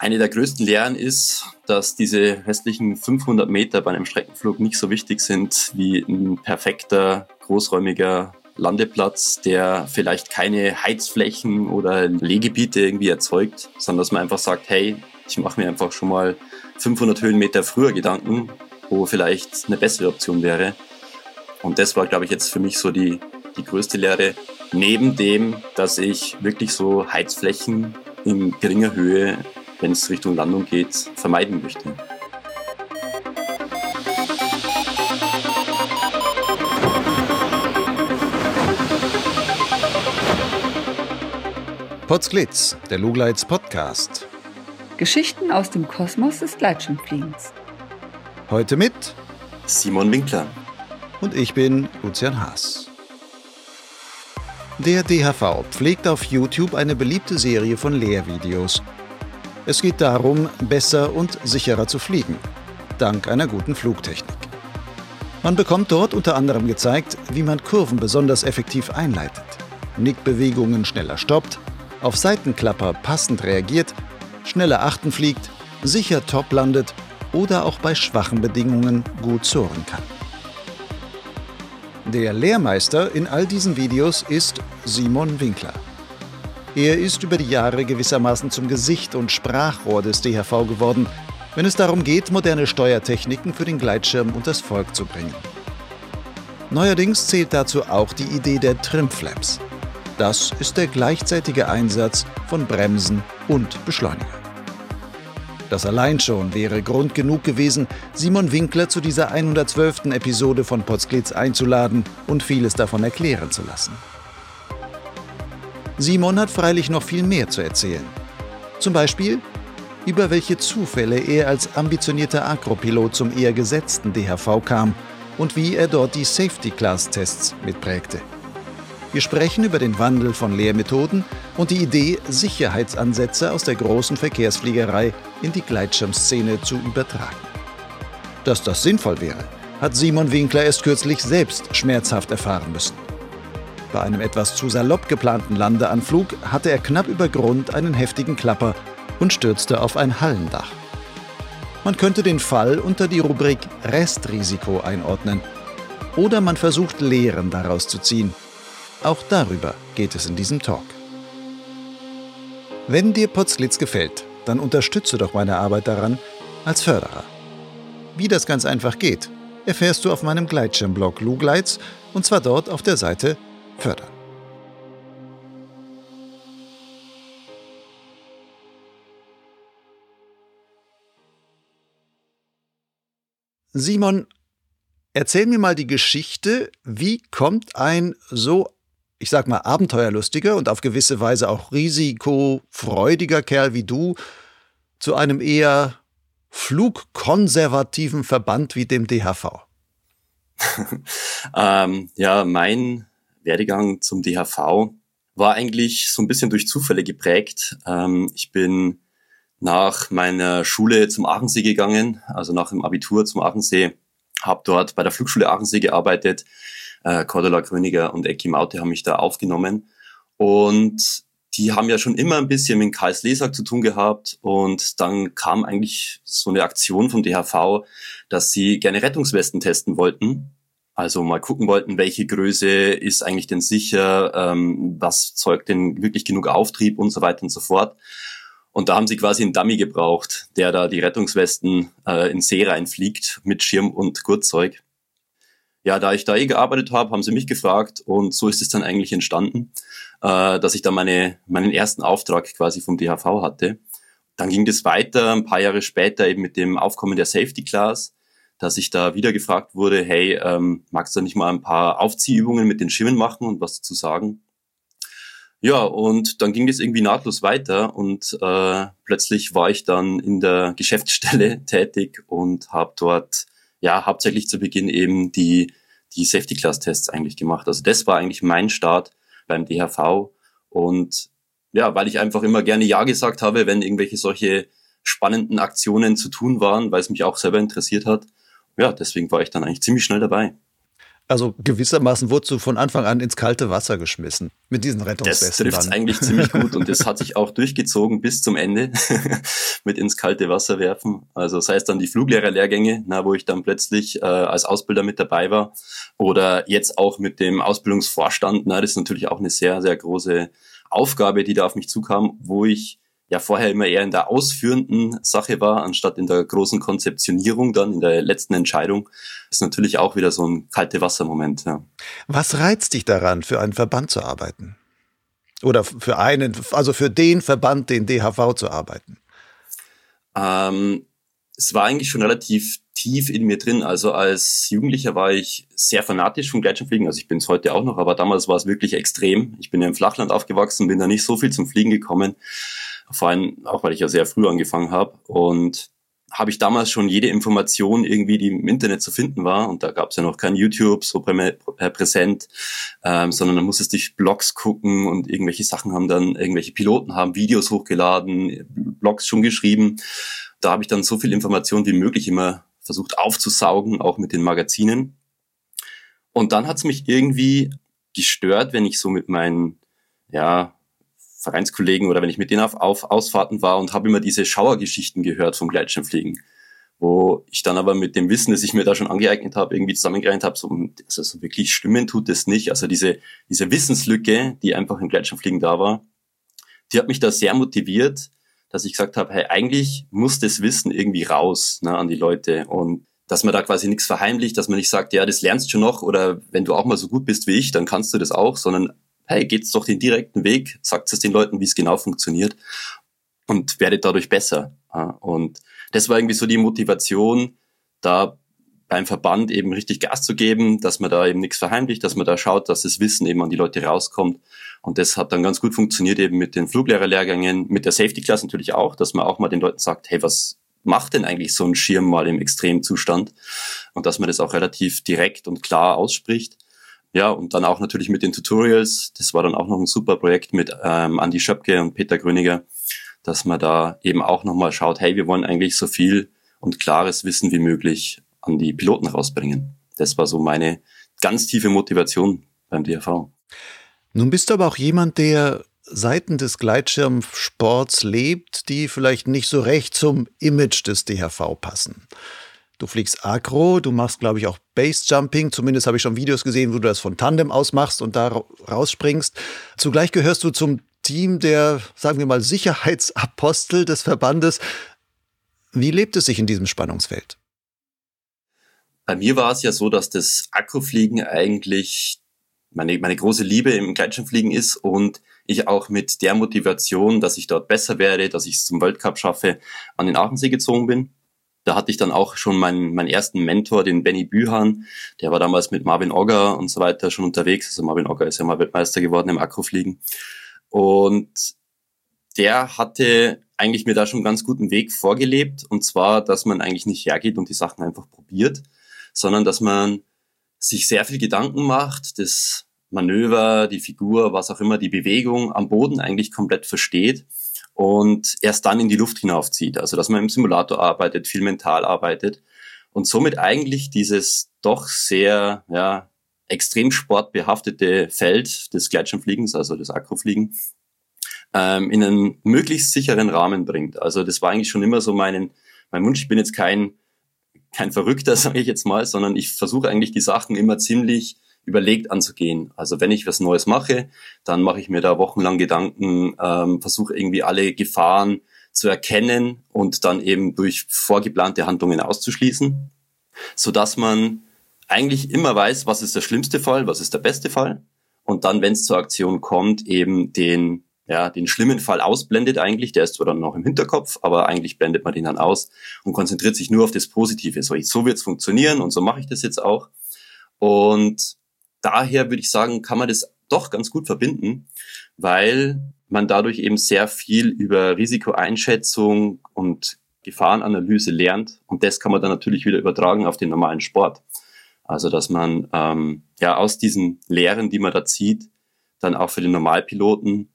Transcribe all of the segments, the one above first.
Eine der größten Lehren ist, dass diese restlichen 500 Meter bei einem Streckenflug nicht so wichtig sind wie ein perfekter, großräumiger Landeplatz, der vielleicht keine Heizflächen oder Legebiete irgendwie erzeugt, sondern dass man einfach sagt, hey, ich mache mir einfach schon mal 500 Höhenmeter früher Gedanken, wo vielleicht eine bessere Option wäre. Und das war, glaube ich, jetzt für mich so die, die größte Lehre. Neben dem, dass ich wirklich so Heizflächen in geringer Höhe wenn es Richtung Landung geht, vermeiden möchte. Potsglitz, der Lugleits Podcast. Geschichten aus dem Kosmos des Gleitschirmfliegens. Heute mit Simon Winkler. Und ich bin Lucian Haas. Der DHV pflegt auf YouTube eine beliebte Serie von Lehrvideos es geht darum, besser und sicherer zu fliegen, dank einer guten Flugtechnik. Man bekommt dort unter anderem gezeigt, wie man Kurven besonders effektiv einleitet, Nickbewegungen schneller stoppt, auf Seitenklapper passend reagiert, schneller achten fliegt, sicher top landet oder auch bei schwachen Bedingungen gut sohren kann. Der Lehrmeister in all diesen Videos ist Simon Winkler. Er ist über die Jahre gewissermaßen zum Gesicht und Sprachrohr des DHV geworden, wenn es darum geht, moderne Steuertechniken für den Gleitschirm unters Volk zu bringen. Neuerdings zählt dazu auch die Idee der Trimflaps. Das ist der gleichzeitige Einsatz von Bremsen und Beschleuniger. Das allein schon wäre Grund genug gewesen, Simon Winkler zu dieser 112. Episode von Potsglitz einzuladen und vieles davon erklären zu lassen. Simon hat freilich noch viel mehr zu erzählen. Zum Beispiel, über welche Zufälle er als ambitionierter Agropilot zum eher gesetzten DHV kam und wie er dort die Safety-Class-Tests mitprägte. Wir sprechen über den Wandel von Lehrmethoden und die Idee, Sicherheitsansätze aus der großen Verkehrsfliegerei in die Gleitschirmszene zu übertragen. Dass das sinnvoll wäre, hat Simon Winkler erst kürzlich selbst schmerzhaft erfahren müssen. Bei einem etwas zu salopp geplanten Landeanflug hatte er knapp über Grund einen heftigen Klapper und stürzte auf ein Hallendach. Man könnte den Fall unter die Rubrik Restrisiko einordnen. Oder man versucht Lehren daraus zu ziehen. Auch darüber geht es in diesem Talk. Wenn dir Potsglitz gefällt, dann unterstütze doch meine Arbeit daran als Förderer. Wie das ganz einfach geht, erfährst du auf meinem Gleitschirmblog Lugleits und zwar dort auf der Seite fördern. Simon, erzähl mir mal die Geschichte, wie kommt ein so, ich sag mal, abenteuerlustiger und auf gewisse Weise auch risikofreudiger Kerl wie du zu einem eher flugkonservativen Verband wie dem DHV? ähm, ja, mein Werdegang zum DHV war eigentlich so ein bisschen durch Zufälle geprägt. Ähm, ich bin nach meiner Schule zum Aachensee gegangen, also nach dem Abitur zum Aachensee, habe dort bei der Flugschule Aachensee gearbeitet. Äh, Cordula Gröniger und Ecki Maute haben mich da aufgenommen. Und die haben ja schon immer ein bisschen mit Karl Lesak zu tun gehabt. Und dann kam eigentlich so eine Aktion vom DHV, dass sie gerne Rettungswesten testen wollten. Also mal gucken wollten, welche Größe ist eigentlich denn sicher, ähm, was zeugt denn wirklich genug Auftrieb und so weiter und so fort. Und da haben sie quasi einen Dummy gebraucht, der da die Rettungswesten äh, in See reinfliegt mit Schirm und Gurtzeug. Ja, da ich da eh gearbeitet habe, haben sie mich gefragt und so ist es dann eigentlich entstanden, äh, dass ich da meine, meinen ersten Auftrag quasi vom DHV hatte. Dann ging das weiter, ein paar Jahre später eben mit dem Aufkommen der Safety Class dass ich da wieder gefragt wurde, hey, ähm, magst du nicht mal ein paar Aufziehübungen mit den Schimmen machen und was dazu sagen? Ja, und dann ging es irgendwie nahtlos weiter und äh, plötzlich war ich dann in der Geschäftsstelle tätig und habe dort ja hauptsächlich zu Beginn eben die die Safety Class Tests eigentlich gemacht. Also das war eigentlich mein Start beim DHV und ja, weil ich einfach immer gerne ja gesagt habe, wenn irgendwelche solche spannenden Aktionen zu tun waren, weil es mich auch selber interessiert hat ja, deswegen war ich dann eigentlich ziemlich schnell dabei. Also gewissermaßen wurdest du von Anfang an ins kalte Wasser geschmissen mit diesen Rettungswesten. Das trifft eigentlich ziemlich gut und das hat sich auch durchgezogen bis zum Ende mit ins kalte Wasser werfen. Also sei es dann die Fluglehrerlehrgänge, na, wo ich dann plötzlich äh, als Ausbilder mit dabei war oder jetzt auch mit dem Ausbildungsvorstand. Na, das ist natürlich auch eine sehr, sehr große Aufgabe, die da auf mich zukam, wo ich ja vorher immer eher in der ausführenden Sache war, anstatt in der großen Konzeptionierung dann, in der letzten Entscheidung, ist natürlich auch wieder so ein kalte Wassermoment. Ja. Was reizt dich daran, für einen Verband zu arbeiten? Oder für einen, also für den Verband, den DHV zu arbeiten? Ähm, es war eigentlich schon relativ tief in mir drin. Also als Jugendlicher war ich sehr fanatisch vom Gleitschirmfliegen. Also ich bin es heute auch noch, aber damals war es wirklich extrem. Ich bin ja im Flachland aufgewachsen, bin da nicht so viel zum Fliegen gekommen. Vor allem auch, weil ich ja sehr früh angefangen habe. Und habe ich damals schon jede Information irgendwie, die im Internet zu finden war, und da gab es ja noch kein YouTube so prä präsent, ähm, sondern da musstest du Blogs gucken und irgendwelche Sachen haben dann, irgendwelche Piloten haben Videos hochgeladen, Blogs schon geschrieben. Da habe ich dann so viel Information wie möglich immer versucht aufzusaugen, auch mit den Magazinen. Und dann hat es mich irgendwie gestört, wenn ich so mit meinen, ja, Vereinskollegen oder wenn ich mit denen auf, auf Ausfahrten war und habe immer diese Schauergeschichten gehört vom Gleitschirmfliegen, wo ich dann aber mit dem Wissen, das ich mir da schon angeeignet habe, irgendwie zusammengereiht habe, so, also so wirklich stimmen tut es nicht. Also diese, diese Wissenslücke, die einfach im Gleitschirmfliegen da war, die hat mich da sehr motiviert, dass ich gesagt habe, hey, eigentlich muss das Wissen irgendwie raus ne, an die Leute und dass man da quasi nichts verheimlicht, dass man nicht sagt, ja, das lernst du noch oder wenn du auch mal so gut bist wie ich, dann kannst du das auch, sondern hey, geht's doch den direkten Weg, sagt es den Leuten, wie es genau funktioniert und werdet dadurch besser. Und das war irgendwie so die Motivation, da beim Verband eben richtig Gas zu geben, dass man da eben nichts verheimlicht, dass man da schaut, dass das Wissen eben an die Leute rauskommt. Und das hat dann ganz gut funktioniert eben mit den Fluglehrerlehrgängen, mit der Safety Class natürlich auch, dass man auch mal den Leuten sagt, hey, was macht denn eigentlich so ein Schirm mal im Extremzustand? Und dass man das auch relativ direkt und klar ausspricht. Ja, und dann auch natürlich mit den Tutorials. Das war dann auch noch ein super Projekt mit ähm, Andi Schöpke und Peter Gröniger, dass man da eben auch nochmal schaut, hey, wir wollen eigentlich so viel und klares Wissen wie möglich an die Piloten rausbringen. Das war so meine ganz tiefe Motivation beim DRV. Nun bist du aber auch jemand, der Seiten des Gleitschirmsports lebt, die vielleicht nicht so recht zum Image des DHV passen. Du fliegst Acro, du machst, glaube ich, auch Base-Jumping. Zumindest habe ich schon Videos gesehen, wo du das von Tandem aus machst und da rausspringst. Zugleich gehörst du zum Team der, sagen wir mal, Sicherheitsapostel des Verbandes. Wie lebt es sich in diesem Spannungsfeld? Bei mir war es ja so, dass das Acrofliegen eigentlich meine, meine große Liebe im Gleitschirmfliegen ist und ich auch mit der Motivation, dass ich dort besser werde, dass ich es zum Weltcup schaffe, an den Aachensee gezogen bin. Da hatte ich dann auch schon meinen, meinen ersten Mentor, den Benny Bühan. Der war damals mit Marvin Ogger und so weiter schon unterwegs. Also Marvin Ogger ist ja mal Weltmeister geworden im Akrofliegen. Und der hatte eigentlich mir da schon einen ganz guten Weg vorgelebt. Und zwar, dass man eigentlich nicht hergeht und die Sachen einfach probiert, sondern dass man sich sehr viel Gedanken macht, das Manöver, die Figur, was auch immer, die Bewegung am Boden eigentlich komplett versteht und erst dann in die Luft hinaufzieht. Also dass man im Simulator arbeitet, viel mental arbeitet und somit eigentlich dieses doch sehr ja, extrem sportbehaftete Feld des Gleitschirmfliegens, also des Akrofliegen, ähm, in einen möglichst sicheren Rahmen bringt. Also das war eigentlich schon immer so mein, mein Wunsch. Ich bin jetzt kein, kein Verrückter, sage ich jetzt mal, sondern ich versuche eigentlich die Sachen immer ziemlich überlegt anzugehen. Also wenn ich was Neues mache, dann mache ich mir da wochenlang Gedanken, ähm, versuche irgendwie alle Gefahren zu erkennen und dann eben durch vorgeplante Handlungen auszuschließen, so dass man eigentlich immer weiß, was ist der schlimmste Fall, was ist der beste Fall und dann, wenn es zur Aktion kommt, eben den ja, den schlimmen Fall ausblendet eigentlich, der ist zwar dann noch im Hinterkopf, aber eigentlich blendet man den dann aus und konzentriert sich nur auf das Positive. So, so wird's funktionieren und so mache ich das jetzt auch. Und daher würde ich sagen, kann man das doch ganz gut verbinden, weil man dadurch eben sehr viel über Risikoeinschätzung und Gefahrenanalyse lernt. Und das kann man dann natürlich wieder übertragen auf den normalen Sport. Also dass man ähm, ja aus diesen Lehren, die man da zieht, dann auch für den Normalpiloten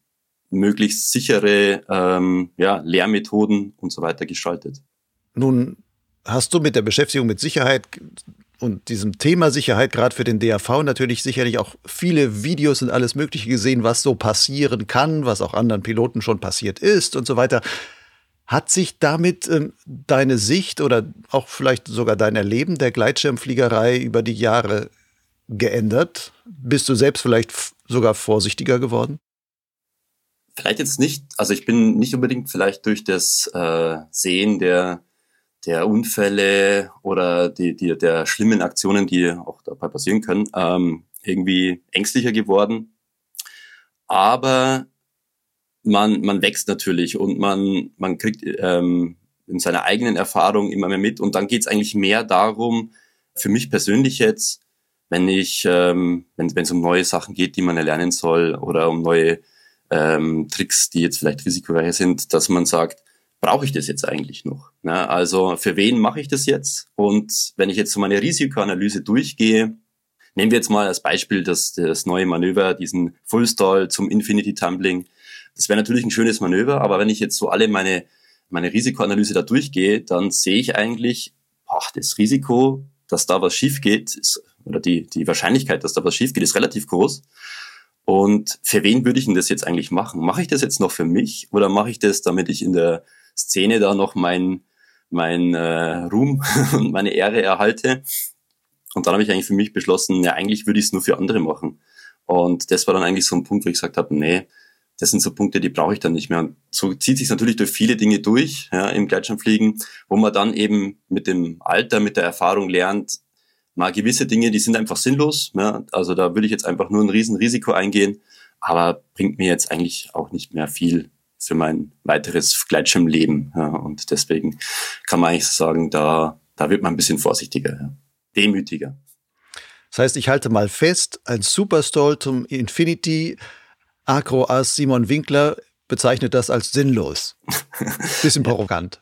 möglichst sichere ähm, ja, Lehrmethoden und so weiter gestaltet. Nun hast du mit der Beschäftigung mit Sicherheit und diesem Thema Sicherheit, gerade für den DAV, natürlich sicherlich auch viele Videos und alles Mögliche gesehen, was so passieren kann, was auch anderen Piloten schon passiert ist und so weiter. Hat sich damit ähm, deine Sicht oder auch vielleicht sogar dein Erleben der Gleitschirmfliegerei über die Jahre geändert? Bist du selbst vielleicht sogar vorsichtiger geworden? Vielleicht jetzt nicht, also ich bin nicht unbedingt vielleicht durch das äh, Sehen der der Unfälle oder die, die, der schlimmen Aktionen, die auch dabei passieren können, ähm, irgendwie ängstlicher geworden. Aber man, man wächst natürlich und man, man kriegt ähm, in seiner eigenen Erfahrung immer mehr mit. Und dann geht es eigentlich mehr darum, für mich persönlich jetzt, wenn ich, ähm, wenn es um neue Sachen geht, die man erlernen soll oder um neue ähm, Tricks, die jetzt vielleicht risikoreicher sind, dass man sagt, brauche ich das jetzt eigentlich noch? Ja, also für wen mache ich das jetzt? Und wenn ich jetzt so meine Risikoanalyse durchgehe, nehmen wir jetzt mal als Beispiel das, das neue Manöver, diesen Full Stall zum Infinity Tumbling. Das wäre natürlich ein schönes Manöver, aber wenn ich jetzt so alle meine, meine Risikoanalyse da durchgehe, dann sehe ich eigentlich, ach, das Risiko, dass da was schief geht, ist, oder die, die Wahrscheinlichkeit, dass da was schief geht, ist relativ groß. Und für wen würde ich denn das jetzt eigentlich machen? Mache ich das jetzt noch für mich oder mache ich das, damit ich in der Szene da noch mein, mein äh, Ruhm und meine Ehre erhalte. Und dann habe ich eigentlich für mich beschlossen, ja, eigentlich würde ich es nur für andere machen. Und das war dann eigentlich so ein Punkt, wo ich gesagt habe, nee, das sind so Punkte, die brauche ich dann nicht mehr. Und so zieht sich natürlich durch viele Dinge durch ja, im Gleitschirmfliegen, wo man dann eben mit dem Alter, mit der Erfahrung lernt, mal gewisse Dinge, die sind einfach sinnlos. Ja. Also da würde ich jetzt einfach nur ein Riesenrisiko eingehen, aber bringt mir jetzt eigentlich auch nicht mehr viel für mein weiteres Gleitschirmleben. Ja, und deswegen kann man eigentlich sagen, da, da wird man ein bisschen vorsichtiger, ja. demütiger. Das heißt, ich halte mal fest, ein Superstall zum Infinity Acro As Simon Winkler bezeichnet das als sinnlos. Bisschen provokant.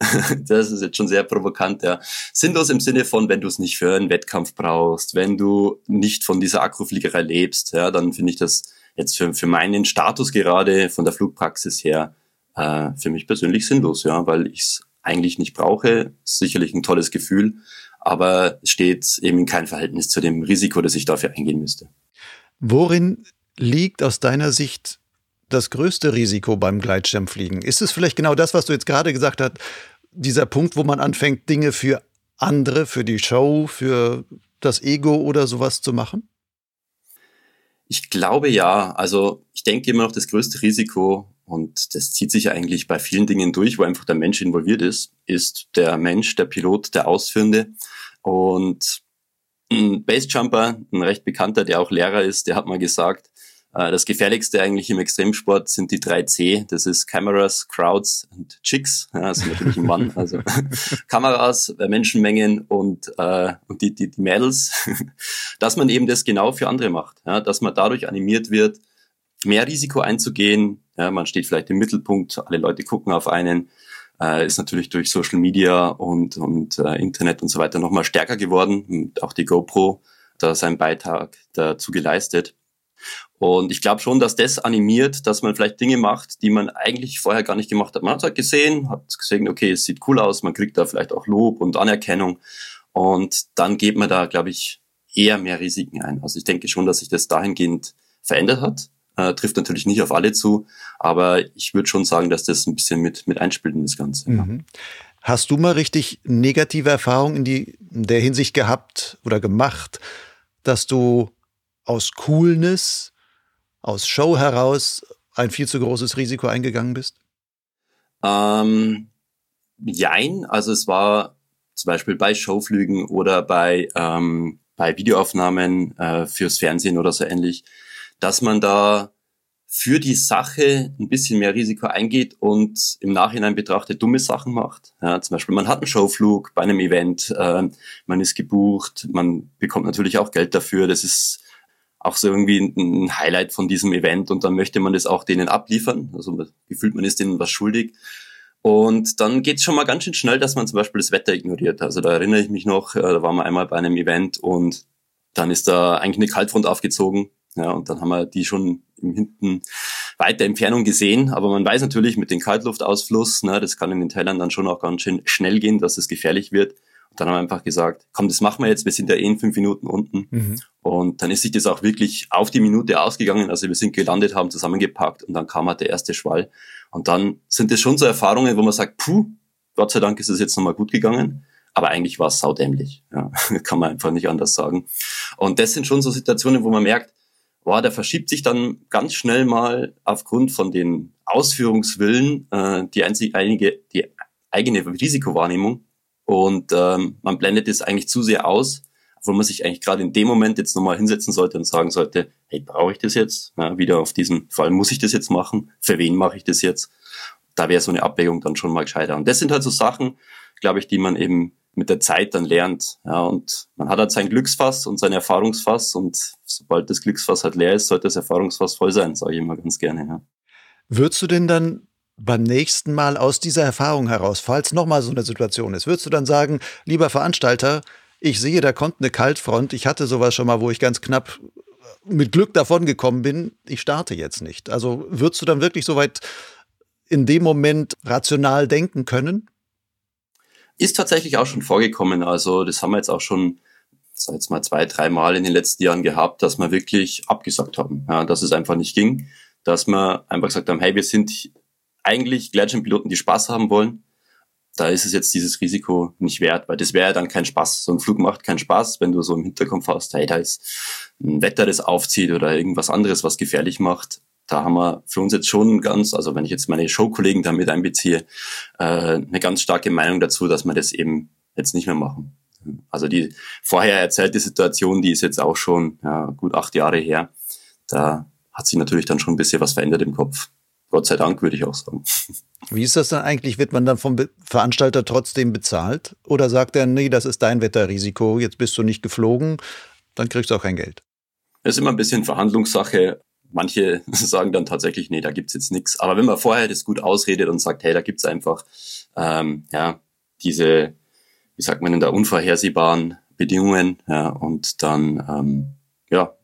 Das ist jetzt schon sehr provokant, ja. Sinnlos im Sinne von, wenn du es nicht für einen Wettkampf brauchst, wenn du nicht von dieser Akrofliegerei lebst, ja, dann finde ich das jetzt für, für meinen Status gerade von der Flugpraxis her äh, für mich persönlich sinnlos, ja, weil ich es eigentlich nicht brauche. Sicherlich ein tolles Gefühl, aber steht eben in keinem Verhältnis zu dem Risiko, das ich dafür eingehen müsste. Worin liegt aus deiner Sicht das größte Risiko beim Gleitschirmfliegen? Ist es vielleicht genau das, was du jetzt gerade gesagt hast, dieser Punkt, wo man anfängt, Dinge für andere, für die Show, für das Ego oder sowas zu machen? Ich glaube ja. Also ich denke immer noch das größte Risiko, und das zieht sich eigentlich bei vielen Dingen durch, wo einfach der Mensch involviert ist, ist der Mensch, der Pilot, der Ausführende. Und ein Basejumper, ein recht bekannter, der auch Lehrer ist, der hat mal gesagt, das Gefährlichste eigentlich im Extremsport sind die drei C. Das ist Cameras, Crowds und Chicks. Ja, das sind natürlich ein Mann. Also Kameras, äh, Menschenmengen und, äh, und die, die, die Mädels. dass man eben das genau für andere macht. Ja, dass man dadurch animiert wird, mehr Risiko einzugehen. Ja, man steht vielleicht im Mittelpunkt, alle Leute gucken auf einen. Äh, ist natürlich durch Social Media und, und äh, Internet und so weiter nochmal stärker geworden. Und auch die GoPro da seinen Beitrag dazu geleistet. Und ich glaube schon, dass das animiert, dass man vielleicht Dinge macht, die man eigentlich vorher gar nicht gemacht hat. Man hat halt gesehen, hat gesehen, okay, es sieht cool aus, man kriegt da vielleicht auch Lob und Anerkennung. Und dann geht man da, glaube ich, eher mehr Risiken ein. Also ich denke schon, dass sich das dahingehend verändert hat. Äh, trifft natürlich nicht auf alle zu, aber ich würde schon sagen, dass das ein bisschen mit, mit einspielt in das Ganze. Mhm. Hast du mal richtig negative Erfahrungen in, die, in der Hinsicht gehabt oder gemacht, dass du aus Coolness, aus Show heraus ein viel zu großes Risiko eingegangen bist? Ähm, jein, also es war zum Beispiel bei Showflügen oder bei, ähm, bei Videoaufnahmen äh, fürs Fernsehen oder so ähnlich, dass man da für die Sache ein bisschen mehr Risiko eingeht und im Nachhinein betrachtet dumme Sachen macht. Ja, zum Beispiel, man hat einen Showflug bei einem Event, äh, man ist gebucht, man bekommt natürlich auch Geld dafür. Das ist auch so irgendwie ein Highlight von diesem Event und dann möchte man das auch denen abliefern. Also gefühlt, man ist denen was schuldig. Und dann geht es schon mal ganz schön schnell, dass man zum Beispiel das Wetter ignoriert. Also da erinnere ich mich noch, äh, da waren wir einmal bei einem Event und dann ist da eigentlich eine Kaltfront aufgezogen. Ja, und dann haben wir die schon im hinten weiter Entfernung gesehen. Aber man weiß natürlich mit dem Kaltluftausfluss, ne, das kann in den Tälern dann schon auch ganz schön schnell gehen, dass es gefährlich wird. Und dann haben wir einfach gesagt, komm, das machen wir jetzt, wir sind ja eh in fünf Minuten unten. Mhm. Und dann ist sich das auch wirklich auf die Minute ausgegangen. Also wir sind gelandet, haben zusammengepackt und dann kam halt der erste Schwall. Und dann sind das schon so Erfahrungen, wo man sagt, puh, Gott sei Dank ist es jetzt nochmal gut gegangen. Aber eigentlich war es saudämlich. Ja, kann man einfach nicht anders sagen. Und das sind schon so Situationen, wo man merkt, boah, der verschiebt sich dann ganz schnell mal aufgrund von den Ausführungswillen äh, die, einzig, einige, die eigene Risikowahrnehmung und ähm, man blendet es eigentlich zu sehr aus, wo man sich eigentlich gerade in dem Moment jetzt nochmal hinsetzen sollte und sagen sollte, hey, brauche ich das jetzt? Ja, wieder auf diesen Fall, muss ich das jetzt machen? Für wen mache ich das jetzt? Da wäre so eine Abwägung dann schon mal gescheiter. Und das sind halt so Sachen, glaube ich, die man eben mit der Zeit dann lernt. Ja, und man hat halt sein Glücksfass und sein Erfahrungsfass und sobald das Glücksfass halt leer ist, sollte das Erfahrungsfass voll sein, sage ich immer ganz gerne. Ja. Würdest du denn dann beim nächsten Mal aus dieser Erfahrung heraus, falls nochmal so eine Situation ist, würdest du dann sagen, lieber Veranstalter, ich sehe, da kommt eine Kaltfront, ich hatte sowas schon mal, wo ich ganz knapp mit Glück davon gekommen bin, ich starte jetzt nicht. Also würdest du dann wirklich soweit in dem Moment rational denken können? Ist tatsächlich auch schon vorgekommen. Also das haben wir jetzt auch schon, sag jetzt mal zwei, drei Mal in den letzten Jahren gehabt, dass wir wirklich abgesagt haben, ja, dass es einfach nicht ging, dass wir einfach gesagt haben, hey, wir sind eigentlich Gleitschirmpiloten, die Spaß haben wollen. Da ist es jetzt dieses Risiko nicht wert, weil das wäre ja dann kein Spaß. So ein Flug macht keinen Spaß, wenn du so im Hinterkopf hast, hey, da ist ein Wetter, das aufzieht oder irgendwas anderes, was gefährlich macht. Da haben wir für uns jetzt schon ganz, also wenn ich jetzt meine Showkollegen damit einbeziehe, äh, eine ganz starke Meinung dazu, dass wir das eben jetzt nicht mehr machen. Also die vorher erzählte Situation, die ist jetzt auch schon ja, gut acht Jahre her. Da hat sich natürlich dann schon ein bisschen was verändert im Kopf. Gott sei Dank, würde ich auch sagen. Wie ist das dann eigentlich? Wird man dann vom Veranstalter trotzdem bezahlt? Oder sagt er, nee, das ist dein Wetterrisiko, jetzt bist du nicht geflogen, dann kriegst du auch kein Geld? Das ist immer ein bisschen Verhandlungssache. Manche sagen dann tatsächlich, nee, da gibt's jetzt nichts. Aber wenn man vorher das gut ausredet und sagt, hey, da gibt's einfach ähm, ja diese, wie sagt man, in der unvorhersehbaren Bedingungen, ja, und dann ähm, ja,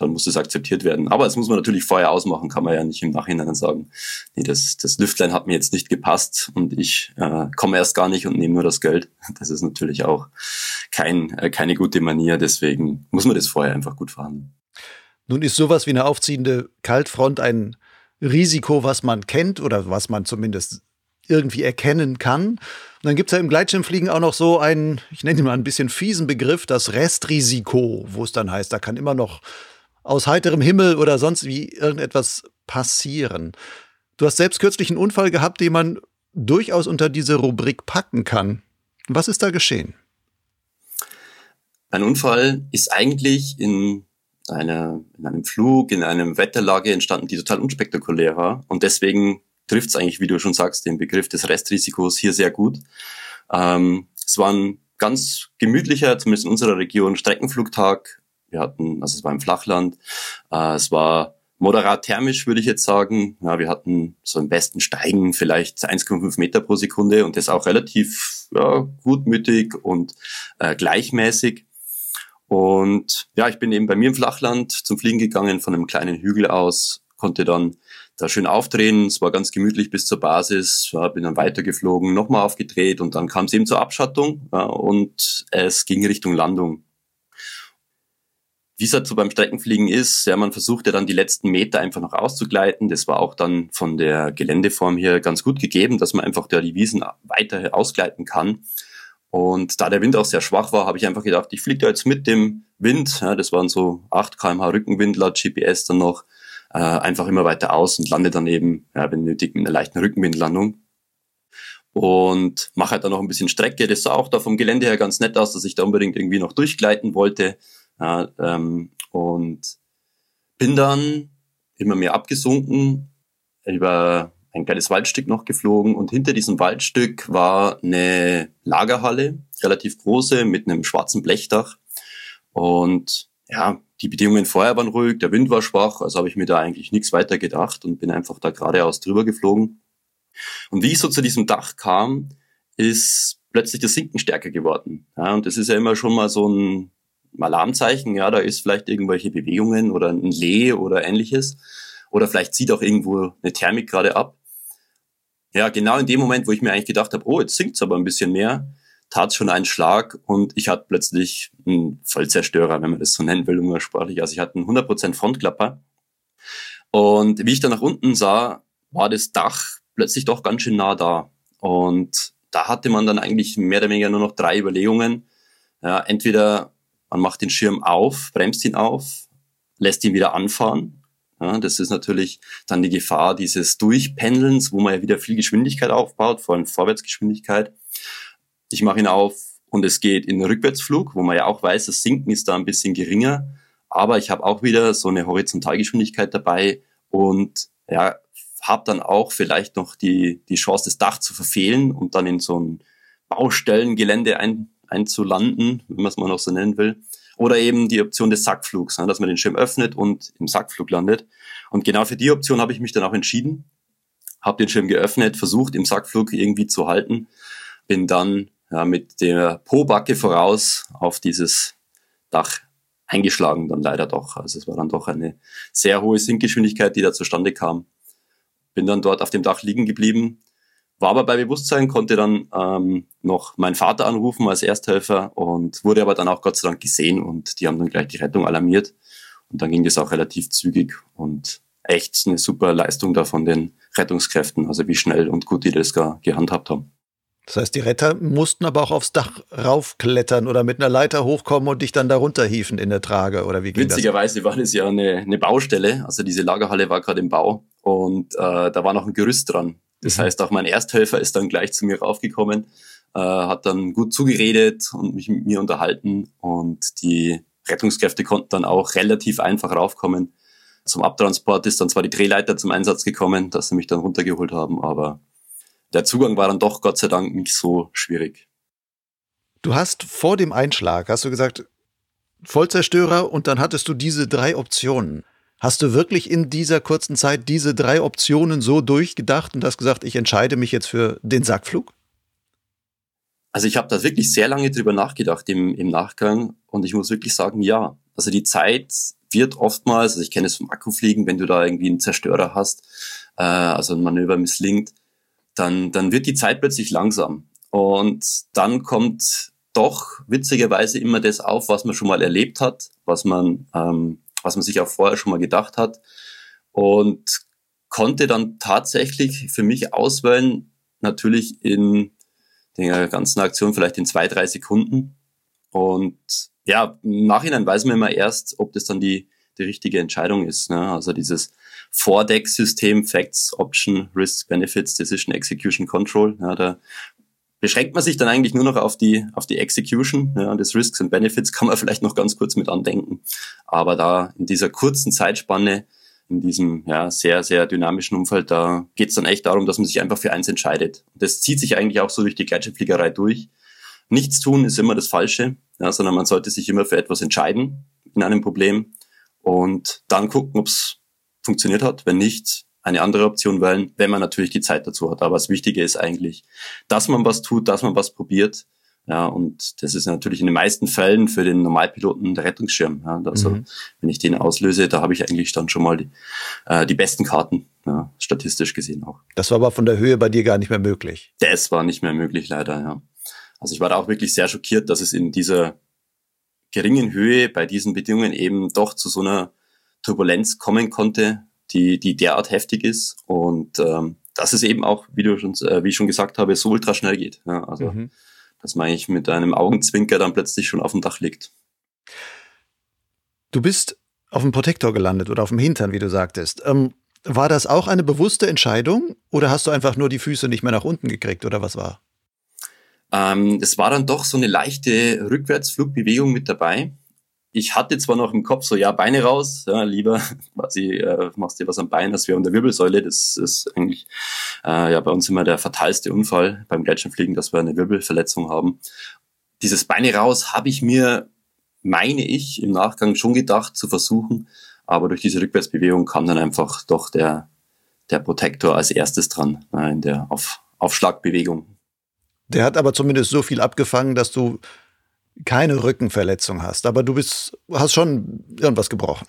dann muss das akzeptiert werden. Aber das muss man natürlich vorher ausmachen, kann man ja nicht im Nachhinein sagen, nee, das, das Lüftlein hat mir jetzt nicht gepasst und ich äh, komme erst gar nicht und nehme nur das Geld. Das ist natürlich auch kein, äh, keine gute Manier, deswegen muss man das vorher einfach gut verhandeln. Nun ist sowas wie eine aufziehende Kaltfront ein Risiko, was man kennt oder was man zumindest irgendwie erkennen kann. Und dann gibt es ja im Gleitschirmfliegen auch noch so einen, ich nenne ihn mal ein bisschen fiesen Begriff, das Restrisiko, wo es dann heißt, da kann immer noch aus heiterem Himmel oder sonst wie irgendetwas passieren. Du hast selbst kürzlich einen Unfall gehabt, den man durchaus unter diese Rubrik packen kann. Was ist da geschehen? Ein Unfall ist eigentlich in, einer, in einem Flug, in einem Wetterlage entstanden, die total unspektakulär war. Und deswegen trifft es eigentlich, wie du schon sagst, den Begriff des Restrisikos hier sehr gut. Ähm, es war ein ganz gemütlicher, zumindest in unserer Region, Streckenflugtag wir hatten, also es war im Flachland, äh, es war moderat thermisch, würde ich jetzt sagen. Ja, wir hatten so im besten Steigen vielleicht 1,5 Meter pro Sekunde und das auch relativ ja, gutmütig und äh, gleichmäßig. Und ja, ich bin eben bei mir im Flachland zum Fliegen gegangen von einem kleinen Hügel aus, konnte dann da schön aufdrehen. Es war ganz gemütlich bis zur Basis, ja, bin dann weitergeflogen, nochmal aufgedreht und dann kam es eben zur Abschattung ja, und es ging Richtung Landung. Wie es halt so beim Streckenfliegen ist, ja, man versucht ja dann die letzten Meter einfach noch auszugleiten. Das war auch dann von der Geländeform hier ganz gut gegeben, dass man einfach da die Wiesen weiter ausgleiten kann. Und da der Wind auch sehr schwach war, habe ich einfach gedacht, ich fliege da jetzt mit dem Wind, ja, das waren so 8 kmh Rückenwind laut GPS dann noch, äh, einfach immer weiter aus und lande dann eben, ja, wenn nötig, mit einer leichten Rückenwindlandung. Und mache halt dann noch ein bisschen Strecke. Das sah auch da vom Gelände her ganz nett aus, dass ich da unbedingt irgendwie noch durchgleiten wollte. Ja, ähm, und bin dann immer mehr abgesunken, über ein kleines Waldstück noch geflogen und hinter diesem Waldstück war eine Lagerhalle, relativ große, mit einem schwarzen Blechdach. Und ja, die Bedingungen vorher waren ruhig, der Wind war schwach, also habe ich mir da eigentlich nichts weiter gedacht und bin einfach da geradeaus drüber geflogen. Und wie ich so zu diesem Dach kam, ist plötzlich das Sinken stärker geworden. Ja, und das ist ja immer schon mal so ein Alarmzeichen, ja, da ist vielleicht irgendwelche Bewegungen oder ein Lee oder ähnliches. Oder vielleicht zieht auch irgendwo eine Thermik gerade ab. Ja, genau in dem Moment, wo ich mir eigentlich gedacht habe, oh, jetzt sinkt's aber ein bisschen mehr, tat schon einen Schlag und ich hatte plötzlich einen Vollzerstörer, wenn man das so nennen will, umgangssprachlich. Also ich hatte einen 100% Frontklapper. Und wie ich dann nach unten sah, war das Dach plötzlich doch ganz schön nah da. Und da hatte man dann eigentlich mehr oder weniger nur noch drei Überlegungen. Ja, entweder man macht den Schirm auf, bremst ihn auf, lässt ihn wieder anfahren. Ja, das ist natürlich dann die Gefahr dieses Durchpendelns, wo man ja wieder viel Geschwindigkeit aufbaut, vor allem Vorwärtsgeschwindigkeit. Ich mache ihn auf und es geht in den Rückwärtsflug, wo man ja auch weiß, das Sinken ist da ein bisschen geringer. Aber ich habe auch wieder so eine Horizontalgeschwindigkeit dabei und ja, habe dann auch vielleicht noch die, die Chance, das Dach zu verfehlen und dann in so ein Baustellengelände ein, einzulanden, wenn man es mal noch so nennen will. Oder eben die Option des Sackflugs, ne, dass man den Schirm öffnet und im Sackflug landet. Und genau für die Option habe ich mich dann auch entschieden, habe den Schirm geöffnet, versucht im Sackflug irgendwie zu halten, bin dann ja, mit der Po-Backe voraus auf dieses Dach eingeschlagen dann leider doch. Also es war dann doch eine sehr hohe Sinkgeschwindigkeit, die da zustande kam. Bin dann dort auf dem Dach liegen geblieben, war aber bei Bewusstsein, konnte dann ähm, noch meinen Vater anrufen als Ersthelfer und wurde aber dann auch Gott sei Dank gesehen und die haben dann gleich die Rettung alarmiert. Und dann ging das auch relativ zügig und echt eine super Leistung da von den Rettungskräften, also wie schnell und gut die das gehandhabt haben. Das heißt, die Retter mussten aber auch aufs Dach raufklettern oder mit einer Leiter hochkommen und dich dann darunter hieven in der Trage oder wie ging Witzigerweise das? war das ja eine, eine Baustelle, also diese Lagerhalle war gerade im Bau und äh, da war noch ein Gerüst dran. Das heißt, auch mein Ersthelfer ist dann gleich zu mir raufgekommen, äh, hat dann gut zugeredet und mich mit mir unterhalten und die Rettungskräfte konnten dann auch relativ einfach raufkommen. Zum Abtransport ist dann zwar die Drehleiter zum Einsatz gekommen, dass sie mich dann runtergeholt haben, aber der Zugang war dann doch Gott sei Dank nicht so schwierig. Du hast vor dem Einschlag, hast du gesagt, Vollzerstörer und dann hattest du diese drei Optionen. Hast du wirklich in dieser kurzen Zeit diese drei Optionen so durchgedacht und hast gesagt, ich entscheide mich jetzt für den Sackflug? Also ich habe da wirklich sehr lange drüber nachgedacht im, im Nachgang und ich muss wirklich sagen, ja. Also die Zeit wird oftmals, also ich kenne es vom Akkufliegen, wenn du da irgendwie einen Zerstörer hast, äh, also ein Manöver misslingt, dann, dann wird die Zeit plötzlich langsam. Und dann kommt doch witzigerweise immer das auf, was man schon mal erlebt hat, was man, ähm, was man sich auch vorher schon mal gedacht hat. Und konnte dann tatsächlich für mich auswählen, natürlich in der ganzen Aktion vielleicht in zwei, drei Sekunden. Und ja, im Nachhinein weiß man immer erst, ob das dann die, die richtige Entscheidung ist. Ne? Also dieses Four-Deck-System, Facts, Option, Risks, Benefits, Decision, Execution, Control. Ja, da beschränkt man sich dann eigentlich nur noch auf die, auf die Execution. Ja, das Risks und Benefits kann man vielleicht noch ganz kurz mit andenken. Aber da in dieser kurzen Zeitspanne, in diesem ja, sehr, sehr dynamischen Umfeld, da geht es dann echt darum, dass man sich einfach für eins entscheidet. Das zieht sich eigentlich auch so durch die Gleitschirmfliegerei durch. Nichts tun ist immer das Falsche, ja, sondern man sollte sich immer für etwas entscheiden in einem Problem und dann gucken, ob es funktioniert hat. Wenn nicht, eine andere Option wählen, wenn man natürlich die Zeit dazu hat. Aber das Wichtige ist eigentlich, dass man was tut, dass man was probiert. Ja, und das ist natürlich in den meisten Fällen für den Normalpiloten der Rettungsschirm. Ja, also mhm. wenn ich den auslöse, da habe ich eigentlich dann schon mal die, äh, die besten Karten, ja, statistisch gesehen auch. Das war aber von der Höhe bei dir gar nicht mehr möglich. Das war nicht mehr möglich, leider, ja. Also ich war da auch wirklich sehr schockiert, dass es in dieser geringen Höhe bei diesen Bedingungen eben doch zu so einer Turbulenz kommen konnte, die, die derart heftig ist und ähm, dass es eben auch, wie du schon, äh, wie ich schon gesagt habe, so ultra schnell geht. Ja, also mhm. dass man eigentlich mit einem Augenzwinker dann plötzlich schon auf dem Dach liegt. Du bist auf dem Protektor gelandet oder auf dem Hintern, wie du sagtest. Ähm, war das auch eine bewusste Entscheidung oder hast du einfach nur die Füße nicht mehr nach unten gekriegt oder was war? Ähm, es war dann doch so eine leichte Rückwärtsflugbewegung mit dabei ich hatte zwar noch im Kopf so, ja, Beine raus, ja, lieber quasi äh, machst dir was am Bein, als wir an der Wirbelsäule. Das ist eigentlich äh, ja bei uns immer der fatalste Unfall beim Gleitschirmfliegen, dass wir eine Wirbelverletzung haben. Dieses Beine raus habe ich mir, meine ich, im Nachgang schon gedacht zu versuchen, aber durch diese Rückwärtsbewegung kam dann einfach doch der, der Protektor als erstes dran äh, in der Auf, Aufschlagbewegung. Der hat aber zumindest so viel abgefangen, dass du keine Rückenverletzung hast, aber du bist, hast schon irgendwas gebrochen.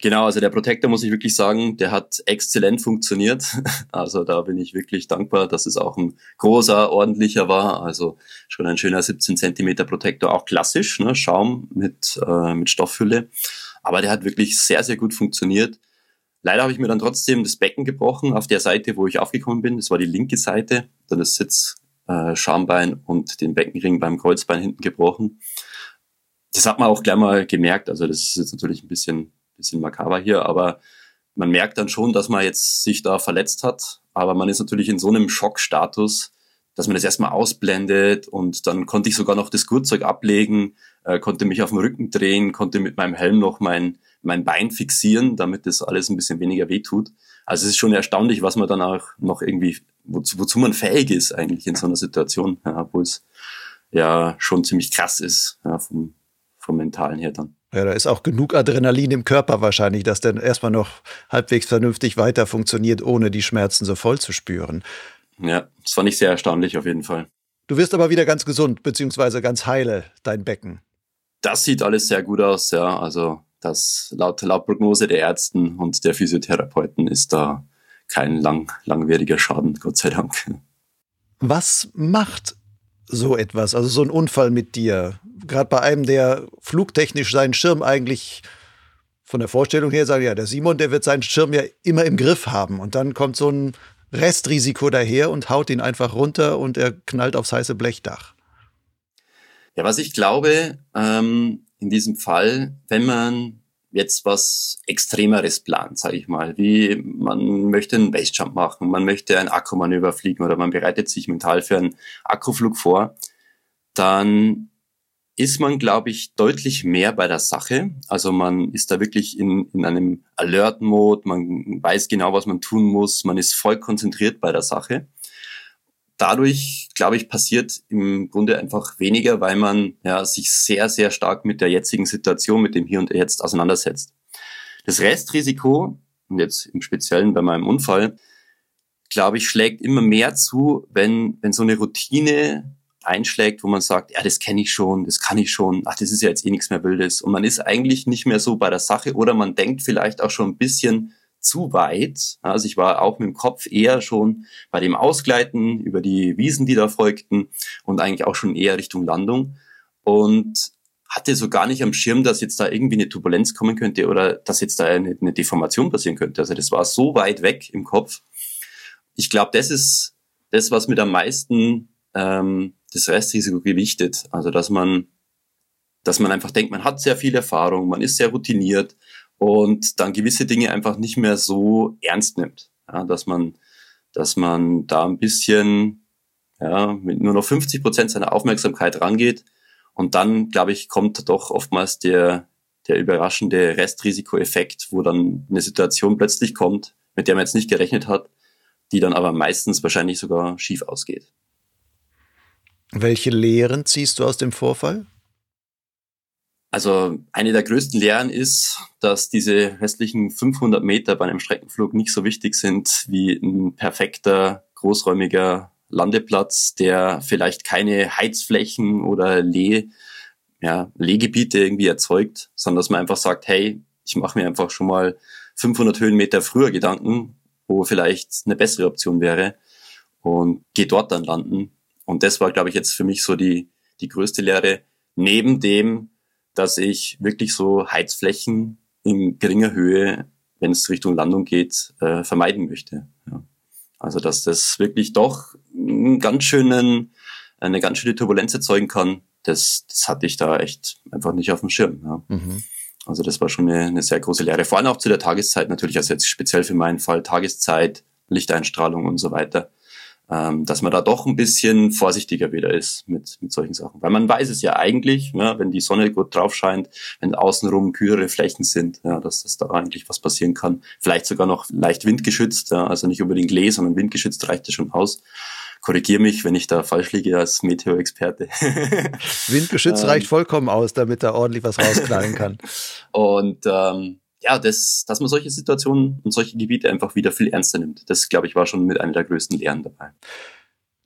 Genau, also der Protector muss ich wirklich sagen, der hat exzellent funktioniert. Also da bin ich wirklich dankbar, dass es auch ein großer, ordentlicher war. Also schon ein schöner 17 Zentimeter Protector, auch klassisch, ne? Schaum mit, äh, mit Stoffhülle. Aber der hat wirklich sehr, sehr gut funktioniert. Leider habe ich mir dann trotzdem das Becken gebrochen auf der Seite, wo ich aufgekommen bin. Das war die linke Seite. Dann das Sitz, äh, Schambein und den Beckenring beim Kreuzbein hinten gebrochen. Das hat man auch gleich mal gemerkt. Also das ist jetzt natürlich ein bisschen bisschen makaber hier, aber man merkt dann schon, dass man jetzt sich da verletzt hat. Aber man ist natürlich in so einem Schockstatus, dass man das erstmal ausblendet und dann konnte ich sogar noch das Gurtzeug ablegen, äh, konnte mich auf den Rücken drehen, konnte mit meinem Helm noch mein, mein Bein fixieren, damit das alles ein bisschen weniger wehtut. Also es ist schon erstaunlich, was man dann auch noch irgendwie, wozu, wozu man fähig ist eigentlich in so einer Situation, ja, wo es ja schon ziemlich krass ist, ja, vom, vom Mentalen her dann. Ja, da ist auch genug Adrenalin im Körper wahrscheinlich, dass dann erstmal noch halbwegs vernünftig weiter funktioniert, ohne die Schmerzen so voll zu spüren. Ja, das fand ich sehr erstaunlich auf jeden Fall. Du wirst aber wieder ganz gesund, beziehungsweise ganz heile, dein Becken. Das sieht alles sehr gut aus, ja. Also das laut, laut Prognose der Ärzten und der Physiotherapeuten ist da kein lang, langwieriger Schaden, Gott sei Dank. Was macht so etwas, also so ein Unfall mit dir. Gerade bei einem, der flugtechnisch seinen Schirm eigentlich von der Vorstellung her sagt, ja, der Simon, der wird seinen Schirm ja immer im Griff haben. Und dann kommt so ein Restrisiko daher und haut ihn einfach runter und er knallt aufs heiße Blechdach. Ja, was ich glaube, ähm, in diesem Fall, wenn man jetzt was Extremeres plant, sage ich mal, wie man möchte einen Basejump machen, man möchte ein Akkumanöver fliegen oder man bereitet sich mental für einen Akkuflug vor, dann ist man, glaube ich, deutlich mehr bei der Sache. Also man ist da wirklich in, in einem Alert-Mode, man weiß genau, was man tun muss, man ist voll konzentriert bei der Sache dadurch, glaube ich, passiert im Grunde einfach weniger, weil man ja, sich sehr, sehr stark mit der jetzigen Situation, mit dem Hier und Jetzt auseinandersetzt. Das Restrisiko, und jetzt im Speziellen bei meinem Unfall, glaube ich, schlägt immer mehr zu, wenn, wenn so eine Routine einschlägt, wo man sagt, ja, das kenne ich schon, das kann ich schon, ach, das ist ja jetzt eh nichts mehr Wildes. Und man ist eigentlich nicht mehr so bei der Sache oder man denkt vielleicht auch schon ein bisschen zu weit. Also ich war auch mit dem Kopf eher schon bei dem Ausgleiten über die Wiesen, die da folgten und eigentlich auch schon eher Richtung Landung und hatte so gar nicht am Schirm, dass jetzt da irgendwie eine Turbulenz kommen könnte oder dass jetzt da eine, eine Deformation passieren könnte. Also das war so weit weg im Kopf. Ich glaube, das ist das, was mit am meisten ähm, das Restrisiko gewichtet. Also dass man dass man einfach denkt, man hat sehr viel Erfahrung, man ist sehr routiniert und dann gewisse Dinge einfach nicht mehr so ernst nimmt. Ja, dass man, dass man da ein bisschen ja, mit nur noch 50 Prozent seiner Aufmerksamkeit rangeht. Und dann, glaube ich, kommt doch oftmals der, der überraschende Restrisikoeffekt, wo dann eine Situation plötzlich kommt, mit der man jetzt nicht gerechnet hat, die dann aber meistens wahrscheinlich sogar schief ausgeht. Welche Lehren ziehst du aus dem Vorfall? Also eine der größten Lehren ist, dass diese restlichen 500 Meter bei einem Streckenflug nicht so wichtig sind wie ein perfekter, großräumiger Landeplatz, der vielleicht keine Heizflächen oder Leh, ja, Lehgebiete irgendwie erzeugt, sondern dass man einfach sagt, hey, ich mache mir einfach schon mal 500 Höhenmeter früher Gedanken, wo vielleicht eine bessere Option wäre und gehe dort dann landen. Und das war, glaube ich, jetzt für mich so die, die größte Lehre, neben dem, dass ich wirklich so Heizflächen in geringer Höhe, wenn es Richtung Landung geht, äh, vermeiden möchte. Ja. Also dass das wirklich doch einen ganz schönen, eine ganz schöne Turbulenz erzeugen kann, das, das hatte ich da echt einfach nicht auf dem Schirm. Ja. Mhm. Also das war schon eine, eine sehr große Lehre. Vor allem auch zu der Tageszeit natürlich, also jetzt speziell für meinen Fall Tageszeit, Lichteinstrahlung und so weiter ähm, dass man da doch ein bisschen vorsichtiger wieder ist mit, mit solchen Sachen. Weil man weiß es ja eigentlich, ja, wenn die Sonne gut drauf scheint, wenn außenrum kühlere Flächen sind, ja, dass das da eigentlich was passieren kann. Vielleicht sogar noch leicht windgeschützt, ja, also nicht unbedingt Lee, sondern windgeschützt reicht das schon aus. Korrigier mich, wenn ich da falsch liege als Meteorexperte. Windgeschützt ähm, reicht vollkommen aus, damit da ordentlich was rausknallen kann. Und ähm, ja, das, dass man solche Situationen und solche Gebiete einfach wieder viel ernster nimmt. Das, glaube ich, war schon mit einer der größten Lehren dabei.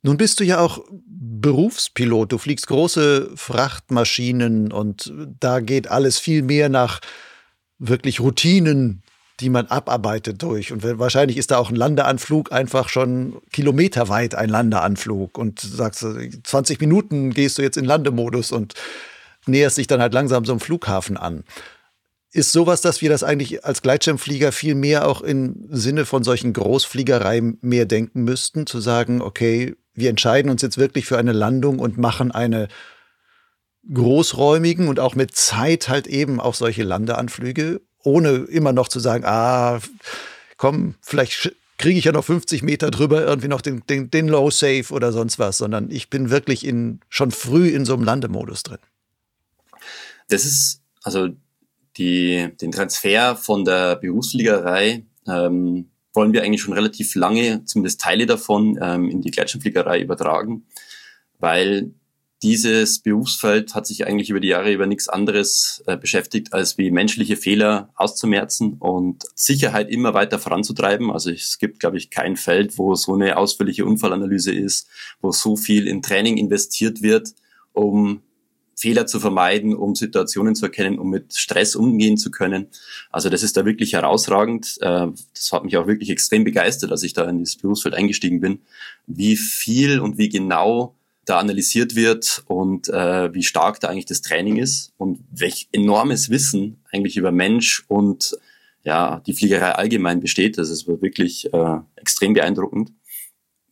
Nun bist du ja auch Berufspilot. Du fliegst große Frachtmaschinen und da geht alles viel mehr nach wirklich Routinen, die man abarbeitet durch. Und wahrscheinlich ist da auch ein Landeanflug einfach schon kilometerweit ein Landeanflug und sagst, 20 Minuten gehst du jetzt in Landemodus und näherst dich dann halt langsam so einem Flughafen an. Ist sowas, dass wir das eigentlich als Gleitschirmflieger viel mehr auch im Sinne von solchen Großfliegereien mehr denken müssten, zu sagen, okay, wir entscheiden uns jetzt wirklich für eine Landung und machen eine großräumigen und auch mit Zeit halt eben auch solche Landeanflüge, ohne immer noch zu sagen, ah, komm, vielleicht kriege ich ja noch 50 Meter drüber irgendwie noch den, den, den Low Safe oder sonst was, sondern ich bin wirklich in, schon früh in so einem Landemodus drin. Das ist, also die, den Transfer von der Berufsfliegerei ähm, wollen wir eigentlich schon relativ lange, zumindest Teile davon, ähm, in die Gleitschirmfliegerei übertragen, weil dieses Berufsfeld hat sich eigentlich über die Jahre über nichts anderes äh, beschäftigt, als wie menschliche Fehler auszumerzen und Sicherheit immer weiter voranzutreiben. Also es gibt, glaube ich, kein Feld, wo so eine ausführliche Unfallanalyse ist, wo so viel in Training investiert wird, um Fehler zu vermeiden, um Situationen zu erkennen, um mit Stress umgehen zu können. Also das ist da wirklich herausragend. Äh, das hat mich auch wirklich extrem begeistert, als ich da in dieses Berufsfeld eingestiegen bin, wie viel und wie genau da analysiert wird und äh, wie stark da eigentlich das Training ist und welch enormes Wissen eigentlich über Mensch und ja die Fliegerei allgemein besteht. Das ist wirklich äh, extrem beeindruckend.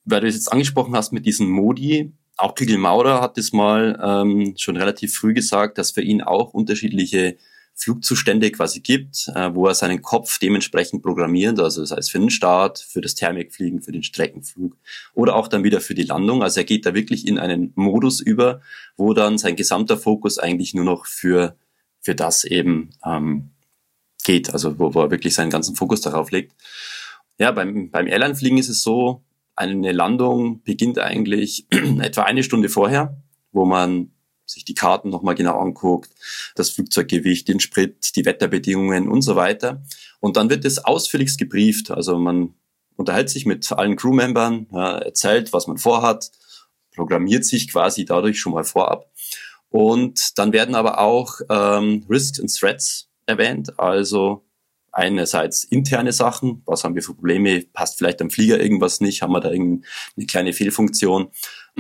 Weil du es jetzt angesprochen hast mit diesen Modi, auch Kigel Maurer hat es mal ähm, schon relativ früh gesagt, dass für ihn auch unterschiedliche Flugzustände quasi gibt, äh, wo er seinen Kopf dementsprechend programmiert, also sei es für den Start, für das Thermikfliegen, für den Streckenflug oder auch dann wieder für die Landung. Also er geht da wirklich in einen Modus über, wo dann sein gesamter Fokus eigentlich nur noch für, für das eben ähm, geht, also wo, wo er wirklich seinen ganzen Fokus darauf legt. Ja, beim, beim Airline-Fliegen ist es so, eine Landung beginnt eigentlich etwa eine Stunde vorher, wo man sich die Karten nochmal genau anguckt, das Flugzeuggewicht, den Sprit, die Wetterbedingungen und so weiter. Und dann wird es ausführlichst gebrieft. Also man unterhält sich mit allen Crewmembern, erzählt, was man vorhat, programmiert sich quasi dadurch schon mal vorab. Und dann werden aber auch ähm, Risks and Threats erwähnt, also einerseits interne Sachen, was haben wir für Probleme, passt vielleicht am Flieger irgendwas nicht, haben wir da irgendeine kleine Fehlfunktion,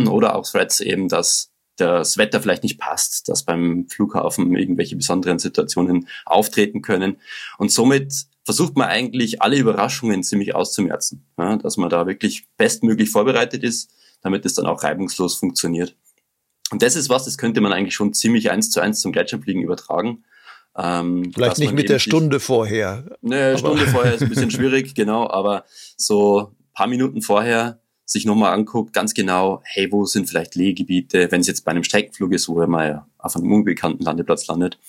oder auch Threats eben, dass das Wetter vielleicht nicht passt, dass beim Flughafen irgendwelche besonderen Situationen auftreten können. Und somit versucht man eigentlich alle Überraschungen ziemlich auszumerzen, ja, dass man da wirklich bestmöglich vorbereitet ist, damit es dann auch reibungslos funktioniert. Und das ist was, das könnte man eigentlich schon ziemlich eins zu eins zum Gletscherfliegen übertragen. Ähm, Vielleicht nicht mit der Stunde vorher. Ne, Stunde vorher ist ein bisschen schwierig, genau, aber so paar Minuten vorher sich nochmal anguckt, ganz genau, hey, wo sind vielleicht Legebiete, wenn es jetzt bei einem Streckenflug ist, wo er mal auf einem unbekannten Landeplatz landet,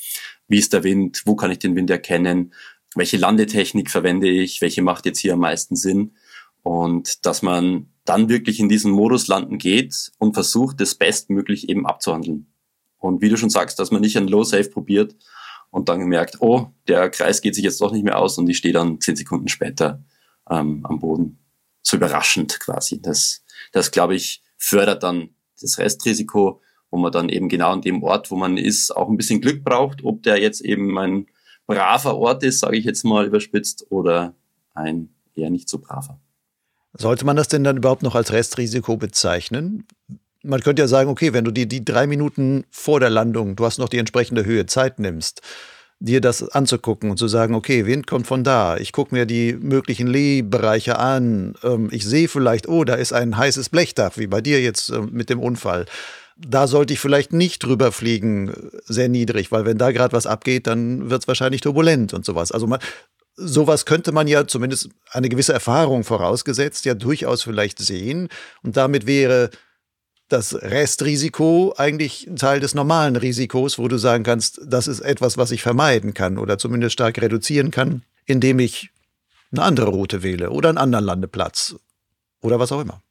wie ist der Wind, wo kann ich den Wind erkennen, welche Landetechnik verwende ich, welche macht jetzt hier am meisten Sinn und dass man dann wirklich in diesen Modus landen geht und versucht, das bestmöglich eben abzuhandeln. Und wie du schon sagst, dass man nicht ein Low Safe probiert und dann merkt, oh, der Kreis geht sich jetzt doch nicht mehr aus und ich stehe dann zehn Sekunden später ähm, am Boden so überraschend quasi. Das, das glaube ich, fördert dann das Restrisiko, wo man dann eben genau an dem Ort, wo man ist, auch ein bisschen Glück braucht, ob der jetzt eben ein braver Ort ist, sage ich jetzt mal überspitzt, oder ein eher nicht so braver. Sollte man das denn dann überhaupt noch als Restrisiko bezeichnen? Man könnte ja sagen, okay, wenn du dir die drei Minuten vor der Landung, du hast noch die entsprechende Höhe Zeit nimmst, dir das anzugucken und zu sagen, okay, Wind kommt von da. Ich gucke mir die möglichen Lee-Bereiche an. Ähm, ich sehe vielleicht, oh, da ist ein heißes Blechdach, wie bei dir jetzt äh, mit dem Unfall. Da sollte ich vielleicht nicht drüber fliegen, äh, sehr niedrig, weil wenn da gerade was abgeht, dann wird es wahrscheinlich turbulent und sowas. Also man, sowas könnte man ja zumindest eine gewisse Erfahrung vorausgesetzt ja durchaus vielleicht sehen. Und damit wäre das Restrisiko eigentlich ein Teil des normalen Risikos, wo du sagen kannst, das ist etwas, was ich vermeiden kann oder zumindest stark reduzieren kann, indem ich eine andere Route wähle oder einen anderen Landeplatz oder was auch immer.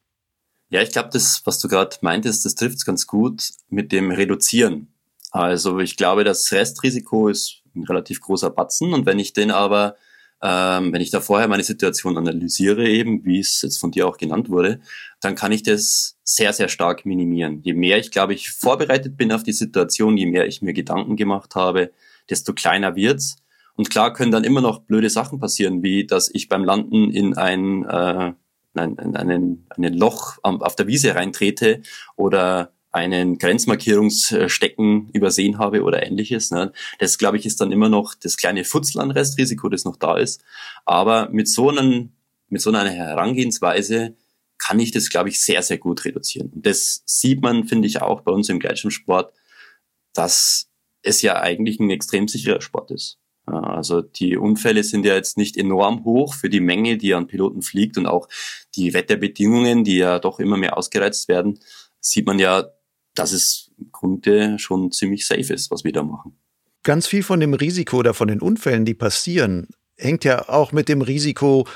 Ja, ich glaube, das, was du gerade meintest, das trifft es ganz gut mit dem Reduzieren. Also ich glaube, das Restrisiko ist ein relativ großer Batzen und wenn ich den aber ähm, wenn ich da vorher meine Situation analysiere, eben wie es jetzt von dir auch genannt wurde, dann kann ich das sehr, sehr stark minimieren. Je mehr ich, glaube ich, vorbereitet bin auf die Situation, je mehr ich mir Gedanken gemacht habe, desto kleiner wird's. Und klar können dann immer noch blöde Sachen passieren, wie dass ich beim Landen in ein, äh, in einen, einen Loch auf der Wiese reintrete oder einen Grenzmarkierungsstecken übersehen habe oder ähnliches. Ne? Das, glaube ich, ist dann immer noch das kleine Futzelanrestrisiko, das noch da ist. Aber mit so, einem, mit so einer Herangehensweise kann ich das, glaube ich, sehr, sehr gut reduzieren. Und das sieht man, finde ich, auch bei uns im Gleitschirmsport, dass es ja eigentlich ein extrem sicherer Sport ist. Also die Unfälle sind ja jetzt nicht enorm hoch für die Menge, die an Piloten fliegt und auch die Wetterbedingungen, die ja doch immer mehr ausgereizt werden, sieht man ja, dass es im Grunde schon ziemlich safe ist, was wir da machen. Ganz viel von dem Risiko oder von den Unfällen, die passieren, hängt ja auch mit dem Risiko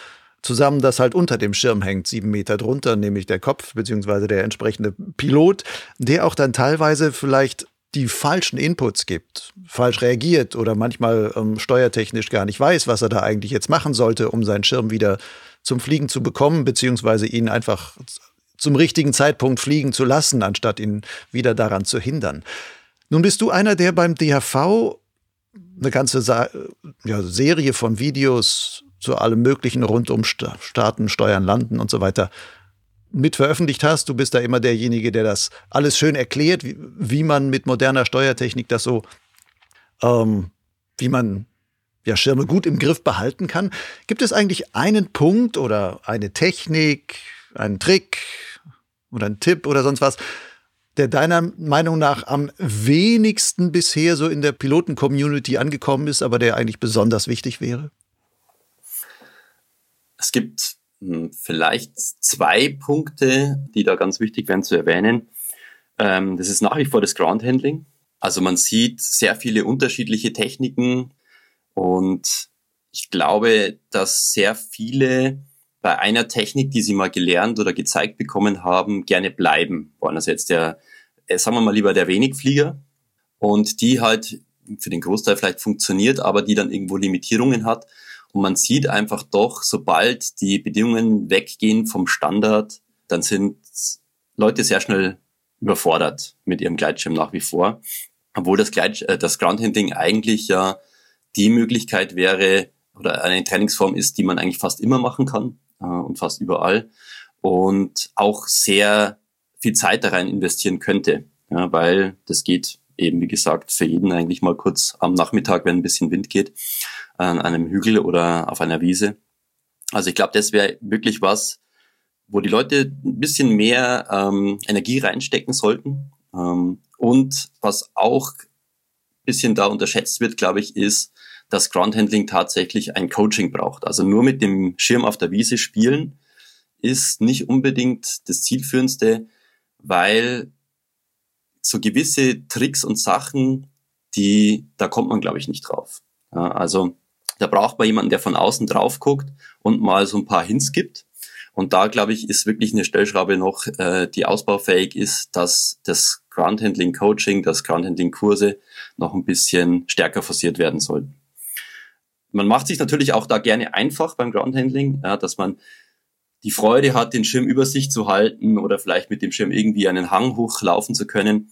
zusammen, das halt unter dem Schirm hängt, sieben Meter drunter, nämlich der Kopf beziehungsweise der entsprechende Pilot, der auch dann teilweise vielleicht die falschen Inputs gibt, falsch reagiert oder manchmal ähm, steuertechnisch gar nicht weiß, was er da eigentlich jetzt machen sollte, um seinen Schirm wieder zum Fliegen zu bekommen, beziehungsweise ihn einfach zum richtigen Zeitpunkt fliegen zu lassen, anstatt ihn wieder daran zu hindern. Nun bist du einer, der beim DHV eine ganze Sa ja, Serie von Videos zu allem Möglichen rund um Staaten, Steuern, Landen und so weiter mit veröffentlicht hast. Du bist da immer derjenige, der das alles schön erklärt, wie, wie man mit moderner Steuertechnik das so, ähm, wie man ja, Schirme gut im Griff behalten kann. Gibt es eigentlich einen Punkt oder eine Technik, einen Trick oder einen Tipp oder sonst was, der deiner Meinung nach am wenigsten bisher so in der Piloten-Community angekommen ist, aber der eigentlich besonders wichtig wäre? Es gibt hm, vielleicht zwei Punkte, die da ganz wichtig wären zu erwähnen. Ähm, das ist nach wie vor das Ground Handling. Also man sieht sehr viele unterschiedliche Techniken und ich glaube, dass sehr viele bei einer Technik, die sie mal gelernt oder gezeigt bekommen haben, gerne bleiben wollen. Also jetzt der, äh, sagen wir mal lieber der Wenigflieger und die halt für den Großteil vielleicht funktioniert, aber die dann irgendwo Limitierungen hat und man sieht einfach doch, sobald die Bedingungen weggehen vom Standard, dann sind Leute sehr schnell überfordert mit ihrem Gleitschirm nach wie vor. Obwohl das, Gleit äh, das Groundhandling eigentlich ja die Möglichkeit wäre oder eine Trainingsform ist, die man eigentlich fast immer machen kann äh, und fast überall und auch sehr viel Zeit da rein investieren könnte, ja, weil das geht eben, wie gesagt, für jeden eigentlich mal kurz am Nachmittag, wenn ein bisschen Wind geht an einem Hügel oder auf einer Wiese. Also ich glaube, das wäre wirklich was, wo die Leute ein bisschen mehr ähm, Energie reinstecken sollten. Ähm, und was auch ein bisschen da unterschätzt wird, glaube ich, ist, dass Groundhandling tatsächlich ein Coaching braucht. Also nur mit dem Schirm auf der Wiese spielen ist nicht unbedingt das Zielführendste, weil so gewisse Tricks und Sachen, die, da kommt man, glaube ich, nicht drauf. Ja, also da braucht man jemanden, der von außen drauf guckt und mal so ein paar Hints gibt. Und da, glaube ich, ist wirklich eine Stellschraube noch, äh, die ausbaufähig ist, dass das Groundhandling Coaching, das Groundhandling Kurse noch ein bisschen stärker forciert werden sollten. Man macht sich natürlich auch da gerne einfach beim Groundhandling, ja, dass man die Freude hat, den Schirm über sich zu halten oder vielleicht mit dem Schirm irgendwie einen Hang hochlaufen zu können.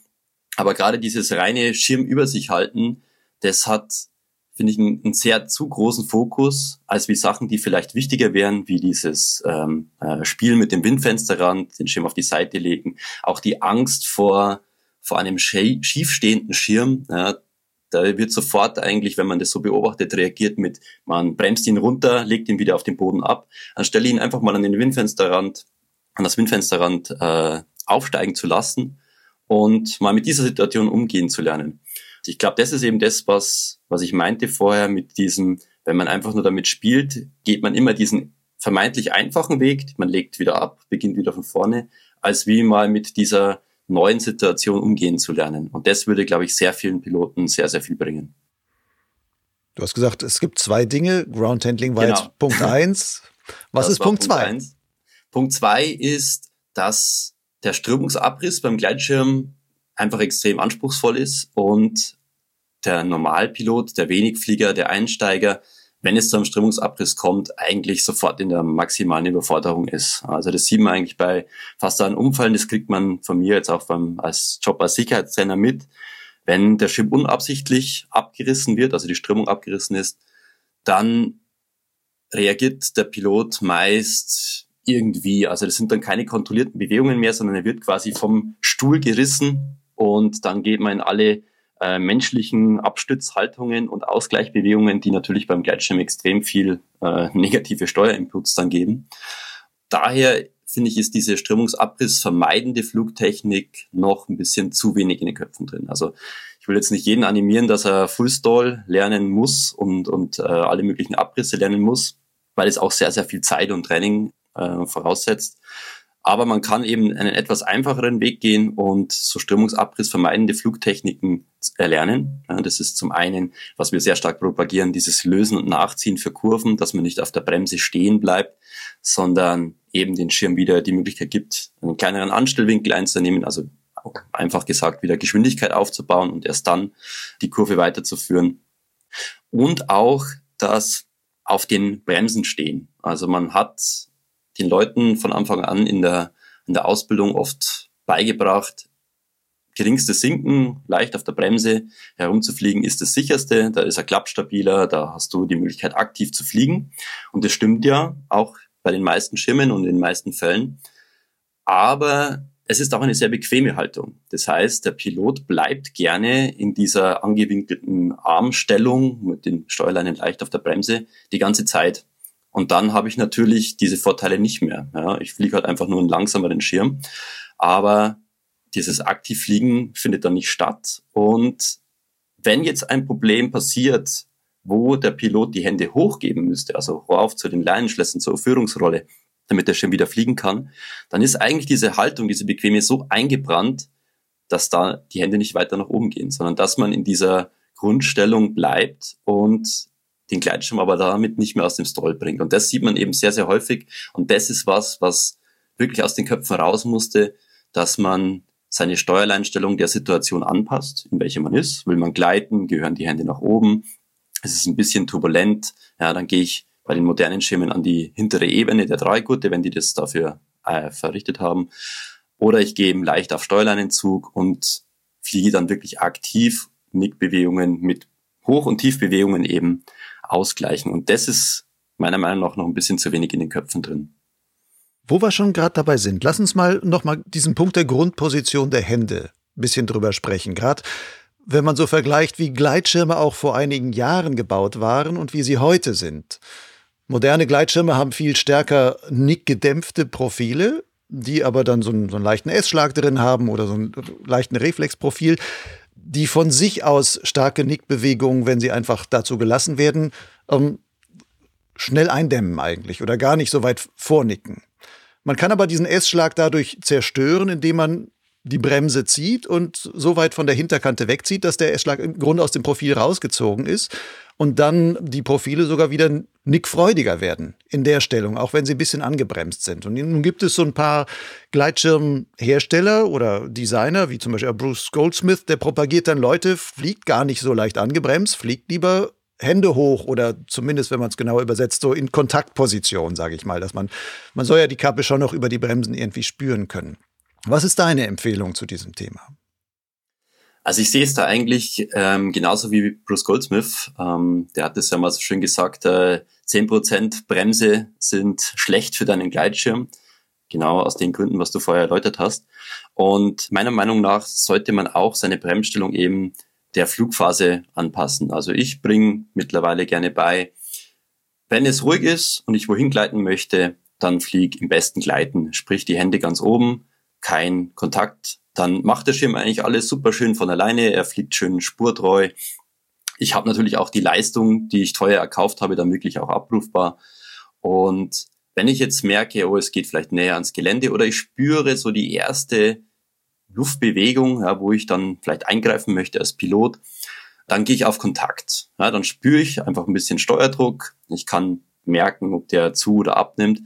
Aber gerade dieses reine Schirm über sich halten, das hat finde ich, einen, einen, sehr zu großen Fokus, als wie Sachen, die vielleicht wichtiger wären, wie dieses ähm, äh, Spiel mit dem Windfensterrand, den Schirm auf die Seite legen, auch die Angst vor, vor einem schiefstehenden Schirm. Ja, da wird sofort eigentlich, wenn man das so beobachtet, reagiert mit, man bremst ihn runter, legt ihn wieder auf den Boden ab, anstelle ihn einfach mal an den Windfensterrand, an das Windfensterrand äh, aufsteigen zu lassen und mal mit dieser Situation umgehen zu lernen. Ich glaube, das ist eben das, was, was ich meinte vorher mit diesem, wenn man einfach nur damit spielt, geht man immer diesen vermeintlich einfachen Weg, man legt wieder ab, beginnt wieder von vorne, als wie mal mit dieser neuen Situation umgehen zu lernen. Und das würde, glaube ich, sehr vielen Piloten sehr, sehr viel bringen. Du hast gesagt, es gibt zwei Dinge. Ground Handling war genau. jetzt Punkt eins. Was das ist Punkt zwei? Eins. Punkt zwei ist, dass der Strömungsabriss beim Gleitschirm einfach extrem anspruchsvoll ist und der Normalpilot, der Wenigflieger, der Einsteiger, wenn es zu einem Strömungsabriss kommt, eigentlich sofort in der maximalen Überforderung ist. Also das sieht man eigentlich bei fast allen Unfällen, das kriegt man von mir jetzt auch beim, als Job als Sicherheitstrainer mit. Wenn der Schirm unabsichtlich abgerissen wird, also die Strömung abgerissen ist, dann reagiert der Pilot meist irgendwie. Also das sind dann keine kontrollierten Bewegungen mehr, sondern er wird quasi vom Stuhl gerissen und dann geht man in alle äh, menschlichen Abstützhaltungen und Ausgleichbewegungen, die natürlich beim Gleitschirm extrem viel äh, negative Steuerinputs dann geben. Daher finde ich, ist diese Strömungsabriss vermeidende Flugtechnik noch ein bisschen zu wenig in den Köpfen drin. Also ich will jetzt nicht jeden animieren, dass er Fullstall lernen muss und, und äh, alle möglichen Abrisse lernen muss, weil es auch sehr, sehr viel Zeit und Training äh, voraussetzt. Aber man kann eben einen etwas einfacheren Weg gehen und so Strömungsabriss vermeidende Flugtechniken erlernen. Das ist zum einen, was wir sehr stark propagieren, dieses Lösen und Nachziehen für Kurven, dass man nicht auf der Bremse stehen bleibt, sondern eben den Schirm wieder die Möglichkeit gibt, einen kleineren Anstellwinkel einzunehmen, also einfach gesagt wieder Geschwindigkeit aufzubauen und erst dann die Kurve weiterzuführen. Und auch das auf den Bremsen stehen. Also man hat den Leuten von Anfang an in der, in der Ausbildung oft beigebracht, geringstes Sinken, leicht auf der Bremse herumzufliegen ist das sicherste, da ist er klappstabiler, da hast du die Möglichkeit aktiv zu fliegen. Und das stimmt ja auch bei den meisten Schirmen und in den meisten Fällen. Aber es ist auch eine sehr bequeme Haltung. Das heißt, der Pilot bleibt gerne in dieser angewinkelten Armstellung mit den Steuerleinen leicht auf der Bremse die ganze Zeit. Und dann habe ich natürlich diese Vorteile nicht mehr. Ja, ich fliege halt einfach nur einen langsameren Schirm. Aber dieses Aktivfliegen findet dann nicht statt. Und wenn jetzt ein Problem passiert, wo der Pilot die Hände hochgeben müsste, also rauf zu den Leinenschlössern zur Führungsrolle, damit der Schirm wieder fliegen kann, dann ist eigentlich diese Haltung, diese Bequeme so eingebrannt, dass da die Hände nicht weiter nach oben gehen, sondern dass man in dieser Grundstellung bleibt und den Gleitschirm aber damit nicht mehr aus dem Stall bringt. Und das sieht man eben sehr, sehr häufig. Und das ist was, was wirklich aus den Köpfen raus musste, dass man seine Steuerleinstellung der Situation anpasst, in welcher man ist. Will man gleiten, gehören die Hände nach oben. Es ist ein bisschen turbulent. Ja, dann gehe ich bei den modernen Schirmen an die hintere Ebene der Dreigurte, wenn die das dafür äh, verrichtet haben. Oder ich gehe eben leicht auf Steuerleinenzug und fliege dann wirklich aktiv Nickbewegungen mit Hoch- und Tiefbewegungen eben ausgleichen. Und das ist meiner Meinung nach noch ein bisschen zu wenig in den Köpfen drin. Wo wir schon gerade dabei sind, lass uns mal nochmal diesen Punkt der Grundposition der Hände ein bisschen drüber sprechen. Gerade wenn man so vergleicht, wie Gleitschirme auch vor einigen Jahren gebaut waren und wie sie heute sind. Moderne Gleitschirme haben viel stärker nickgedämpfte Profile, die aber dann so einen, so einen leichten S-Schlag drin haben oder so einen leichten Reflexprofil, die von sich aus starke Nickbewegungen, wenn sie einfach dazu gelassen werden, ähm, schnell eindämmen eigentlich oder gar nicht so weit vornicken. Man kann aber diesen S-Schlag dadurch zerstören, indem man die Bremse zieht und so weit von der Hinterkante wegzieht, dass der S-Schlag im Grunde aus dem Profil rausgezogen ist und dann die Profile sogar wieder nickfreudiger werden in der Stellung, auch wenn sie ein bisschen angebremst sind. Und nun gibt es so ein paar Gleitschirmhersteller oder Designer, wie zum Beispiel Bruce Goldsmith, der propagiert dann Leute, fliegt gar nicht so leicht angebremst, fliegt lieber Hände hoch oder zumindest, wenn man es genau übersetzt, so in Kontaktposition, sage ich mal, dass man, man soll ja die Kappe schon noch über die Bremsen irgendwie spüren können. Was ist deine Empfehlung zu diesem Thema? Also ich sehe es da eigentlich ähm, genauso wie Bruce Goldsmith. Ähm, der hat es ja mal so schön gesagt, äh, 10% Bremse sind schlecht für deinen Gleitschirm. Genau aus den Gründen, was du vorher erläutert hast. Und meiner Meinung nach sollte man auch seine Bremsstellung eben der Flugphase anpassen. Also ich bringe mittlerweile gerne bei, wenn es ruhig ist und ich wohin gleiten möchte, dann flieg im besten Gleiten, sprich die Hände ganz oben, kein Kontakt, dann macht der Schirm eigentlich alles super schön von alleine, er fliegt schön spurtreu. Ich habe natürlich auch die Leistung, die ich teuer erkauft habe, dann wirklich auch abrufbar. Und wenn ich jetzt merke, oh, es geht vielleicht näher ans Gelände oder ich spüre so die erste Luftbewegung, ja, wo ich dann vielleicht eingreifen möchte als Pilot, dann gehe ich auf Kontakt. Ja, dann spüre ich einfach ein bisschen Steuerdruck. Ich kann merken, ob der zu oder abnimmt.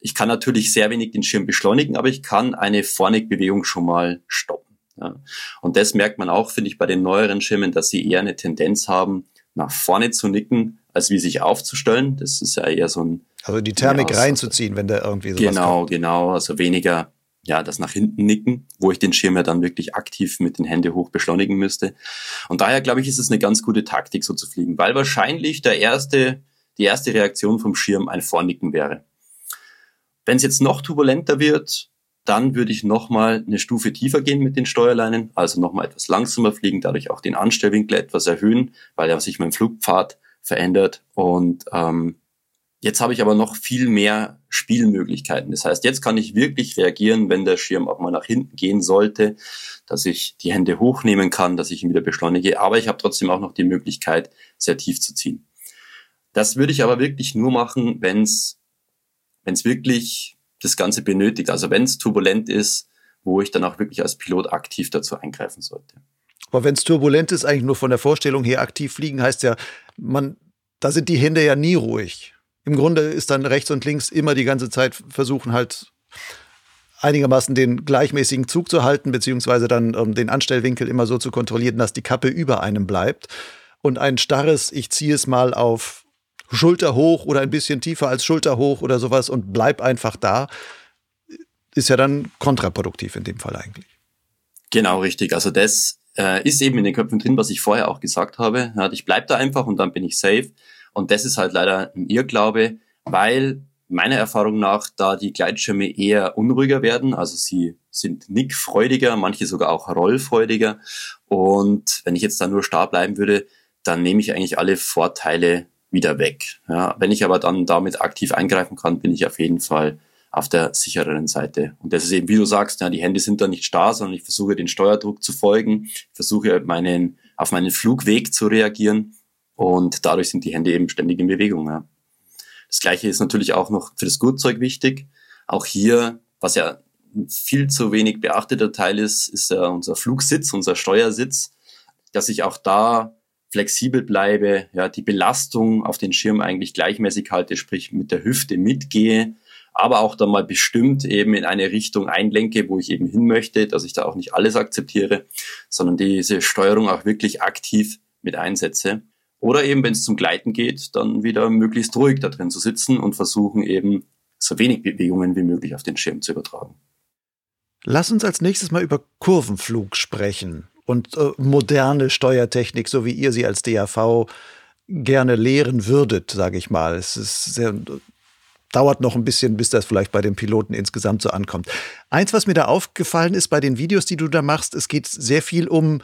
Ich kann natürlich sehr wenig den Schirm beschleunigen, aber ich kann eine Vornigbewegung schon mal stoppen. Ja. Und das merkt man auch, finde ich, bei den neueren Schirmen, dass sie eher eine Tendenz haben, nach vorne zu nicken, als wie sich aufzustellen. Das ist ja eher so ein... Also die Thermik ja, reinzuziehen, wenn da irgendwie sowas Genau, kommt. genau. Also weniger ja, das nach hinten nicken, wo ich den Schirm ja dann wirklich aktiv mit den Händen hoch beschleunigen müsste. Und daher glaube ich, ist es eine ganz gute Taktik, so zu fliegen, weil wahrscheinlich der erste die erste Reaktion vom Schirm ein Vornicken wäre. Wenn es jetzt noch turbulenter wird, dann würde ich nochmal eine Stufe tiefer gehen mit den Steuerleinen, also nochmal etwas langsamer fliegen, dadurch auch den Anstellwinkel etwas erhöhen, weil ja sich mein Flugpfad verändert. Und ähm, jetzt habe ich aber noch viel mehr Spielmöglichkeiten. Das heißt, jetzt kann ich wirklich reagieren, wenn der Schirm auch mal nach hinten gehen sollte, dass ich die Hände hochnehmen kann, dass ich ihn wieder beschleunige. Aber ich habe trotzdem auch noch die Möglichkeit, sehr tief zu ziehen. Das würde ich aber wirklich nur machen, wenn es wenn es wirklich das Ganze benötigt, also wenn es turbulent ist, wo ich dann auch wirklich als Pilot aktiv dazu eingreifen sollte. Aber wenn es turbulent ist, eigentlich nur von der Vorstellung her aktiv fliegen, heißt ja, man, da sind die Hände ja nie ruhig. Im Grunde ist dann rechts und links immer die ganze Zeit versuchen halt einigermaßen den gleichmäßigen Zug zu halten, beziehungsweise dann ähm, den Anstellwinkel immer so zu kontrollieren, dass die Kappe über einem bleibt. Und ein starres, ich ziehe es mal auf Schulter hoch oder ein bisschen tiefer als Schulter hoch oder sowas und bleib einfach da, ist ja dann kontraproduktiv in dem Fall eigentlich. Genau, richtig. Also das äh, ist eben in den Köpfen drin, was ich vorher auch gesagt habe. Ja, ich bleib da einfach und dann bin ich safe. Und das ist halt leider ein Irrglaube, weil meiner Erfahrung nach da die Gleitschirme eher unruhiger werden. Also sie sind nickfreudiger, manche sogar auch rollfreudiger. Und wenn ich jetzt da nur starr bleiben würde, dann nehme ich eigentlich alle Vorteile wieder weg. Ja, wenn ich aber dann damit aktiv eingreifen kann, bin ich auf jeden Fall auf der sichereren Seite. Und das ist eben, wie du sagst, ja, die Hände sind da nicht starr, sondern ich versuche den Steuerdruck zu folgen, versuche meinen, auf meinen Flugweg zu reagieren und dadurch sind die Hände eben ständig in Bewegung. Ja. Das gleiche ist natürlich auch noch für das Gurtzeug wichtig. Auch hier, was ja viel zu wenig beachteter Teil ist, ist ja unser Flugsitz, unser Steuersitz, dass ich auch da flexibel bleibe, ja, die Belastung auf den Schirm eigentlich gleichmäßig halte, sprich mit der Hüfte mitgehe, aber auch dann mal bestimmt eben in eine Richtung einlenke, wo ich eben hin möchte, dass ich da auch nicht alles akzeptiere, sondern diese Steuerung auch wirklich aktiv mit einsetze. Oder eben, wenn es zum Gleiten geht, dann wieder möglichst ruhig da drin zu sitzen und versuchen eben so wenig Bewegungen wie möglich auf den Schirm zu übertragen. Lass uns als nächstes mal über Kurvenflug sprechen und äh, moderne Steuertechnik, so wie ihr sie als DAV gerne lehren würdet, sage ich mal. Es ist sehr, dauert noch ein bisschen, bis das vielleicht bei den Piloten insgesamt so ankommt. Eins, was mir da aufgefallen ist bei den Videos, die du da machst, es geht sehr viel um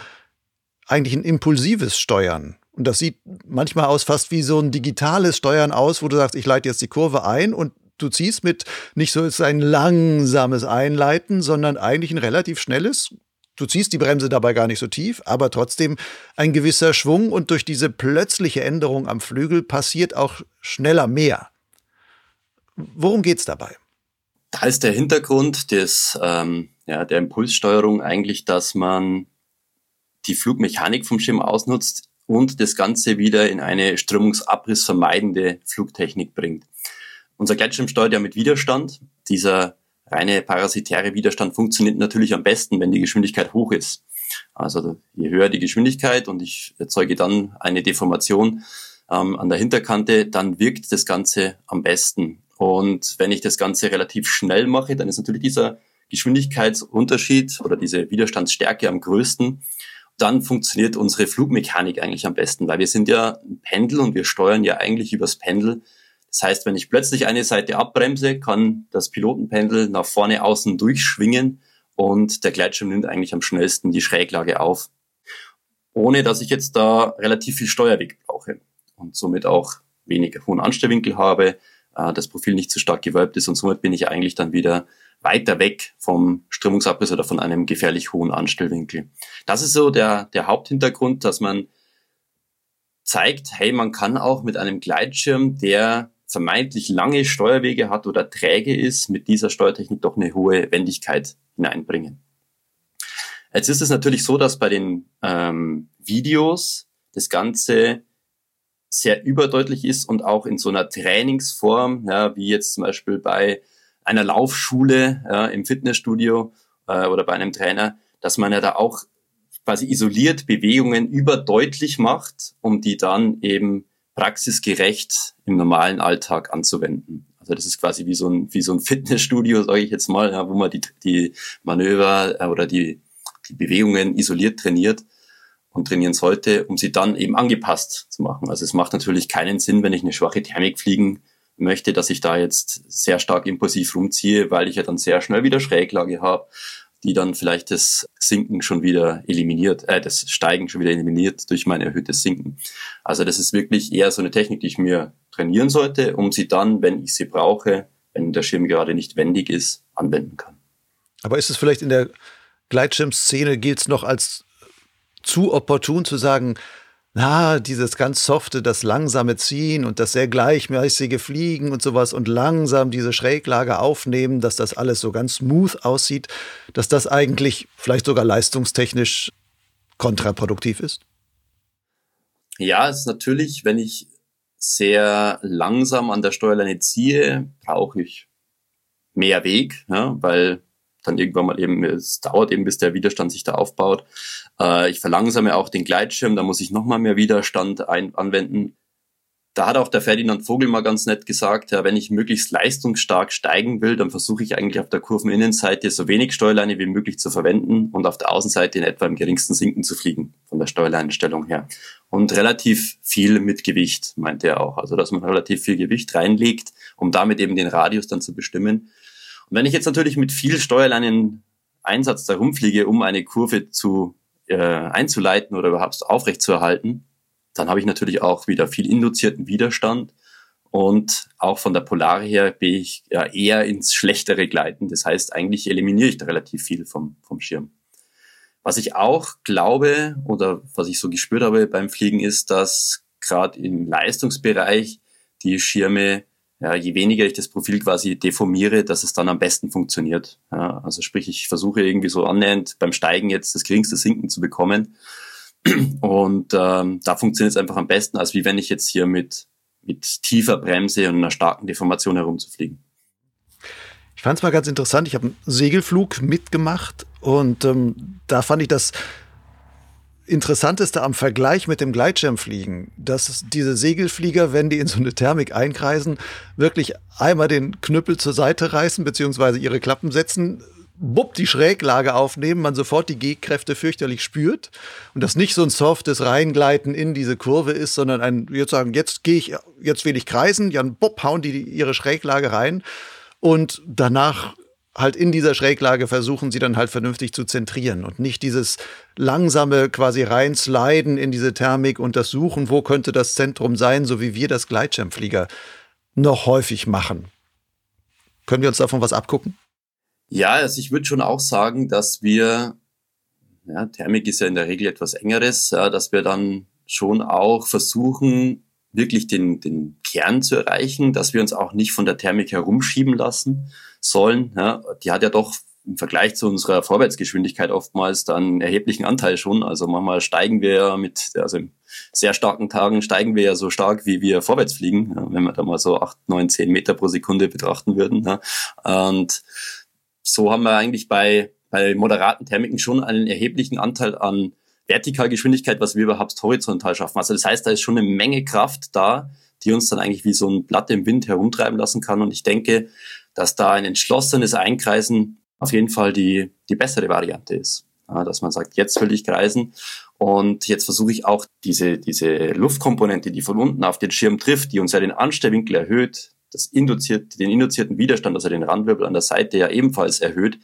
eigentlich ein impulsives Steuern. Und das sieht manchmal aus fast wie so ein digitales Steuern aus, wo du sagst, ich leite jetzt die Kurve ein und du ziehst mit nicht so ein langsames Einleiten, sondern eigentlich ein relativ schnelles, Du ziehst die Bremse dabei gar nicht so tief, aber trotzdem ein gewisser Schwung und durch diese plötzliche Änderung am Flügel passiert auch schneller mehr. Worum geht es dabei? Da ist der Hintergrund des, ähm, ja, der Impulssteuerung eigentlich, dass man die Flugmechanik vom Schirm ausnutzt und das Ganze wieder in eine strömungsabrissvermeidende Flugtechnik bringt. Unser Gleitschirm steuert ja mit Widerstand. Dieser reine parasitäre Widerstand funktioniert natürlich am besten, wenn die Geschwindigkeit hoch ist. Also je höher die Geschwindigkeit und ich erzeuge dann eine Deformation ähm, an der Hinterkante, dann wirkt das Ganze am besten. Und wenn ich das Ganze relativ schnell mache, dann ist natürlich dieser Geschwindigkeitsunterschied oder diese Widerstandsstärke am größten. Dann funktioniert unsere Flugmechanik eigentlich am besten, weil wir sind ja ein Pendel und wir steuern ja eigentlich übers Pendel das heißt, wenn ich plötzlich eine Seite abbremse, kann das Pilotenpendel nach vorne außen durchschwingen und der Gleitschirm nimmt eigentlich am schnellsten die Schräglage auf, ohne dass ich jetzt da relativ viel Steuerweg brauche und somit auch wenig hohen Anstellwinkel habe, äh, das Profil nicht zu stark gewölbt ist und somit bin ich eigentlich dann wieder weiter weg vom Strömungsabriss oder von einem gefährlich hohen Anstellwinkel. Das ist so der, der Haupthintergrund, dass man zeigt, hey, man kann auch mit einem Gleitschirm, der vermeintlich lange Steuerwege hat oder träge ist, mit dieser Steuertechnik doch eine hohe Wendigkeit hineinbringen. Jetzt ist es natürlich so, dass bei den ähm, Videos das Ganze sehr überdeutlich ist und auch in so einer Trainingsform, ja, wie jetzt zum Beispiel bei einer Laufschule ja, im Fitnessstudio äh, oder bei einem Trainer, dass man ja da auch quasi isoliert Bewegungen überdeutlich macht, um die dann eben praxisgerecht im normalen Alltag anzuwenden. Also das ist quasi wie so ein, wie so ein Fitnessstudio, sage ich jetzt mal, ja, wo man die, die Manöver äh, oder die, die Bewegungen isoliert trainiert. und trainieren sollte, um sie dann eben angepasst zu machen. Also es macht natürlich keinen Sinn, wenn ich eine schwache Thermik fliegen möchte, dass ich da jetzt sehr stark impulsiv rumziehe, weil ich ja dann sehr schnell wieder Schräglage habe, die dann vielleicht das Sinken schon wieder eliminiert, äh, das Steigen schon wieder eliminiert durch mein erhöhtes Sinken. Also das ist wirklich eher so eine Technik, die ich mir trainieren sollte, um sie dann, wenn ich sie brauche, wenn der Schirm gerade nicht wendig ist, anwenden kann. Aber ist es vielleicht in der Gleitschirmszene gilt es noch als zu opportun zu sagen, na, dieses ganz softe, das langsame Ziehen und das sehr gleichmäßige Fliegen und sowas und langsam diese Schräglage aufnehmen, dass das alles so ganz smooth aussieht, dass das eigentlich vielleicht sogar leistungstechnisch kontraproduktiv ist? Ja, es ist natürlich, wenn ich sehr langsam an der Steuerleine ziehe, brauche ich mehr Weg, ja, weil dann irgendwann mal eben, es dauert eben, bis der Widerstand sich da aufbaut. Äh, ich verlangsame auch den Gleitschirm, da muss ich nochmal mehr Widerstand ein, anwenden. Da hat auch der Ferdinand Vogel mal ganz nett gesagt, ja, wenn ich möglichst leistungsstark steigen will, dann versuche ich eigentlich auf der Kurveninnenseite so wenig Steuerleine wie möglich zu verwenden und auf der Außenseite in etwa im geringsten Sinken zu fliegen, von der Steuerleinenstellung her. Und relativ viel mit Gewicht, meinte er auch. Also, dass man relativ viel Gewicht reinlegt, um damit eben den Radius dann zu bestimmen. Wenn ich jetzt natürlich mit viel Steuerleinen Einsatz da rumfliege, um eine Kurve zu äh, einzuleiten oder überhaupt aufrechtzuerhalten, dann habe ich natürlich auch wieder viel induzierten Widerstand und auch von der Polare her bin ich ja eher ins schlechtere Gleiten. Das heißt, eigentlich eliminiere ich da relativ viel vom, vom Schirm. Was ich auch glaube oder was ich so gespürt habe beim Fliegen ist, dass gerade im Leistungsbereich die Schirme ja, je weniger ich das Profil quasi deformiere, dass es dann am besten funktioniert. Ja, also sprich, ich versuche irgendwie so annähernd beim Steigen jetzt das geringste Sinken zu bekommen. Und ähm, da funktioniert es einfach am besten, als wie wenn ich jetzt hier mit, mit tiefer Bremse und einer starken Deformation herumzufliegen. Ich fand es mal ganz interessant. Ich habe einen Segelflug mitgemacht und ähm, da fand ich das Interessanteste am Vergleich mit dem Gleitschirmfliegen, dass diese Segelflieger, wenn die in so eine Thermik einkreisen, wirklich einmal den Knüppel zur Seite reißen, beziehungsweise ihre Klappen setzen, bupp, die Schräglage aufnehmen, man sofort die G-Kräfte fürchterlich spürt und das nicht so ein softes Reingleiten in diese Kurve ist, sondern ein, jetzt sagen, jetzt gehe ich, jetzt will ich kreisen, dann bupp, hauen die ihre Schräglage rein und danach halt in dieser Schräglage versuchen sie dann halt vernünftig zu zentrieren und nicht dieses langsame quasi reinsliden in diese Thermik und das Suchen, wo könnte das Zentrum sein, so wie wir das Gleitschirmflieger noch häufig machen. Können wir uns davon was abgucken? Ja, also ich würde schon auch sagen, dass wir, ja, Thermik ist ja in der Regel etwas engeres, ja, dass wir dann schon auch versuchen, wirklich den, den Kern zu erreichen, dass wir uns auch nicht von der Thermik herumschieben lassen sollen. Ja, die hat ja doch im Vergleich zu unserer Vorwärtsgeschwindigkeit oftmals dann erheblichen Anteil schon. Also manchmal steigen wir ja mit, also in sehr starken Tagen steigen wir ja so stark, wie wir vorwärts fliegen, ja, wenn wir da mal so acht, neun, zehn Meter pro Sekunde betrachten würden. Ja. Und so haben wir eigentlich bei, bei moderaten Thermiken schon einen erheblichen Anteil an Vertikalgeschwindigkeit, was wir überhaupt horizontal schaffen. Also das heißt, da ist schon eine Menge Kraft da, die uns dann eigentlich wie so ein Blatt im Wind herumtreiben lassen kann. Und ich denke, dass da ein entschlossenes Einkreisen auf jeden Fall die, die bessere Variante ist. Ja, dass man sagt, jetzt will ich kreisen und jetzt versuche ich auch diese, diese Luftkomponente, die von unten auf den Schirm trifft, die uns ja den Anstellwinkel erhöht, das induziert, den induzierten Widerstand, also den Randwirbel an der Seite ja ebenfalls erhöht,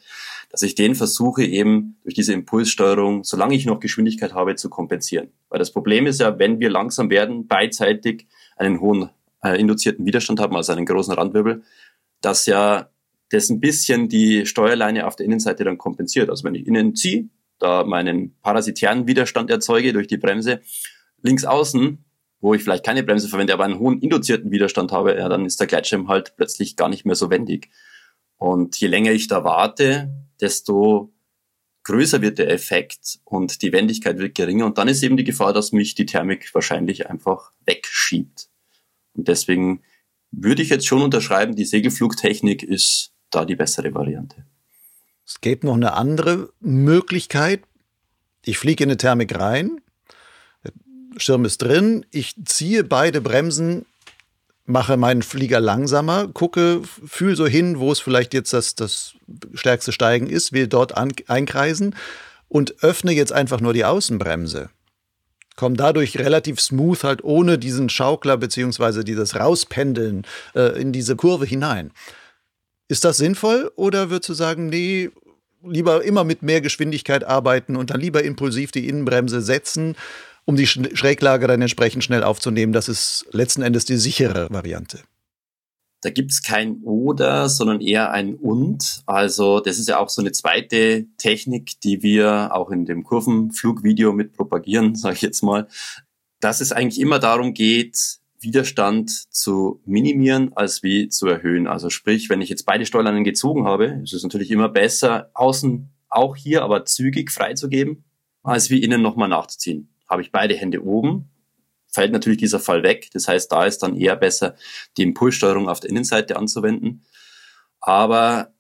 dass ich den versuche eben durch diese Impulssteuerung, solange ich noch Geschwindigkeit habe, zu kompensieren. Weil das Problem ist ja, wenn wir langsam werden, beidseitig einen hohen äh, induzierten Widerstand haben, also einen großen Randwirbel, dass ja das ein bisschen die Steuerleine auf der Innenseite dann kompensiert. Also wenn ich innen ziehe, da meinen parasitären Widerstand erzeuge durch die Bremse, links außen, wo ich vielleicht keine Bremse verwende, aber einen hohen induzierten Widerstand habe, ja, dann ist der Gleitschirm halt plötzlich gar nicht mehr so wendig. Und je länger ich da warte, desto größer wird der Effekt und die Wendigkeit wird geringer. Und dann ist eben die Gefahr, dass mich die Thermik wahrscheinlich einfach wegschiebt. Und deswegen würde ich jetzt schon unterschreiben, die Segelflugtechnik ist da die bessere Variante. Es gibt noch eine andere Möglichkeit. Ich fliege in eine Thermik rein, der Schirm ist drin, ich ziehe beide Bremsen mache meinen Flieger langsamer, gucke, fühle so hin, wo es vielleicht jetzt das, das stärkste Steigen ist, will dort an, einkreisen und öffne jetzt einfach nur die Außenbremse. kommen dadurch relativ smooth halt ohne diesen Schaukler beziehungsweise dieses Rauspendeln äh, in diese Kurve hinein. Ist das sinnvoll oder würdest du sagen, nee, lieber immer mit mehr Geschwindigkeit arbeiten und dann lieber impulsiv die Innenbremse setzen, um die Schräglage dann entsprechend schnell aufzunehmen? Das ist letzten Endes die sichere Variante. Da gibt's kein Oder, sondern eher ein Und. Also das ist ja auch so eine zweite Technik, die wir auch in dem Kurvenflugvideo mit propagieren, sage ich jetzt mal, dass es eigentlich immer darum geht, Widerstand zu minimieren als wie zu erhöhen. Also sprich, wenn ich jetzt beide Steuerleinen gezogen habe, ist es natürlich immer besser, außen auch hier aber zügig freizugeben, als wie innen nochmal nachzuziehen. Habe ich beide Hände oben, fällt natürlich dieser Fall weg. Das heißt, da ist dann eher besser, die Impulssteuerung auf der Innenseite anzuwenden. Aber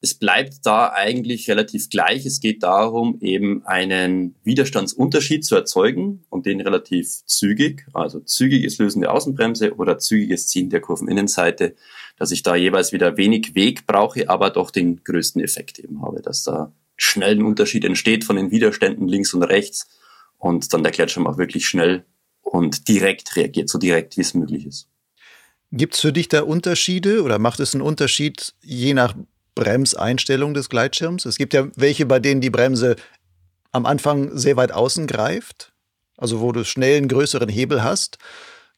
es bleibt da eigentlich relativ gleich. Es geht darum, eben einen Widerstandsunterschied zu erzeugen und den relativ zügig, also zügiges Lösen der Außenbremse oder zügiges Ziehen der Kurveninnenseite, dass ich da jeweils wieder wenig Weg brauche, aber doch den größten Effekt eben habe, dass da schnell ein Unterschied entsteht von den Widerständen links und rechts und dann der Gleitschirm auch wirklich schnell und direkt reagiert, so direkt wie es möglich ist. Gibt es für dich da Unterschiede oder macht es einen Unterschied je nach Bremseinstellung des Gleitschirms? Es gibt ja welche, bei denen die Bremse am Anfang sehr weit außen greift, also wo du schnell einen größeren Hebel hast.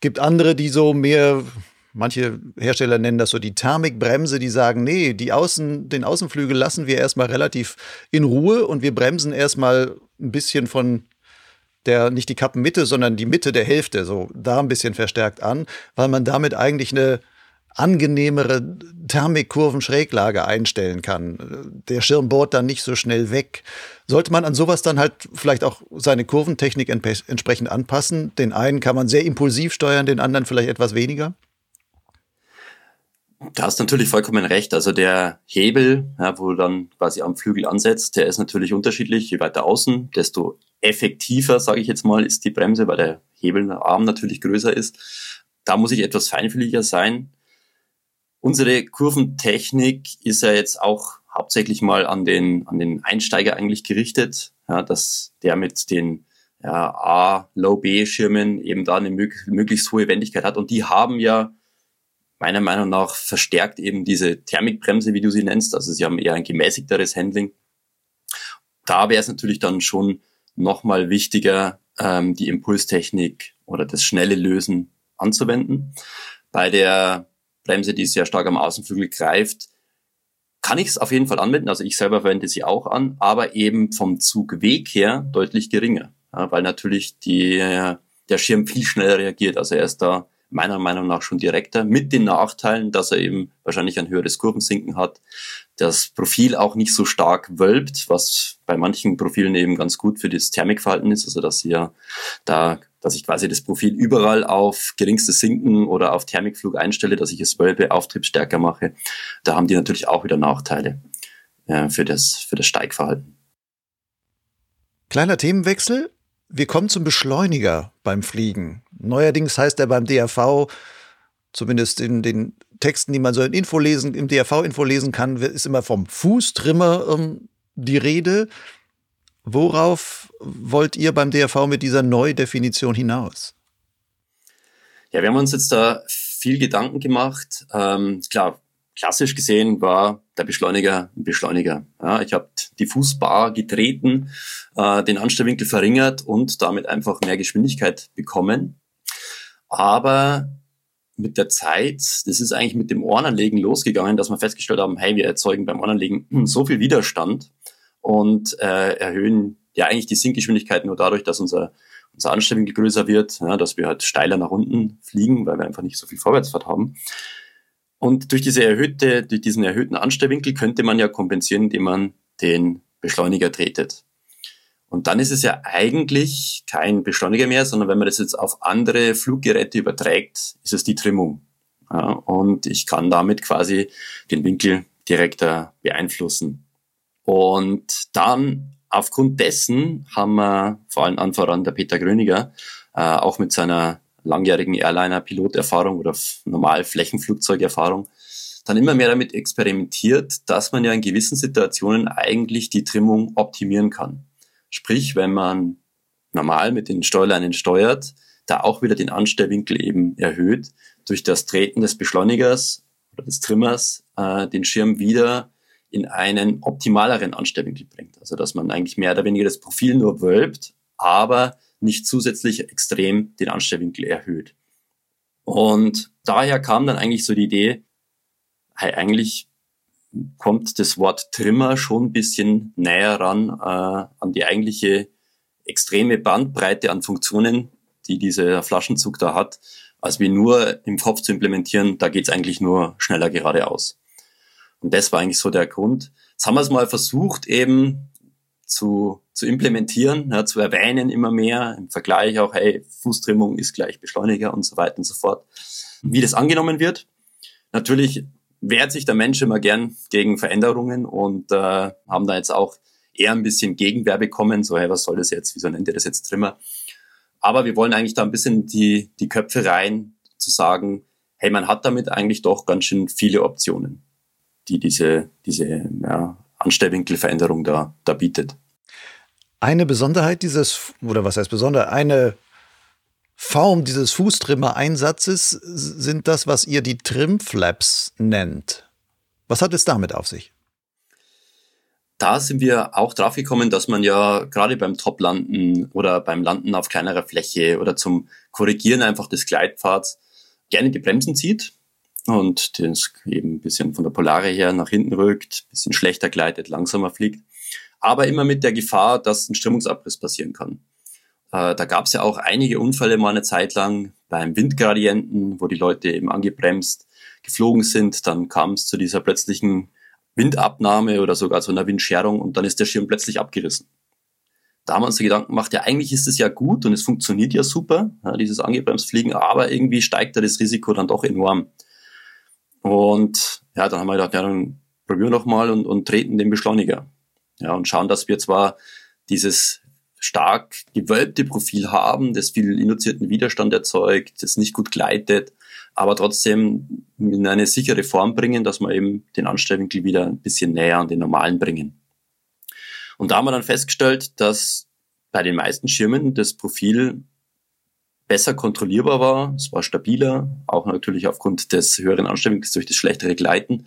Gibt andere, die so mehr, manche Hersteller nennen das so die Thermikbremse, die sagen, nee, die Außen, den Außenflügel lassen wir erstmal relativ in Ruhe und wir bremsen erstmal ein bisschen von der nicht die Kappenmitte, sondern die Mitte der Hälfte, so da ein bisschen verstärkt an, weil man damit eigentlich eine angenehmere Thermikkurven-Schräglage einstellen kann. Der Schirm bohrt dann nicht so schnell weg. Sollte man an sowas dann halt vielleicht auch seine Kurventechnik entsprechend anpassen? Den einen kann man sehr impulsiv steuern, den anderen vielleicht etwas weniger? Da hast natürlich vollkommen recht. Also der Hebel, ja, wo du dann quasi am Flügel ansetzt, der ist natürlich unterschiedlich. Je weiter außen, desto effektiver, sage ich jetzt mal, ist die Bremse, weil der Hebelarm natürlich größer ist. Da muss ich etwas feinfühliger sein. Unsere Kurventechnik ist ja jetzt auch hauptsächlich mal an den, an den Einsteiger eigentlich gerichtet, ja, dass der mit den ja, A, Low-B-Schirmen eben da eine möglichst hohe Wendigkeit hat. Und die haben ja meiner Meinung nach verstärkt eben diese Thermikbremse, wie du sie nennst. Also sie haben eher ein gemäßigteres Handling. Da wäre es natürlich dann schon nochmal wichtiger, ähm, die Impulstechnik oder das schnelle Lösen anzuwenden. Bei der Bremse, die sehr stark am Außenflügel greift, kann ich es auf jeden Fall anwenden. Also ich selber verwende sie auch an, aber eben vom Zugweg her deutlich geringer, ja, weil natürlich die, der Schirm viel schneller reagiert. Also er ist da meiner Meinung nach schon direkter, mit den Nachteilen, dass er eben wahrscheinlich ein höheres Kurvensinken hat, das Profil auch nicht so stark wölbt, was bei manchen Profilen eben ganz gut für das Thermikverhalten ist, also dass ihr da, dass ich quasi das Profil überall auf geringstes Sinken oder auf Thermikflug einstelle, dass ich es wölbe, Auftriebsstärker mache. Da haben die natürlich auch wieder Nachteile äh, für das, für das Steigverhalten. Kleiner Themenwechsel. Wir kommen zum Beschleuniger beim Fliegen. Neuerdings heißt er beim DRV, zumindest in den Texten, die man so in Info lesen, im DRV-Info lesen kann, ist immer vom Fußtrimmer ähm, die Rede. Worauf wollt ihr beim DRV mit dieser Neudefinition hinaus? Ja, wir haben uns jetzt da viel Gedanken gemacht. Ähm, klar, klassisch gesehen war der Beschleuniger ein Beschleuniger. Ja, ich habe die Fußbar getreten, äh, den Anstellwinkel verringert und damit einfach mehr Geschwindigkeit bekommen. Aber mit der Zeit, das ist eigentlich mit dem Ohrenanlegen losgegangen, dass wir festgestellt haben, hey, wir erzeugen beim Ohrenanlegen so viel Widerstand und äh, erhöhen ja eigentlich die Sinkgeschwindigkeit nur dadurch, dass unser unser Anstellwinkel größer wird, ja, dass wir halt steiler nach unten fliegen, weil wir einfach nicht so viel Vorwärtsfahrt haben. Und durch diese erhöhte, durch diesen erhöhten Anstellwinkel könnte man ja kompensieren, indem man den Beschleuniger tretet. Und dann ist es ja eigentlich kein Beschleuniger mehr, sondern wenn man das jetzt auf andere Fluggeräte überträgt, ist es die Trimmung. Ja, und ich kann damit quasi den Winkel direkter beeinflussen. Und dann aufgrund dessen haben wir vor allem an der Peter Gröniger äh, auch mit seiner langjährigen Airliner-Piloterfahrung oder normal Flächenflugzeugerfahrung dann immer mehr damit experimentiert, dass man ja in gewissen Situationen eigentlich die Trimmung optimieren kann. Sprich, wenn man normal mit den Steuerleinen steuert, da auch wieder den Anstellwinkel eben erhöht, durch das Treten des Beschleunigers oder des Trimmers äh, den Schirm wieder in einen optimaleren Anstellwinkel bringt. Also dass man eigentlich mehr oder weniger das Profil nur wölbt, aber nicht zusätzlich extrem den Anstellwinkel erhöht. Und daher kam dann eigentlich so die Idee, hey, eigentlich kommt das Wort Trimmer schon ein bisschen näher ran äh, an die eigentliche extreme Bandbreite an Funktionen, die dieser Flaschenzug da hat, als wir nur im Kopf zu implementieren, da geht's eigentlich nur schneller geradeaus. Und das war eigentlich so der Grund. Jetzt haben wir es mal versucht, eben zu, zu implementieren, ja, zu erwähnen immer mehr, im Vergleich auch, hey, Fußtrimmung ist gleich Beschleuniger und so weiter und so fort. Wie das angenommen wird, natürlich wehrt sich der Mensch immer gern gegen Veränderungen und äh, haben da jetzt auch eher ein bisschen Gegenwehr bekommen, so, hey, was soll das jetzt, wieso nennt ihr das jetzt Trimmer? Aber wir wollen eigentlich da ein bisschen die, die Köpfe rein, zu sagen, hey, man hat damit eigentlich doch ganz schön viele Optionen, die diese, diese ja, Anstellwinkelveränderung da, da bietet. Eine Besonderheit dieses, oder was heißt besonder, eine Form dieses Fußtrimmer-Einsatzes sind das, was ihr die Trimflaps nennt. Was hat es damit auf sich? da sind wir auch drauf gekommen, dass man ja gerade beim Toplanden oder beim Landen auf kleinerer Fläche oder zum Korrigieren einfach des Gleitpfads gerne die Bremsen zieht und das eben ein bisschen von der Polare her nach hinten rückt, ein bisschen schlechter gleitet, langsamer fliegt, aber immer mit der Gefahr, dass ein Strömungsabriss passieren kann. Äh, da gab es ja auch einige Unfälle mal eine Zeit lang beim Windgradienten, wo die Leute eben angebremst geflogen sind. Dann kam es zu dieser plötzlichen Windabnahme oder sogar zu einer Windscherung und dann ist der Schirm plötzlich abgerissen. Da haben wir uns die Gedanken gemacht, ja, eigentlich ist es ja gut und es funktioniert ja super, ja, dieses Angebremsfliegen, aber irgendwie steigt da das Risiko dann doch enorm. Und ja, dann haben wir gedacht, ja, dann probieren wir noch mal und, und treten den Beschleuniger. Ja, und schauen, dass wir zwar dieses stark gewölbte Profil haben, das viel induzierten Widerstand erzeugt, das nicht gut gleitet, aber trotzdem in eine sichere Form bringen, dass wir eben den Anstellwinkel wieder ein bisschen näher an den normalen bringen. Und da haben wir dann festgestellt, dass bei den meisten Schirmen das Profil besser kontrollierbar war, es war stabiler, auch natürlich aufgrund des höheren Anstellwinkels durch das schlechtere Gleiten.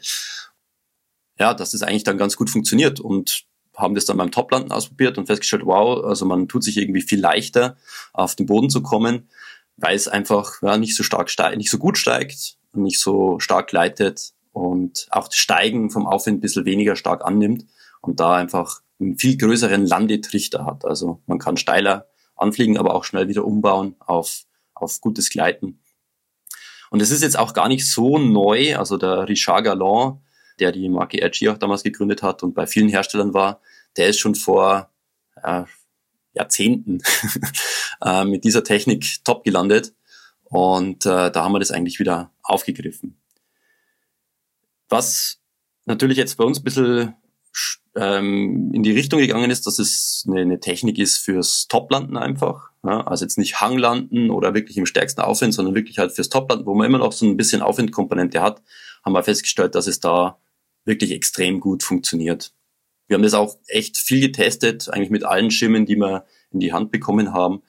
Ja, dass das eigentlich dann ganz gut funktioniert und haben das dann beim Toplanden ausprobiert und festgestellt, wow, also man tut sich irgendwie viel leichter auf den Boden zu kommen weil es einfach ja, nicht so stark steigt, nicht so gut steigt und nicht so stark gleitet und auch das Steigen vom Aufwind ein bisschen weniger stark annimmt und da einfach einen viel größeren Landetrichter hat. Also man kann steiler anfliegen, aber auch schnell wieder umbauen auf, auf gutes Gleiten. Und es ist jetzt auch gar nicht so neu. Also der Richard Galland, der die Marke RG auch damals gegründet hat und bei vielen Herstellern war, der ist schon vor äh, Jahrzehnten äh, mit dieser Technik top gelandet. Und äh, da haben wir das eigentlich wieder aufgegriffen. Was natürlich jetzt bei uns ein bisschen ähm, in die Richtung gegangen ist, dass es eine, eine Technik ist fürs Toplanden einfach. Ja? Also jetzt nicht Hanglanden oder wirklich im stärksten Aufwind, sondern wirklich halt fürs Toplanden, wo man immer noch so ein bisschen Aufwindkomponente hat, haben wir festgestellt, dass es da wirklich extrem gut funktioniert. Wir haben das auch echt viel getestet, eigentlich mit allen Schirmen, die wir in die Hand bekommen haben.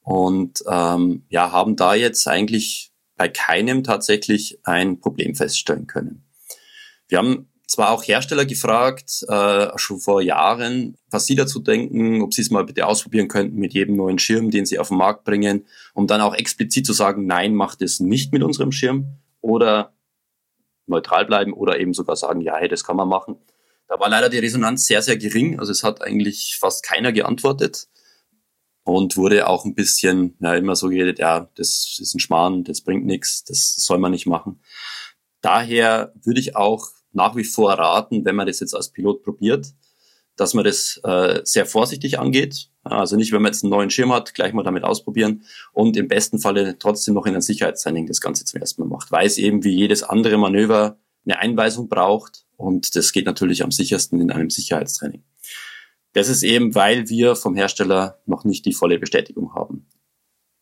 Und ähm, ja, haben da jetzt eigentlich bei keinem tatsächlich ein Problem feststellen können. Wir haben zwar auch Hersteller gefragt, äh, schon vor Jahren, was sie dazu denken, ob sie es mal bitte ausprobieren könnten mit jedem neuen Schirm, den sie auf den Markt bringen, um dann auch explizit zu sagen, nein, macht es nicht mit unserem Schirm oder neutral bleiben oder eben sogar sagen, ja, hey, das kann man machen. Da war leider die Resonanz sehr, sehr gering. Also es hat eigentlich fast keiner geantwortet und wurde auch ein bisschen ja, immer so geredet, ja, das ist ein Schmarrn, das bringt nichts, das soll man nicht machen. Daher würde ich auch nach wie vor raten, wenn man das jetzt als Pilot probiert, dass man das äh, sehr vorsichtig angeht. Also nicht, wenn man jetzt einen neuen Schirm hat, gleich mal damit ausprobieren und im besten Falle trotzdem noch in ein Sicherheitstraining das Ganze zum ersten Mal macht, weil es eben wie jedes andere Manöver eine Einweisung braucht und das geht natürlich am sichersten in einem Sicherheitstraining. Das ist eben, weil wir vom Hersteller noch nicht die volle Bestätigung haben.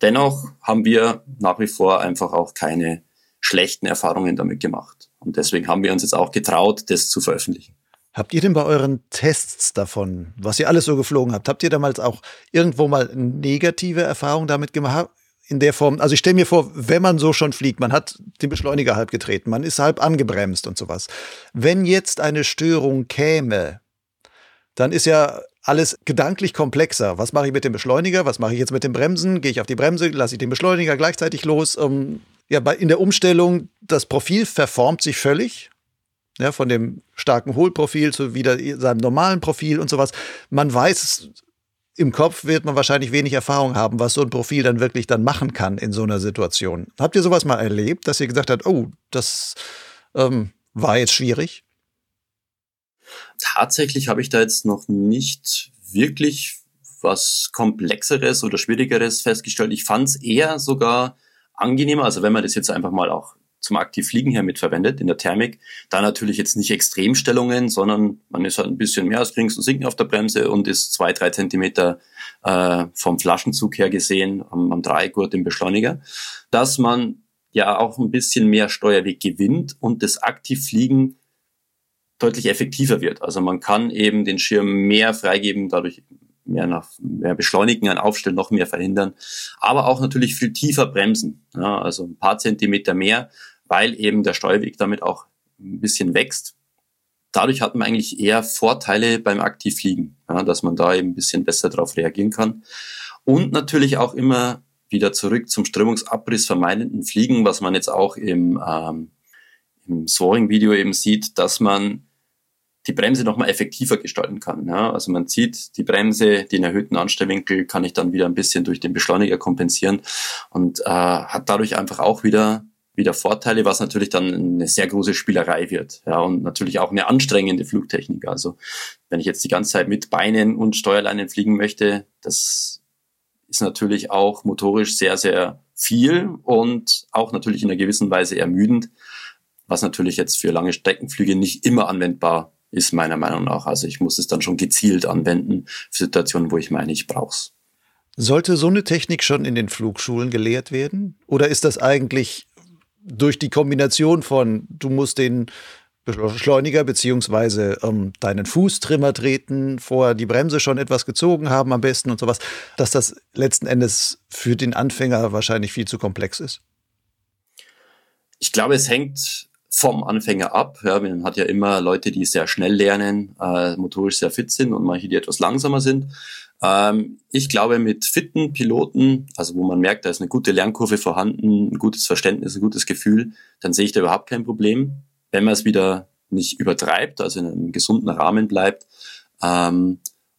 Dennoch haben wir nach wie vor einfach auch keine schlechten Erfahrungen damit gemacht. Und deswegen haben wir uns jetzt auch getraut, das zu veröffentlichen. Habt ihr denn bei euren Tests davon, was ihr alles so geflogen habt, habt ihr damals auch irgendwo mal negative Erfahrungen damit gemacht? In der Form, also ich stelle mir vor, wenn man so schon fliegt, man hat den Beschleuniger halb getreten, man ist halb angebremst und sowas. Wenn jetzt eine Störung käme, dann ist ja alles gedanklich komplexer. Was mache ich mit dem Beschleuniger? Was mache ich jetzt mit den Bremsen? Gehe ich auf die Bremse? Lasse ich den Beschleuniger gleichzeitig los? Ähm, ja, bei, in der Umstellung, das Profil verformt sich völlig. Ja, von dem starken Hohlprofil zu wieder seinem normalen Profil und sowas. Man weiß, im Kopf wird man wahrscheinlich wenig Erfahrung haben, was so ein Profil dann wirklich dann machen kann in so einer Situation. Habt ihr sowas mal erlebt, dass ihr gesagt habt, oh, das ähm, war jetzt schwierig? Tatsächlich habe ich da jetzt noch nicht wirklich was Komplexeres oder Schwierigeres festgestellt. Ich fand es eher sogar angenehmer, also wenn man das jetzt einfach mal auch zum Aktivfliegen her mitverwendet in der Thermik, da natürlich jetzt nicht Extremstellungen, sondern man ist halt ein bisschen mehr als links und sinken auf der Bremse und ist zwei, drei Zentimeter äh, vom Flaschenzug her gesehen am, am Dreieckgurt im Beschleuniger, dass man ja auch ein bisschen mehr Steuerweg gewinnt und das Aktivfliegen deutlich effektiver wird. Also man kann eben den Schirm mehr freigeben, dadurch mehr nach mehr beschleunigen, ein Aufstellen noch mehr verhindern, aber auch natürlich viel tiefer bremsen, ja, also ein paar Zentimeter mehr, weil eben der Steuerweg damit auch ein bisschen wächst. Dadurch hat man eigentlich eher Vorteile beim Aktivfliegen, ja, dass man da eben ein bisschen besser darauf reagieren kann. Und natürlich auch immer wieder zurück zum Strömungsabriss vermeidenden Fliegen, was man jetzt auch im, ähm, im Soaring-Video eben sieht, dass man die Bremse nochmal effektiver gestalten kann. Ja? Also man zieht die Bremse, den erhöhten Anstellwinkel kann ich dann wieder ein bisschen durch den Beschleuniger kompensieren und äh, hat dadurch einfach auch wieder wieder Vorteile, was natürlich dann eine sehr große Spielerei wird. Ja, und natürlich auch eine anstrengende Flugtechnik. Also wenn ich jetzt die ganze Zeit mit Beinen und Steuerleinen fliegen möchte, das ist natürlich auch motorisch sehr, sehr viel und auch natürlich in einer gewissen Weise ermüdend, was natürlich jetzt für lange Streckenflüge nicht immer anwendbar ist meiner Meinung nach. Also ich muss es dann schon gezielt anwenden für Situationen, wo ich meine, ich brauche es. Sollte so eine Technik schon in den Flugschulen gelehrt werden? Oder ist das eigentlich durch die Kombination von, du musst den Beschleuniger beziehungsweise ähm, deinen Fußtrimmer treten, vorher die Bremse schon etwas gezogen haben am besten und sowas, dass das letzten Endes für den Anfänger wahrscheinlich viel zu komplex ist? Ich glaube, es hängt vom Anfänger ab. Ja, man hat ja immer Leute, die sehr schnell lernen, äh, motorisch sehr fit sind und manche, die etwas langsamer sind. Ähm, ich glaube, mit fitten Piloten, also wo man merkt, da ist eine gute Lernkurve vorhanden, ein gutes Verständnis, ein gutes Gefühl, dann sehe ich da überhaupt kein Problem. Wenn man es wieder nicht übertreibt, also in einem gesunden Rahmen bleibt ähm,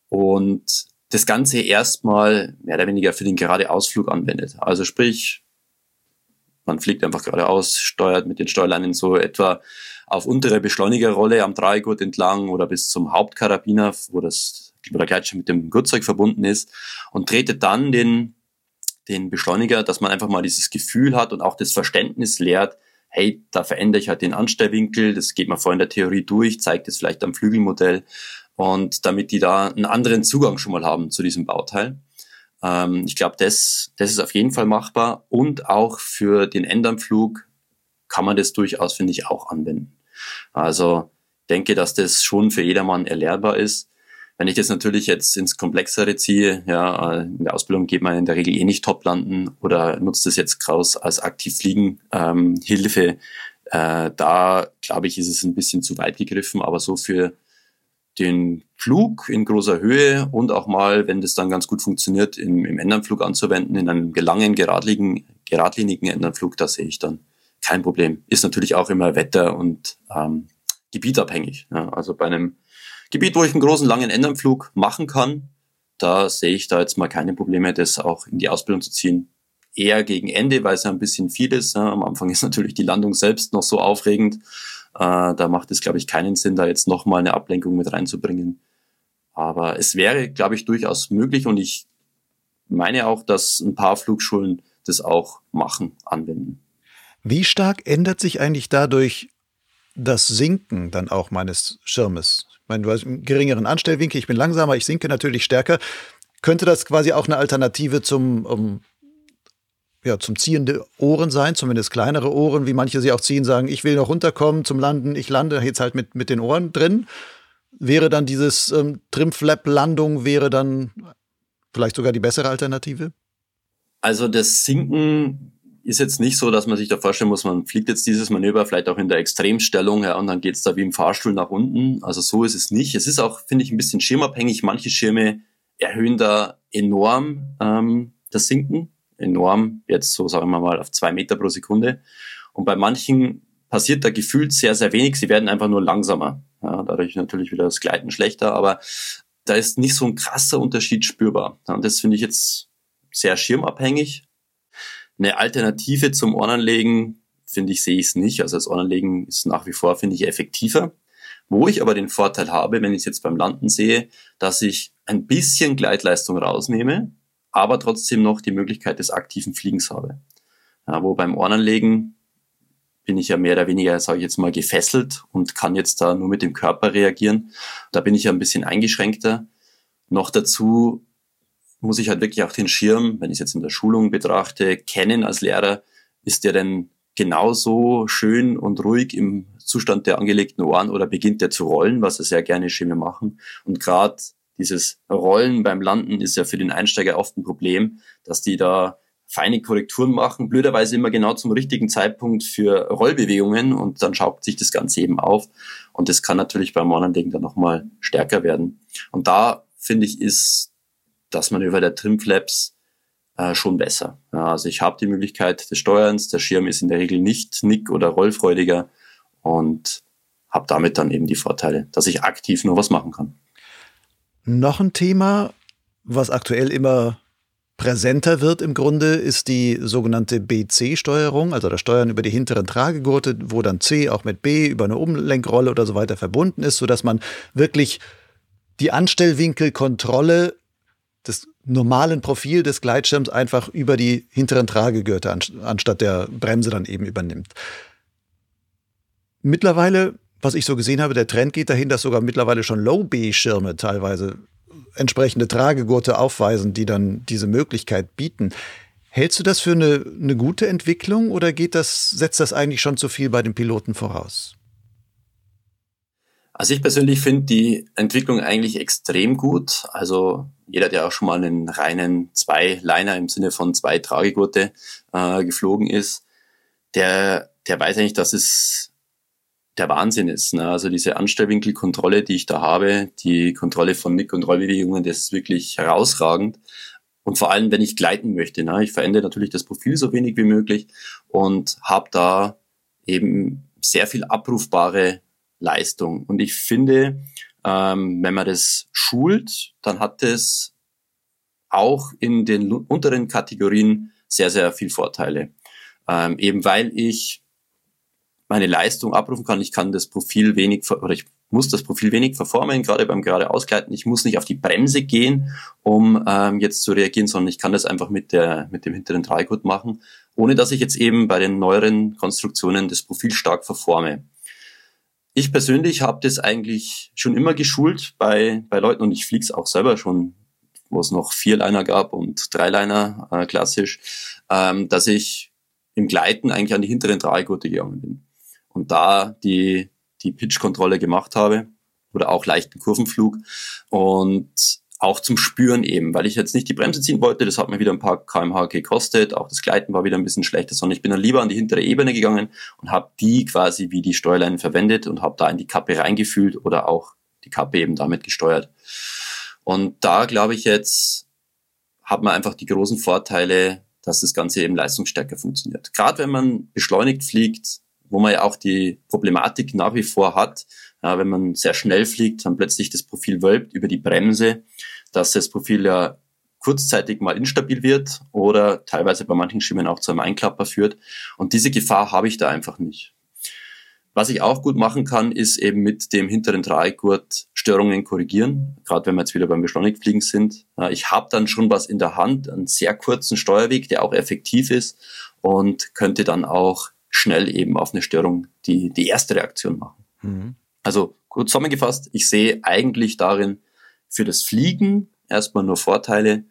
und das Ganze erstmal mehr oder weniger für den gerade Ausflug anwendet. Also sprich, man fliegt einfach geradeaus, steuert mit den Steuerleinen so etwa auf untere Beschleunigerrolle am Dreigurt entlang oder bis zum Hauptkarabiner, wo das wo der Gleitschirm mit dem Gurtzeug verbunden ist und tretet dann den, den Beschleuniger, dass man einfach mal dieses Gefühl hat und auch das Verständnis lehrt, hey, da verändere ich halt den Anstellwinkel, das geht man vorhin in der Theorie durch, zeigt es vielleicht am Flügelmodell und damit die da einen anderen Zugang schon mal haben zu diesem Bauteil. Ähm, ich glaube, das, das ist auf jeden Fall machbar und auch für den Endanflug kann man das durchaus, finde ich, auch anwenden. Also denke, dass das schon für jedermann erlernbar ist. Wenn ich das natürlich jetzt ins Komplexere ziehe, ja, äh, in der Ausbildung geht man in der Regel eh nicht top landen oder nutzt das jetzt kraus als aktiv Fliegen ähm, Hilfe. Äh, da glaube ich, ist es ein bisschen zu weit gegriffen, aber so für den Flug in großer Höhe und auch mal, wenn das dann ganz gut funktioniert, im, im Endanflug anzuwenden, in einem gelangen, geradlinigen, geradlinigen Endanflug, da sehe ich dann kein Problem. Ist natürlich auch immer Wetter- und ähm, gebietabhängig. Ja. Also bei einem Gebiet, wo ich einen großen, langen Endanflug machen kann, da sehe ich da jetzt mal keine Probleme, das auch in die Ausbildung zu ziehen. Eher gegen Ende, weil es ja ein bisschen viel ist. Ja. Am Anfang ist natürlich die Landung selbst noch so aufregend äh, da macht es, glaube ich, keinen Sinn, da jetzt nochmal eine Ablenkung mit reinzubringen. Aber es wäre, glaube ich, durchaus möglich und ich meine auch, dass ein paar Flugschulen das auch machen, anwenden. Wie stark ändert sich eigentlich dadurch das Sinken dann auch meines Schirmes? Ich meine, du hast einen geringeren Anstellwinkel, ich bin langsamer, ich sinke natürlich stärker. Könnte das quasi auch eine Alternative zum um, ja, zum ziehende Ohren sein, zumindest kleinere Ohren, wie manche sie auch ziehen, sagen, ich will noch runterkommen zum Landen, ich lande jetzt halt mit, mit den Ohren drin. wäre dann dieses ähm, Trimflap-Landung wäre dann vielleicht sogar die bessere Alternative? Also das Sinken ist jetzt nicht so, dass man sich da vorstellen muss, man fliegt jetzt dieses Manöver vielleicht auch in der Extremstellung ja, und dann geht's da wie im Fahrstuhl nach unten. Also so ist es nicht. Es ist auch, finde ich, ein bisschen schirmabhängig. Manche Schirme erhöhen da enorm ähm, das Sinken. Enorm, jetzt so sagen wir mal auf zwei Meter pro Sekunde. Und bei manchen passiert da gefühlt sehr, sehr wenig. Sie werden einfach nur langsamer. Ja, dadurch natürlich wieder das Gleiten schlechter, aber da ist nicht so ein krasser Unterschied spürbar. Ja, und das finde ich jetzt sehr schirmabhängig. Eine Alternative zum Ohrenlegen, finde ich, sehe ich es nicht. Also das Ohrenlegen ist nach wie vor, finde ich, effektiver. Wo ich aber den Vorteil habe, wenn ich es jetzt beim Landen sehe, dass ich ein bisschen Gleitleistung rausnehme, aber trotzdem noch die Möglichkeit des aktiven Fliegens habe. Ja, wo beim Ohrenlegen bin ich ja mehr oder weniger, sage ich jetzt mal, gefesselt und kann jetzt da nur mit dem Körper reagieren. Da bin ich ja ein bisschen eingeschränkter. Noch dazu muss ich halt wirklich auch den Schirm, wenn ich es jetzt in der Schulung betrachte, kennen als Lehrer. Ist der denn genauso schön und ruhig im Zustand der angelegten Ohren oder beginnt der zu rollen, was er sehr gerne Schirme machen? Und gerade dieses Rollen beim Landen ist ja für den Einsteiger oft ein Problem, dass die da feine Korrekturen machen, blöderweise immer genau zum richtigen Zeitpunkt für Rollbewegungen und dann schaut sich das Ganze eben auf und das kann natürlich beim Monanlegen dann nochmal stärker werden. Und da finde ich, ist das Manöver der Trimflaps äh, schon besser. Ja, also ich habe die Möglichkeit des Steuerns, der Schirm ist in der Regel nicht nick- oder rollfreudiger und habe damit dann eben die Vorteile, dass ich aktiv nur was machen kann. Noch ein Thema, was aktuell immer präsenter wird im Grunde, ist die sogenannte BC-Steuerung, also das Steuern über die hinteren Tragegurte, wo dann C auch mit B über eine Umlenkrolle oder so weiter verbunden ist, sodass man wirklich die Anstellwinkelkontrolle des normalen Profil des Gleitschirms einfach über die hinteren Tragegürtel anstatt der Bremse dann eben übernimmt. Mittlerweile, was ich so gesehen habe, der Trend geht dahin, dass sogar mittlerweile schon Low-B-Schirme teilweise entsprechende Tragegurte aufweisen, die dann diese Möglichkeit bieten. Hältst du das für eine, eine gute Entwicklung oder geht das, setzt das eigentlich schon zu viel bei den Piloten voraus? Also ich persönlich finde die Entwicklung eigentlich extrem gut. Also jeder, der auch schon mal einen reinen Zwei-Liner im Sinne von zwei Tragegurte äh, geflogen ist, der, der weiß eigentlich, dass es der Wahnsinn ist. Ne? Also diese Anstellwinkelkontrolle, die ich da habe, die Kontrolle von Nick- und Rollbewegungen, das ist wirklich herausragend. Und vor allem, wenn ich gleiten möchte. Ne? Ich verändere natürlich das Profil so wenig wie möglich und habe da eben sehr viel abrufbare Leistung. Und ich finde, ähm, wenn man das schult, dann hat es auch in den unteren Kategorien sehr, sehr viel Vorteile. Ähm, eben weil ich meine Leistung abrufen kann. Ich kann das Profil wenig, oder ich muss das Profil wenig verformen, gerade beim gerade Ausgleiten. Ich muss nicht auf die Bremse gehen, um ähm, jetzt zu reagieren, sondern ich kann das einfach mit der, mit dem hinteren Dreigurt machen, ohne dass ich jetzt eben bei den neueren Konstruktionen das Profil stark verforme. Ich persönlich habe das eigentlich schon immer geschult bei, bei Leuten und ich fliege es auch selber schon, wo es noch vier Liner gab und drei Liner äh, klassisch, ähm, dass ich im Gleiten eigentlich an die hinteren Dreigurte gegangen bin und da die, die Pitch-Kontrolle gemacht habe oder auch leichten Kurvenflug und auch zum Spüren eben, weil ich jetzt nicht die Bremse ziehen wollte, das hat mir wieder ein paar kmh gekostet, auch das Gleiten war wieder ein bisschen schlechter, sondern ich bin dann lieber an die hintere Ebene gegangen und habe die quasi wie die Steuerleinen verwendet und habe da in die Kappe reingefühlt oder auch die Kappe eben damit gesteuert. Und da glaube ich jetzt, hat man einfach die großen Vorteile, dass das Ganze eben leistungsstärker funktioniert. Gerade wenn man beschleunigt fliegt, wo man ja auch die Problematik nach wie vor hat, ja, wenn man sehr schnell fliegt, dann plötzlich das Profil wölbt über die Bremse, dass das Profil ja kurzzeitig mal instabil wird oder teilweise bei manchen Schirmen auch zu einem Einklapper führt. Und diese Gefahr habe ich da einfach nicht. Was ich auch gut machen kann, ist eben mit dem hinteren Dreieckgurt Störungen korrigieren, gerade wenn wir jetzt wieder beim Beschleunigtfliegen sind. Ich habe dann schon was in der Hand, einen sehr kurzen Steuerweg, der auch effektiv ist und könnte dann auch schnell eben auf eine Störung die, die erste Reaktion machen. Mhm. Also kurz zusammengefasst, ich sehe eigentlich darin für das Fliegen erstmal nur Vorteile.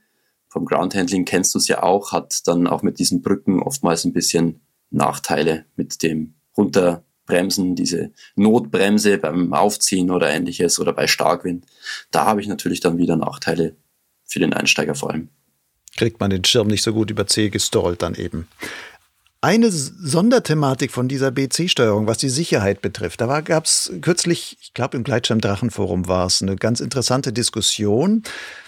Vom Groundhandling kennst du es ja auch, hat dann auch mit diesen Brücken oftmals ein bisschen Nachteile mit dem runter Bremsen, diese Notbremse beim Aufziehen oder ähnliches oder bei Starkwind. Da habe ich natürlich dann wieder Nachteile für den Einsteiger vor allem. Kriegt man den Schirm nicht so gut über C gestallt dann eben. Eine Sonderthematik von dieser BC-Steuerung, was die Sicherheit betrifft, da gab es kürzlich, ich glaube im Gleitschirm-Drachenforum war es, eine ganz interessante Diskussion.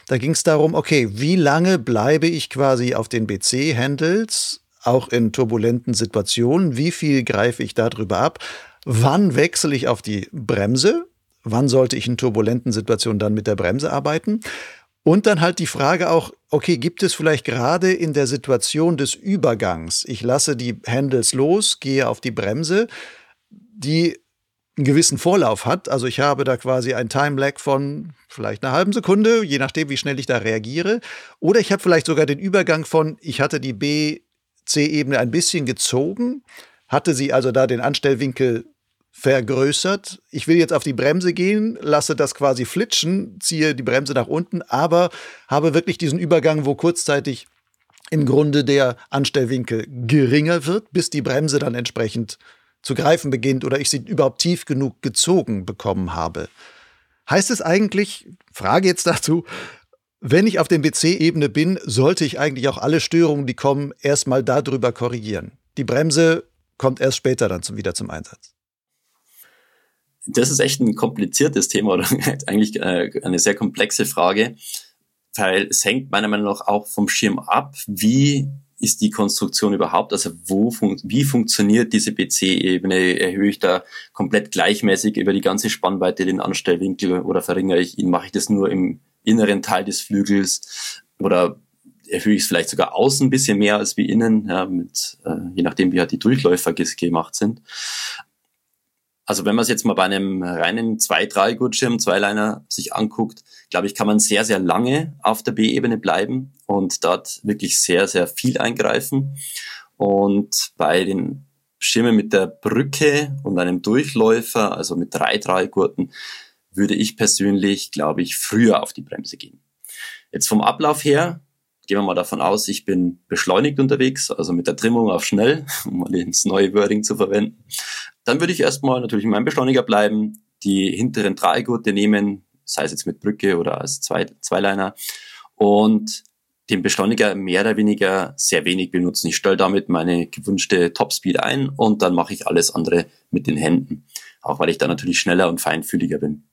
Da ging es darum, okay, wie lange bleibe ich quasi auf den BC-Handles auch in turbulenten Situationen. Wie viel greife ich darüber ab? Wann wechsle ich auf die Bremse? Wann sollte ich in turbulenten Situationen dann mit der Bremse arbeiten? Und dann halt die Frage auch, okay, gibt es vielleicht gerade in der Situation des Übergangs, ich lasse die Handles los, gehe auf die Bremse, die einen gewissen Vorlauf hat. Also ich habe da quasi ein Time-Lag von vielleicht einer halben Sekunde, je nachdem, wie schnell ich da reagiere. Oder ich habe vielleicht sogar den Übergang von, ich hatte die B C-Ebene ein bisschen gezogen, hatte sie also da den Anstellwinkel vergrößert. Ich will jetzt auf die Bremse gehen, lasse das quasi flitschen, ziehe die Bremse nach unten, aber habe wirklich diesen Übergang, wo kurzzeitig im Grunde der Anstellwinkel geringer wird, bis die Bremse dann entsprechend zu greifen beginnt oder ich sie überhaupt tief genug gezogen bekommen habe. Heißt es eigentlich, Frage jetzt dazu, wenn ich auf der BC-Ebene bin, sollte ich eigentlich auch alle Störungen, die kommen, erstmal darüber korrigieren. Die Bremse kommt erst später dann zum, wieder zum Einsatz. Das ist echt ein kompliziertes Thema oder eigentlich äh, eine sehr komplexe Frage, weil es hängt meiner Meinung nach auch vom Schirm ab, wie ist die Konstruktion überhaupt? Also wo fun wie funktioniert diese BC-Ebene? Erhöhe ich da komplett gleichmäßig über die ganze Spannweite den Anstellwinkel oder verringere ich ihn? Mache ich das nur im inneren Teil des Flügels oder erhöhe ich es vielleicht sogar außen ein bisschen mehr als wie innen, ja, mit, äh, je nachdem, wie halt die Durchläufer gemacht sind. Also wenn man es jetzt mal bei einem reinen 2-3-Gurtschirm, Zweiliner sich anguckt, glaube ich, kann man sehr, sehr lange auf der B-Ebene bleiben und dort wirklich sehr, sehr viel eingreifen. Und bei den Schirmen mit der Brücke und einem Durchläufer, also mit 3-3-Gurten, würde ich persönlich, glaube ich, früher auf die Bremse gehen. Jetzt vom Ablauf her, gehen wir mal davon aus, ich bin beschleunigt unterwegs, also mit der Trimmung auf schnell, um mal ins neue Wording zu verwenden. Dann würde ich erstmal natürlich in meinem Beschleuniger bleiben, die hinteren Dreigurte nehmen, sei es jetzt mit Brücke oder als Zwei Zweiliner und den Beschleuniger mehr oder weniger sehr wenig benutzen. Ich stelle damit meine gewünschte Topspeed ein und dann mache ich alles andere mit den Händen. Auch weil ich da natürlich schneller und feinfühliger bin.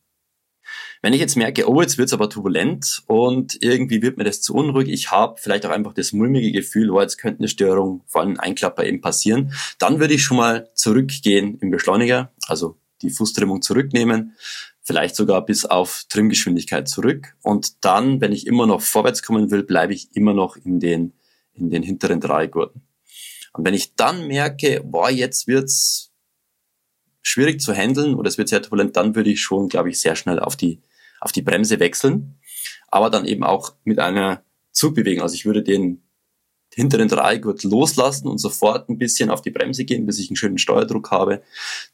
Wenn ich jetzt merke, oh, jetzt wird's aber turbulent und irgendwie wird mir das zu unruhig, ich habe vielleicht auch einfach das mulmige Gefühl, oh, jetzt könnte eine Störung, vor allem ein Einklapper eben passieren, dann würde ich schon mal zurückgehen im Beschleuniger, also die Fußtrimmung zurücknehmen, vielleicht sogar bis auf Trimmgeschwindigkeit zurück und dann, wenn ich immer noch vorwärts kommen will, bleibe ich immer noch in den, in den hinteren drei Gurten. Und wenn ich dann merke, boah, jetzt wird's schwierig zu handeln oder es wird sehr turbulent, dann würde ich schon, glaube ich, sehr schnell auf die, auf die Bremse wechseln. Aber dann eben auch mit einer Zugbewegung. Also ich würde den hinteren Dreigurt loslassen und sofort ein bisschen auf die Bremse gehen, bis ich einen schönen Steuerdruck habe,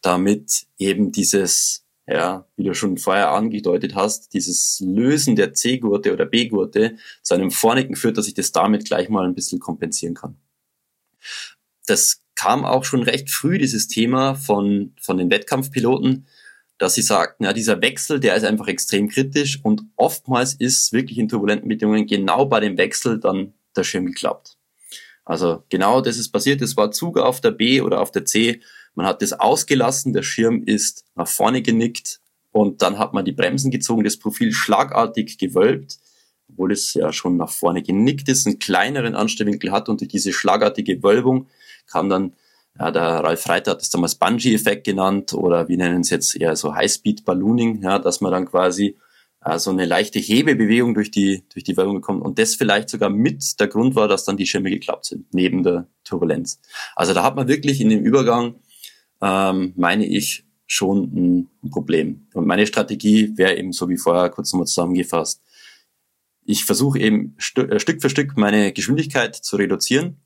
damit eben dieses, ja, wie du schon vorher angedeutet hast, dieses Lösen der C-Gurte oder B-Gurte zu einem Vornicken führt, dass ich das damit gleich mal ein bisschen kompensieren kann. Das kam auch schon recht früh dieses Thema von, von den Wettkampfpiloten, dass sie sagten, ja, dieser Wechsel, der ist einfach extrem kritisch und oftmals ist wirklich in turbulenten Bedingungen genau bei dem Wechsel dann der Schirm geklappt. Also genau das ist passiert, es war Zug auf der B oder auf der C, man hat das ausgelassen, der Schirm ist nach vorne genickt und dann hat man die Bremsen gezogen, das Profil schlagartig gewölbt, obwohl es ja schon nach vorne genickt ist, einen kleineren Anstellwinkel hat und durch diese schlagartige Wölbung kam dann, ja, der Ralf Reiter hat das damals Bungee-Effekt genannt oder wir nennen es jetzt eher so High-Speed-Ballooning, ja, dass man dann quasi äh, so eine leichte Hebebewegung durch die, durch die Wölbung bekommt und das vielleicht sogar mit der Grund war, dass dann die Schirme geklappt sind, neben der Turbulenz. Also da hat man wirklich in dem Übergang, ähm, meine ich, schon ein, Problem. Und meine Strategie wäre eben so wie vorher kurz nochmal zusammengefasst. Ich versuche eben äh, Stück für Stück meine Geschwindigkeit zu reduzieren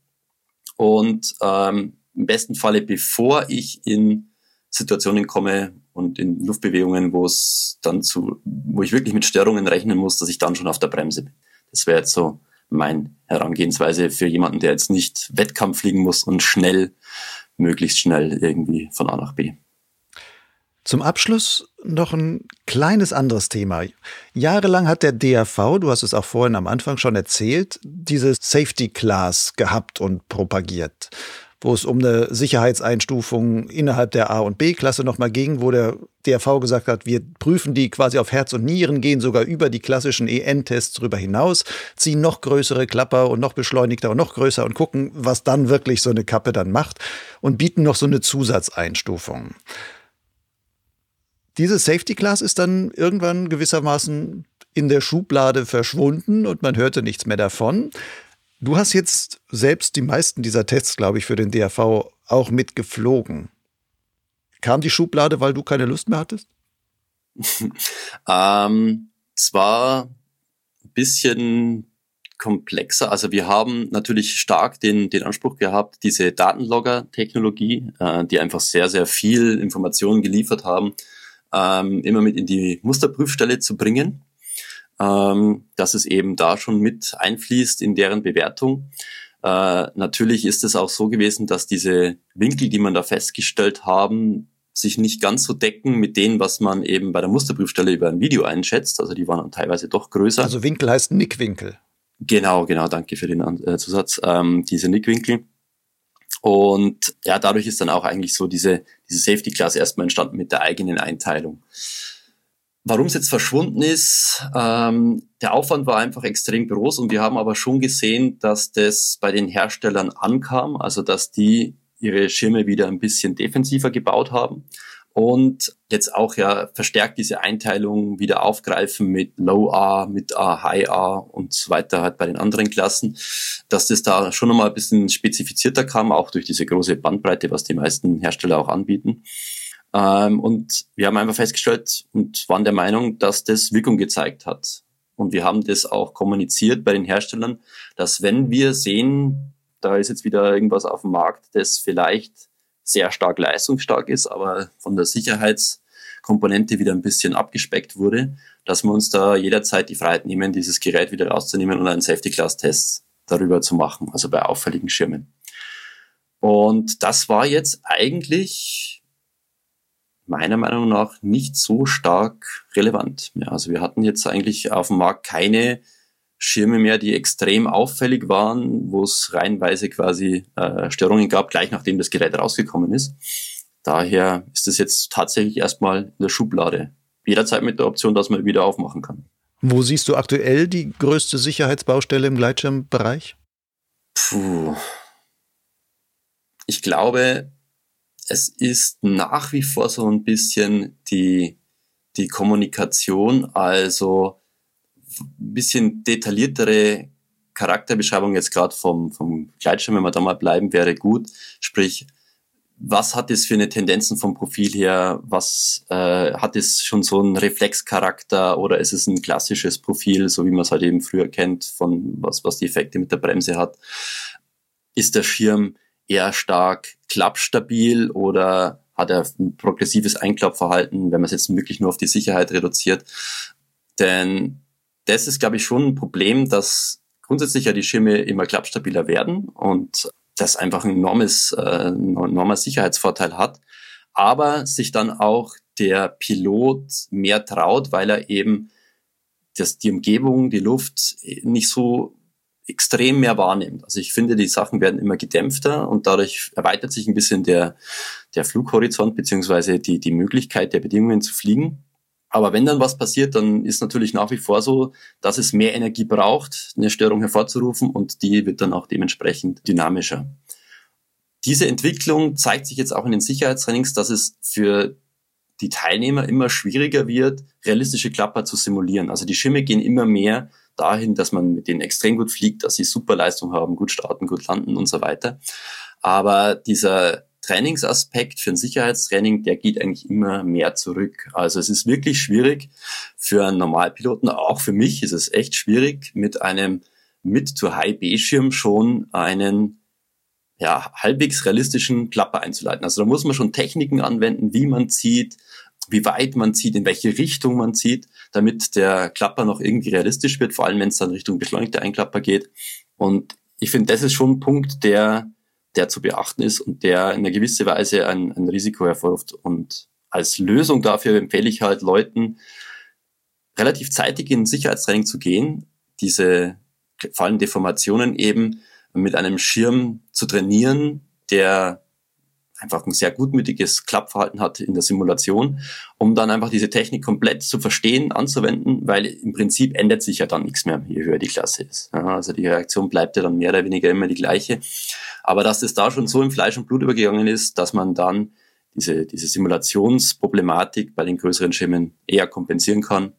und ähm, im besten Falle, bevor ich in Situationen komme und in Luftbewegungen, wo es dann zu, wo ich wirklich mit Störungen rechnen muss, dass ich dann schon auf der Bremse bin. Das wäre jetzt so mein Herangehensweise für jemanden, der jetzt nicht Wettkampf fliegen muss und schnell, möglichst schnell irgendwie von A nach B. Zum Abschluss noch ein kleines anderes Thema. Jahrelang hat der DAV, du hast es auch vorhin am Anfang schon erzählt, diese Safety Class gehabt und propagiert wo es um eine Sicherheitseinstufung innerhalb der A- und B-Klasse nochmal ging, wo der DRV gesagt hat, wir prüfen die quasi auf Herz und Nieren, gehen sogar über die klassischen EN-Tests drüber hinaus, ziehen noch größere Klapper und noch beschleunigter und noch größer und gucken, was dann wirklich so eine Kappe dann macht und bieten noch so eine Zusatzeinstufung. Diese Safety Class ist dann irgendwann gewissermaßen in der Schublade verschwunden und man hörte nichts mehr davon. Du hast jetzt selbst die meisten dieser Tests, glaube ich, für den DRV auch mitgeflogen. Kam die Schublade, weil du keine Lust mehr hattest? ähm, zwar ein bisschen komplexer. Also wir haben natürlich stark den, den Anspruch gehabt, diese Datenlogger-Technologie, äh, die einfach sehr, sehr viel Informationen geliefert haben, ähm, immer mit in die Musterprüfstelle zu bringen ähm, dass es eben da schon mit einfließt in deren Bewertung. Äh, natürlich ist es auch so gewesen, dass diese Winkel, die man da festgestellt haben, sich nicht ganz so decken mit denen, was man eben bei der Musterprüfstelle über ein Video einschätzt. Also die waren dann teilweise doch größer. Also Winkel heißt Nickwinkel. Genau, genau, danke für den äh, Zusatz. Ähm, diese Nickwinkel. Und ja, dadurch ist dann auch eigentlich so diese, diese Safety Class erstmal entstanden mit der eigenen Einteilung. Warum es jetzt verschwunden ist, ähm, der Aufwand war einfach extrem groß und wir haben aber schon gesehen, dass das bei den Herstellern ankam, also dass die ihre Schirme wieder ein bisschen defensiver gebaut haben und jetzt auch ja verstärkt diese Einteilung wieder aufgreifen mit Low A, mit A, High A und so weiter halt bei den anderen Klassen, dass das da schon nochmal ein bisschen spezifizierter kam, auch durch diese große Bandbreite, was die meisten Hersteller auch anbieten. Ähm, und wir haben einfach festgestellt und waren der Meinung, dass das Wirkung gezeigt hat. Und wir haben das auch kommuniziert bei den Herstellern, dass wenn wir sehen, da ist jetzt wieder irgendwas auf dem Markt, das vielleicht sehr stark leistungsstark ist, aber von der Sicherheitskomponente wieder ein bisschen abgespeckt wurde, dass wir uns da jederzeit die Freiheit nehmen, dieses Gerät wieder rauszunehmen und einen Safety-Class-Test darüber zu machen, also bei auffälligen Schirmen. Und das war jetzt eigentlich meiner Meinung nach nicht so stark relevant mehr. Also wir hatten jetzt eigentlich auf dem Markt keine Schirme mehr, die extrem auffällig waren, wo es reihenweise quasi äh, Störungen gab, gleich nachdem das Gerät rausgekommen ist. Daher ist es jetzt tatsächlich erstmal in der Schublade. Jederzeit mit der Option, dass man wieder aufmachen kann. Wo siehst du aktuell die größte Sicherheitsbaustelle im Gleitschirmbereich? Puh. Ich glaube, es ist nach wie vor so ein bisschen die, die Kommunikation, also bisschen detailliertere Charakterbeschreibung jetzt gerade vom, vom Gleitschirm, wenn wir da mal bleiben, wäre gut. Sprich, was hat es für eine Tendenzen vom Profil her? Was äh, hat es schon so einen Reflexcharakter oder ist es ein klassisches Profil, so wie man es halt eben früher kennt, von was, was die Effekte mit der Bremse hat? Ist der Schirm eher stark klappstabil oder hat er ein progressives Einklappverhalten, wenn man es jetzt wirklich nur auf die Sicherheit reduziert. Denn das ist, glaube ich, schon ein Problem, dass grundsätzlich ja die Schirme immer klappstabiler werden und das einfach ein enormes, äh, enormer Sicherheitsvorteil hat. Aber sich dann auch der Pilot mehr traut, weil er eben das, die Umgebung, die Luft nicht so extrem mehr wahrnimmt. Also ich finde, die Sachen werden immer gedämpfter und dadurch erweitert sich ein bisschen der, der Flughorizont beziehungsweise die, die Möglichkeit der Bedingungen zu fliegen. Aber wenn dann was passiert, dann ist natürlich nach wie vor so, dass es mehr Energie braucht, eine Störung hervorzurufen und die wird dann auch dementsprechend dynamischer. Diese Entwicklung zeigt sich jetzt auch in den Sicherheitstrainings, dass es für die Teilnehmer immer schwieriger wird, realistische Klapper zu simulieren. Also die Schirme gehen immer mehr dahin, dass man mit denen extrem gut fliegt, dass sie super Leistung haben, gut starten, gut landen und so weiter. Aber dieser Trainingsaspekt für ein Sicherheitstraining, der geht eigentlich immer mehr zurück. Also es ist wirklich schwierig für einen Normalpiloten, auch für mich ist es echt schwierig, mit einem Mid-to-High-B-Schirm schon einen ja, halbwegs realistischen Klapper einzuleiten. Also da muss man schon Techniken anwenden, wie man zieht, wie weit man zieht, in welche Richtung man zieht, damit der Klapper noch irgendwie realistisch wird, vor allem wenn es dann Richtung beschleunigter Einklapper geht. Und ich finde, das ist schon ein Punkt, der, der zu beachten ist und der in einer gewissen Weise ein, ein Risiko hervorruft. Und als Lösung dafür empfehle ich halt Leuten, relativ zeitig in Sicherheitstraining zu gehen, diese fallen Deformationen eben mit einem Schirm zu trainieren, der einfach ein sehr gutmütiges Klappverhalten hat in der Simulation, um dann einfach diese Technik komplett zu verstehen, anzuwenden, weil im Prinzip ändert sich ja dann nichts mehr, je höher die Klasse ist. Ja, also die Reaktion bleibt ja dann mehr oder weniger immer die gleiche. Aber dass es da schon so in Fleisch und Blut übergegangen ist, dass man dann diese, diese Simulationsproblematik bei den größeren Schirmen eher kompensieren kann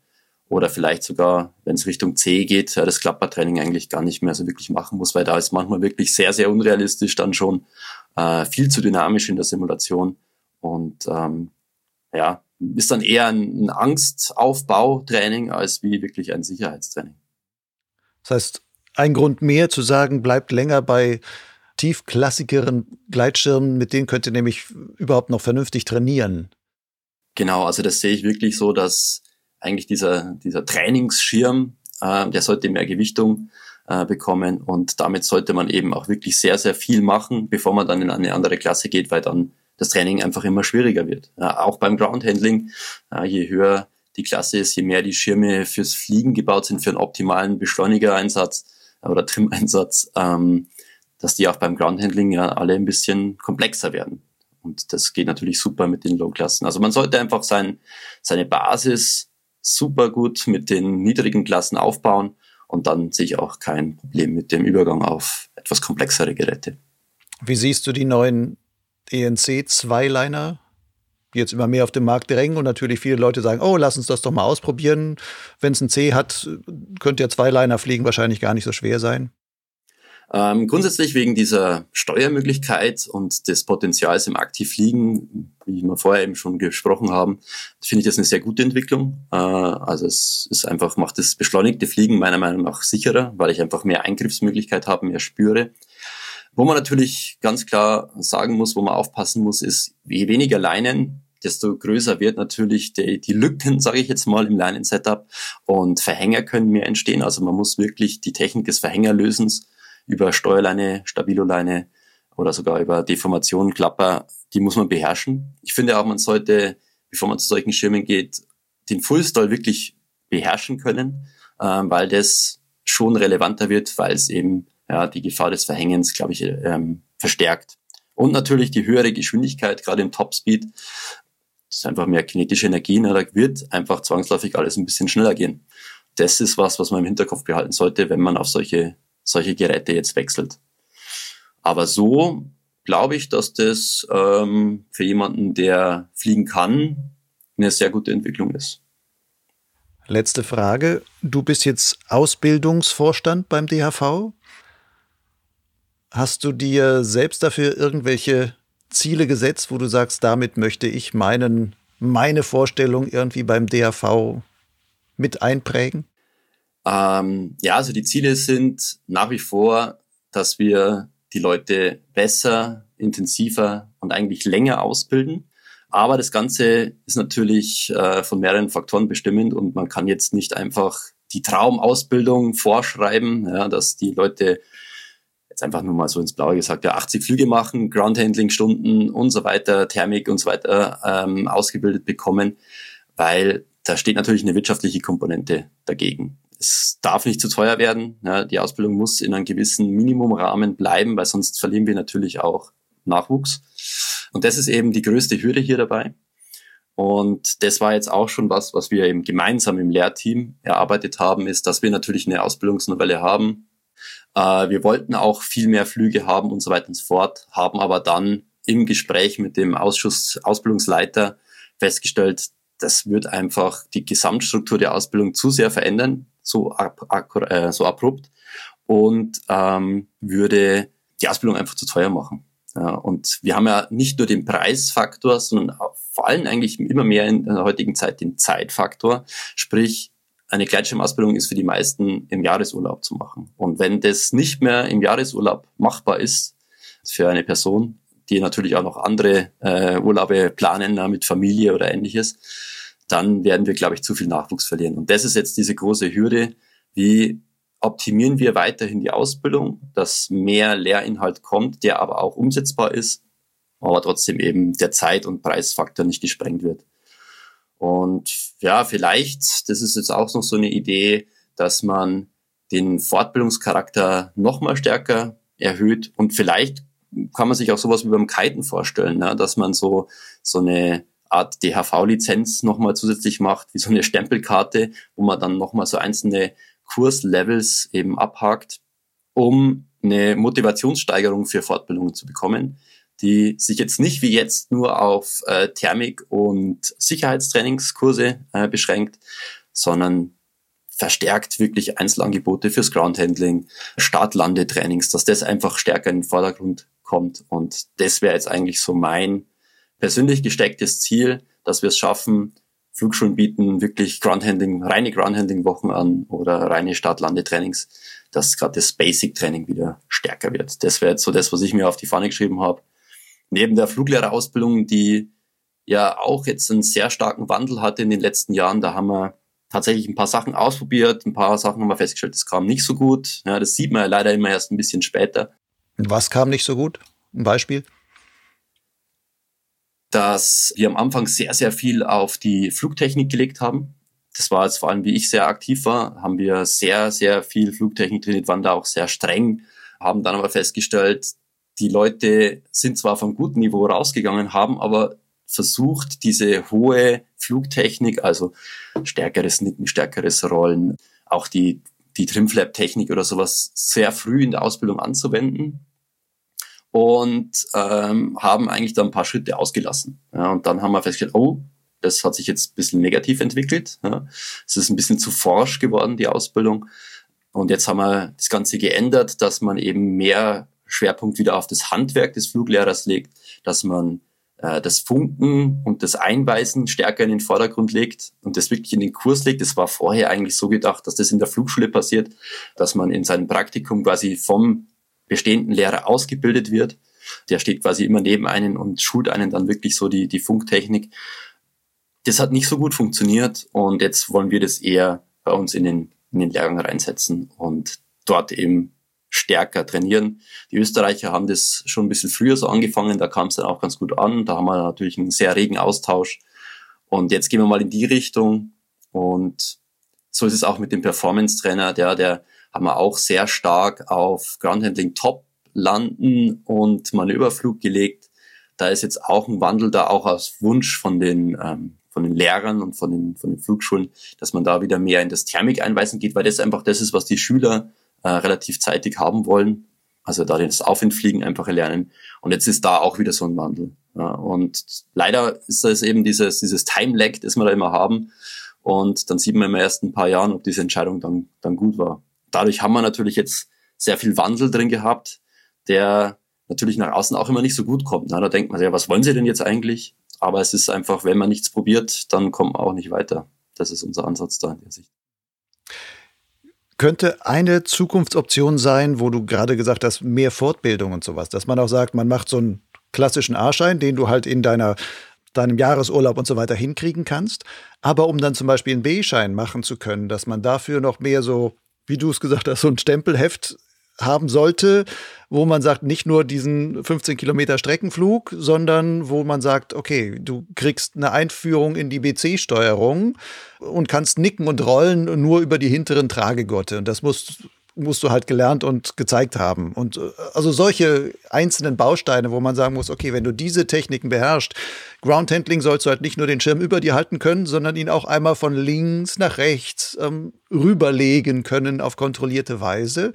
oder vielleicht sogar, wenn es Richtung C geht, das Klappertraining eigentlich gar nicht mehr so wirklich machen muss, weil da ist manchmal wirklich sehr, sehr unrealistisch dann schon äh, viel zu dynamisch in der Simulation und ähm, ja, ist dann eher ein, ein Angstaufbautraining als wie wirklich ein Sicherheitstraining. Das heißt, ein Grund mehr zu sagen, bleibt länger bei tiefklassikeren Gleitschirmen, mit denen könnt ihr nämlich überhaupt noch vernünftig trainieren. Genau, also das sehe ich wirklich so, dass eigentlich dieser, dieser Trainingsschirm, äh, der sollte mehr Gewichtung äh, bekommen und damit sollte man eben auch wirklich sehr, sehr viel machen, bevor man dann in eine andere Klasse geht, weil dann das Training einfach immer schwieriger wird. Ja, auch beim Groundhandling, äh, je höher die Klasse ist, je mehr die Schirme fürs Fliegen gebaut sind, für einen optimalen Beschleunigereinsatz oder Trim-Einsatz, ähm, dass die auch beim Groundhandling ja alle ein bisschen komplexer werden. Und das geht natürlich super mit den Low-Klassen. Also man sollte einfach sein, seine Basis super gut mit den niedrigen Klassen aufbauen und dann sehe ich auch kein Problem mit dem Übergang auf etwas komplexere Geräte. Wie siehst du die neuen ENC-Zweiliner, die jetzt immer mehr auf den Markt drängen und natürlich viele Leute sagen, oh, lass uns das doch mal ausprobieren. Wenn es ein C hat, könnte ja Zweiliner fliegen wahrscheinlich gar nicht so schwer sein. Ähm, grundsätzlich wegen dieser Steuermöglichkeit und des Potenzials im Aktivfliegen, wie wir vorher eben schon gesprochen haben, finde ich das eine sehr gute Entwicklung. Äh, also es ist einfach, macht das beschleunigte Fliegen meiner Meinung nach sicherer, weil ich einfach mehr Eingriffsmöglichkeit habe, mehr spüre. Wo man natürlich ganz klar sagen muss, wo man aufpassen muss, ist, je weniger Leinen, desto größer wird natürlich die, die Lücken, sage ich jetzt mal, im Leinen-Setup und Verhänger können mehr entstehen. Also man muss wirklich die Technik des Verhängerlösens über Steuerleine, Stabiloleine oder sogar über Deformation, Klapper, die muss man beherrschen. Ich finde auch, man sollte, bevor man zu solchen Schirmen geht, den Fullstall wirklich beherrschen können, ähm, weil das schon relevanter wird, weil es eben ja, die Gefahr des Verhängens, glaube ich, ähm, verstärkt. Und natürlich die höhere Geschwindigkeit, gerade im Topspeed, das ist einfach mehr kinetische Energie, ne, da wird einfach zwangsläufig alles ein bisschen schneller gehen. Das ist was, was man im Hinterkopf behalten sollte, wenn man auf solche solche Geräte jetzt wechselt. Aber so glaube ich, dass das ähm, für jemanden, der fliegen kann, eine sehr gute Entwicklung ist. Letzte Frage. Du bist jetzt Ausbildungsvorstand beim DHV. Hast du dir selbst dafür irgendwelche Ziele gesetzt, wo du sagst, damit möchte ich meinen, meine Vorstellung irgendwie beim DHV mit einprägen? Ähm, ja, also die Ziele sind nach wie vor, dass wir die Leute besser, intensiver und eigentlich länger ausbilden. Aber das Ganze ist natürlich äh, von mehreren Faktoren bestimmend und man kann jetzt nicht einfach die Traumausbildung vorschreiben, ja, dass die Leute jetzt einfach nur mal so ins Blaue gesagt, ja, 80 Flüge machen, Groundhandling-Stunden und so weiter, Thermik und so weiter ähm, ausgebildet bekommen, weil da steht natürlich eine wirtschaftliche Komponente dagegen es darf nicht zu teuer werden. Ja, die Ausbildung muss in einem gewissen Minimumrahmen bleiben, weil sonst verlieren wir natürlich auch Nachwuchs. Und das ist eben die größte Hürde hier dabei. Und das war jetzt auch schon was, was wir eben gemeinsam im Lehrteam erarbeitet haben, ist, dass wir natürlich eine Ausbildungsnovelle haben. Äh, wir wollten auch viel mehr Flüge haben und so weiter und so fort, haben aber dann im Gespräch mit dem Ausschuss Ausbildungsleiter festgestellt, das wird einfach die Gesamtstruktur der Ausbildung zu sehr verändern so, äh, so abrupt und ähm, würde die Ausbildung einfach zu teuer machen. Ja, und wir haben ja nicht nur den Preisfaktor, sondern vor allem eigentlich immer mehr in der heutigen Zeit den Zeitfaktor. Sprich, eine Gleitschirmausbildung ist für die meisten im Jahresurlaub zu machen. Und wenn das nicht mehr im Jahresurlaub machbar ist, für eine Person, die natürlich auch noch andere äh, Urlaube planen mit Familie oder ähnliches, dann werden wir, glaube ich, zu viel Nachwuchs verlieren. Und das ist jetzt diese große Hürde. Wie optimieren wir weiterhin die Ausbildung, dass mehr Lehrinhalt kommt, der aber auch umsetzbar ist aber trotzdem eben der Zeit- und Preisfaktor nicht gesprengt wird. Und ja, vielleicht, das ist jetzt auch noch so eine Idee, dass man den Fortbildungscharakter nochmal stärker erhöht und vielleicht kann man sich auch sowas wie beim Kiten vorstellen, ne? dass man so, so eine Art DHV-Lizenz nochmal zusätzlich macht, wie so eine Stempelkarte, wo man dann nochmal so einzelne Kurslevels eben abhakt, um eine Motivationssteigerung für Fortbildungen zu bekommen, die sich jetzt nicht wie jetzt nur auf äh, Thermik- und Sicherheitstrainingskurse äh, beschränkt, sondern verstärkt wirklich Einzelangebote fürs Groundhandling, Start-Landetrainings, dass das einfach stärker in den Vordergrund kommt. Und das wäre jetzt eigentlich so mein persönlich gestecktes Ziel, dass wir es schaffen, Flugschulen bieten wirklich Groundhandling, reine Groundhandling-Wochen an oder reine Start-Landetrainings, dass gerade das Basic-Training wieder stärker wird. Das wäre jetzt so das, was ich mir auf die Fahne geschrieben habe. Neben der Fluglehrerausbildung, die ja auch jetzt einen sehr starken Wandel hatte in den letzten Jahren, da haben wir tatsächlich ein paar Sachen ausprobiert, ein paar Sachen haben wir festgestellt, das kam nicht so gut. Ja, das sieht man ja leider immer erst ein bisschen später. Was kam nicht so gut? Ein Beispiel? Dass wir am Anfang sehr, sehr viel auf die Flugtechnik gelegt haben. Das war jetzt vor allem, wie ich sehr aktiv war, haben wir sehr, sehr viel Flugtechnik trainiert, waren da auch sehr streng, haben dann aber festgestellt, die Leute sind zwar vom guten Niveau rausgegangen, haben aber versucht, diese hohe Flugtechnik, also stärkeres Nicken, stärkeres Rollen, auch die, die Trimflap-Technik oder sowas sehr früh in der Ausbildung anzuwenden und ähm, haben eigentlich da ein paar Schritte ausgelassen. Ja, und dann haben wir festgestellt, oh, das hat sich jetzt ein bisschen negativ entwickelt. Ja. Es ist ein bisschen zu forsch geworden, die Ausbildung. Und jetzt haben wir das Ganze geändert, dass man eben mehr Schwerpunkt wieder auf das Handwerk des Fluglehrers legt, dass man äh, das Funken und das Einweisen stärker in den Vordergrund legt und das wirklich in den Kurs legt. Das war vorher eigentlich so gedacht, dass das in der Flugschule passiert, dass man in seinem Praktikum quasi vom bestehenden Lehrer ausgebildet wird. Der steht quasi immer neben einen und schult einen dann wirklich so die, die Funktechnik. Das hat nicht so gut funktioniert und jetzt wollen wir das eher bei uns in den, in den Lehrgang reinsetzen und dort eben stärker trainieren. Die Österreicher haben das schon ein bisschen früher so angefangen, da kam es dann auch ganz gut an. Da haben wir natürlich einen sehr regen Austausch. Und jetzt gehen wir mal in die Richtung. Und so ist es auch mit dem Performance-Trainer, der, der haben wir auch sehr stark auf Groundhandling Top landen und Manöverflug gelegt. Da ist jetzt auch ein Wandel da, auch aus Wunsch von den, ähm, von den Lehrern und von den, von den Flugschulen, dass man da wieder mehr in das Thermik-Einweisen geht, weil das einfach das ist, was die Schüler äh, relativ zeitig haben wollen. Also da das Auf- und Fliegen einfach erlernen. Und jetzt ist da auch wieder so ein Wandel. Ja, und leider ist das eben dieses, dieses Time-Lag, das wir da immer haben. Und dann sieht man im ersten paar Jahren, ob diese Entscheidung dann, dann gut war. Dadurch haben wir natürlich jetzt sehr viel Wandel drin gehabt, der natürlich nach außen auch immer nicht so gut kommt. Na, da denkt man ja, was wollen sie denn jetzt eigentlich? Aber es ist einfach, wenn man nichts probiert, dann kommt man auch nicht weiter. Das ist unser Ansatz da in der Sicht könnte eine Zukunftsoption sein, wo du gerade gesagt hast, mehr Fortbildung und sowas, dass man auch sagt, man macht so einen klassischen A-Schein, den du halt in deiner deinem Jahresurlaub und so weiter hinkriegen kannst. Aber um dann zum Beispiel einen B-Schein machen zu können, dass man dafür noch mehr so, wie du es gesagt hast, so ein Stempelheft haben sollte, wo man sagt, nicht nur diesen 15 Kilometer Streckenflug, sondern wo man sagt, okay, du kriegst eine Einführung in die BC-Steuerung und kannst nicken und rollen nur über die hinteren Tragegurte. Und das musst musst du halt gelernt und gezeigt haben. Und äh, also solche einzelnen Bausteine, wo man sagen muss, okay, wenn du diese Techniken beherrschst, Groundhandling sollst du halt nicht nur den Schirm über dir halten können, sondern ihn auch einmal von links nach rechts ähm, rüberlegen können auf kontrollierte Weise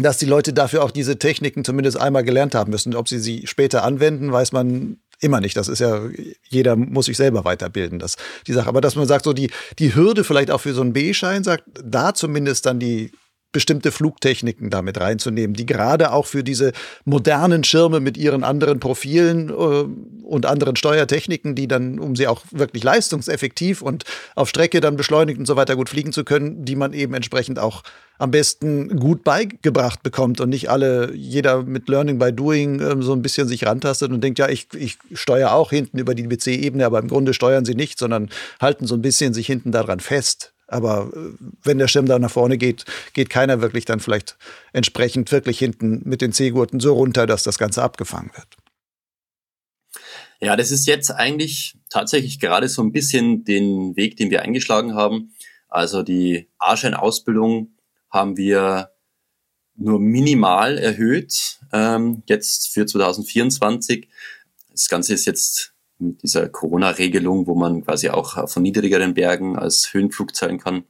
dass die Leute dafür auch diese Techniken zumindest einmal gelernt haben müssen. Ob sie sie später anwenden, weiß man immer nicht. Das ist ja, jeder muss sich selber weiterbilden, das, die Sache. Aber dass man sagt, so die, die Hürde vielleicht auch für so einen B-Schein sagt, da zumindest dann die bestimmte Flugtechniken damit reinzunehmen, die gerade auch für diese modernen Schirme mit ihren anderen Profilen äh, und anderen Steuertechniken, die dann, um sie auch wirklich leistungseffektiv und auf Strecke dann beschleunigt und so weiter gut fliegen zu können, die man eben entsprechend auch am besten gut beigebracht bekommt und nicht alle, jeder mit Learning by Doing äh, so ein bisschen sich rantastet und denkt, ja, ich, ich steuere auch hinten über die BC-Ebene, aber im Grunde steuern sie nicht, sondern halten so ein bisschen sich hinten daran fest. Aber äh, wenn der Schirm da nach vorne geht, geht keiner wirklich dann vielleicht entsprechend wirklich hinten mit den C-Gurten so runter, dass das Ganze abgefangen wird. Ja, das ist jetzt eigentlich tatsächlich gerade so ein bisschen den Weg, den wir eingeschlagen haben. Also die A-Schein-Ausbildung haben wir nur minimal erhöht, ähm, jetzt für 2024. Das Ganze ist jetzt mit dieser Corona-Regelung, wo man quasi auch von niedrigeren Bergen als Höhenflug zahlen kann,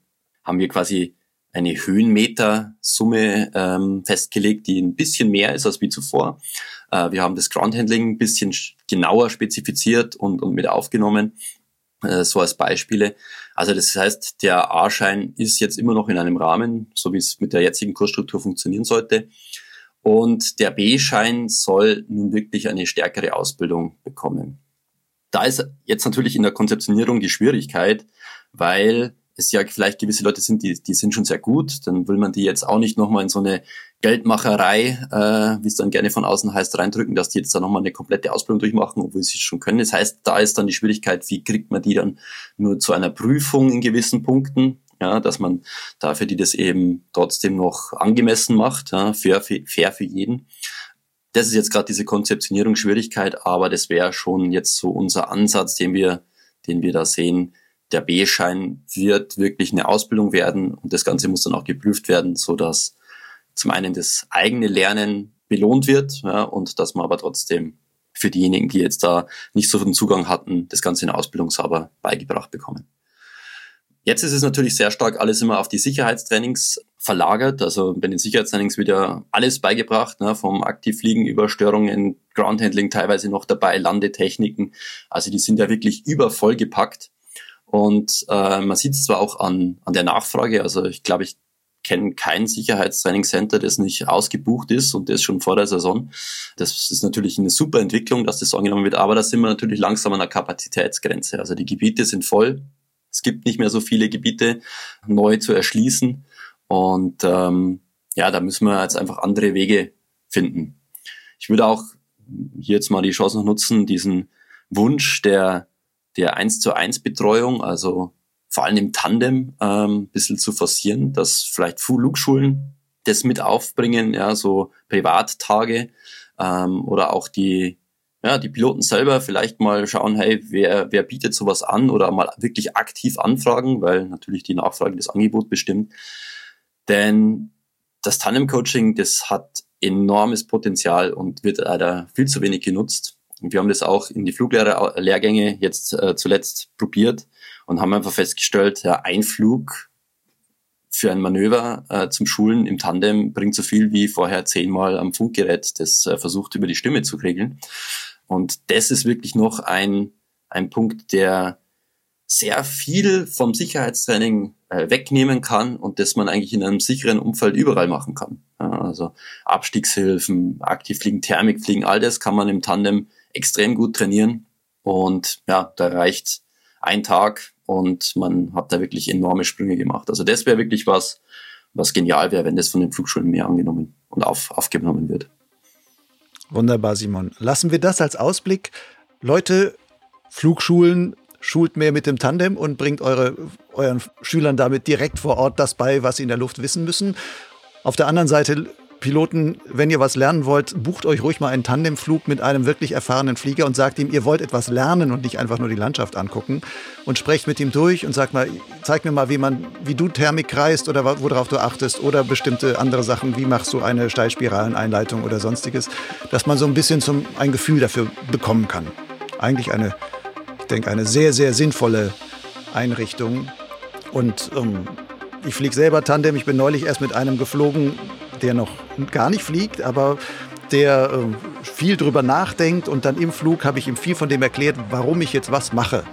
haben wir quasi eine Höhenmeter-Summe ähm, festgelegt, die ein bisschen mehr ist als wie zuvor. Äh, wir haben das Groundhandling ein bisschen genauer spezifiziert und, und mit aufgenommen, äh, so als Beispiele. Also das heißt, der A-Schein ist jetzt immer noch in einem Rahmen, so wie es mit der jetzigen Kursstruktur funktionieren sollte. Und der B-Schein soll nun wirklich eine stärkere Ausbildung bekommen. Da ist jetzt natürlich in der Konzeptionierung die Schwierigkeit, weil es ja vielleicht gewisse Leute sind, die, die sind schon sehr gut, dann will man die jetzt auch nicht nochmal in so eine Geldmacherei, äh, wie es dann gerne von außen heißt, reindrücken, dass die jetzt da nochmal eine komplette Ausbildung durchmachen, obwohl sie es schon können. Das heißt, da ist dann die Schwierigkeit, wie kriegt man die dann nur zu einer Prüfung in gewissen Punkten, ja, dass man dafür die das eben trotzdem noch angemessen macht, ja, fair, fair für jeden. Das ist jetzt gerade diese Konzeptionierungsschwierigkeit, aber das wäre schon jetzt so unser Ansatz, den wir, den wir da sehen, der B-Schein wird wirklich eine Ausbildung werden und das Ganze muss dann auch geprüft werden, so dass zum einen das eigene Lernen belohnt wird ja, und dass man aber trotzdem für diejenigen, die jetzt da nicht so den Zugang hatten, das Ganze in der Ausbildung sauber beigebracht bekommen. Jetzt ist es natürlich sehr stark alles immer auf die Sicherheitstrainings verlagert. Also bei den Sicherheitstrainings wird ja alles beigebracht, ne, vom Aktivfliegen über Störungen, Groundhandling teilweise noch dabei, Landetechniken. Also die sind ja wirklich übervoll gepackt. Und äh, man sieht es zwar auch an, an der Nachfrage, also ich glaube, ich kenne kein Sicherheitstrainingscenter, das nicht ausgebucht ist und das schon vor der Saison. Das ist natürlich eine super Entwicklung, dass das angenommen wird, aber da sind wir natürlich langsam an der Kapazitätsgrenze. Also die Gebiete sind voll. Es gibt nicht mehr so viele Gebiete neu zu erschließen. Und ähm, ja, da müssen wir jetzt einfach andere Wege finden. Ich würde auch hier jetzt mal die Chance noch nutzen, diesen Wunsch der der 1 zu 1 Betreuung, also vor allem im Tandem ähm, ein bisschen zu forcieren, dass vielleicht Flugschulen das mit aufbringen, ja, so Privattage ähm, oder auch die, ja, die Piloten selber vielleicht mal schauen, hey, wer, wer bietet sowas an oder mal wirklich aktiv anfragen, weil natürlich die Nachfrage das Angebot bestimmt. Denn das Tandem-Coaching, das hat enormes Potenzial und wird leider viel zu wenig genutzt. Und wir haben das auch in die Fluglehrgänge jetzt äh, zuletzt probiert und haben einfach festgestellt, ja, ein Flug für ein Manöver äh, zum Schulen im Tandem bringt so viel wie vorher zehnmal am Funkgerät, das äh, versucht über die Stimme zu regeln. Und das ist wirklich noch ein, ein Punkt, der sehr viel vom Sicherheitstraining äh, wegnehmen kann und das man eigentlich in einem sicheren Umfeld überall machen kann. Ja, also Abstiegshilfen, Aktivfliegen, Thermikfliegen, all das kann man im Tandem extrem gut trainieren. Und ja, da reicht ein Tag und man hat da wirklich enorme Sprünge gemacht. Also das wäre wirklich was, was genial wäre, wenn das von den Flugschulen mehr angenommen und auf, aufgenommen wird. Wunderbar, Simon. Lassen wir das als Ausblick. Leute, Flugschulen, schult mehr mit dem Tandem und bringt eure, euren Schülern damit direkt vor Ort das bei, was sie in der Luft wissen müssen. Auf der anderen Seite Piloten, wenn ihr was lernen wollt, bucht euch ruhig mal einen Tandemflug mit einem wirklich erfahrenen Flieger und sagt ihm, ihr wollt etwas lernen und nicht einfach nur die Landschaft angucken und sprecht mit ihm durch und sagt mal, zeig mir mal, wie man, wie du Thermik kreist oder worauf du achtest oder bestimmte andere Sachen, wie machst du eine Steilspiraleneinleitung oder sonstiges, dass man so ein bisschen zum, ein Gefühl dafür bekommen kann. Eigentlich eine, ich denke, eine sehr, sehr sinnvolle Einrichtung und ähm, ich fliege selber Tandem. Ich bin neulich erst mit einem geflogen, der noch gar nicht fliegt, aber der äh, viel drüber nachdenkt und dann im Flug habe ich ihm viel von dem erklärt, warum ich jetzt was mache.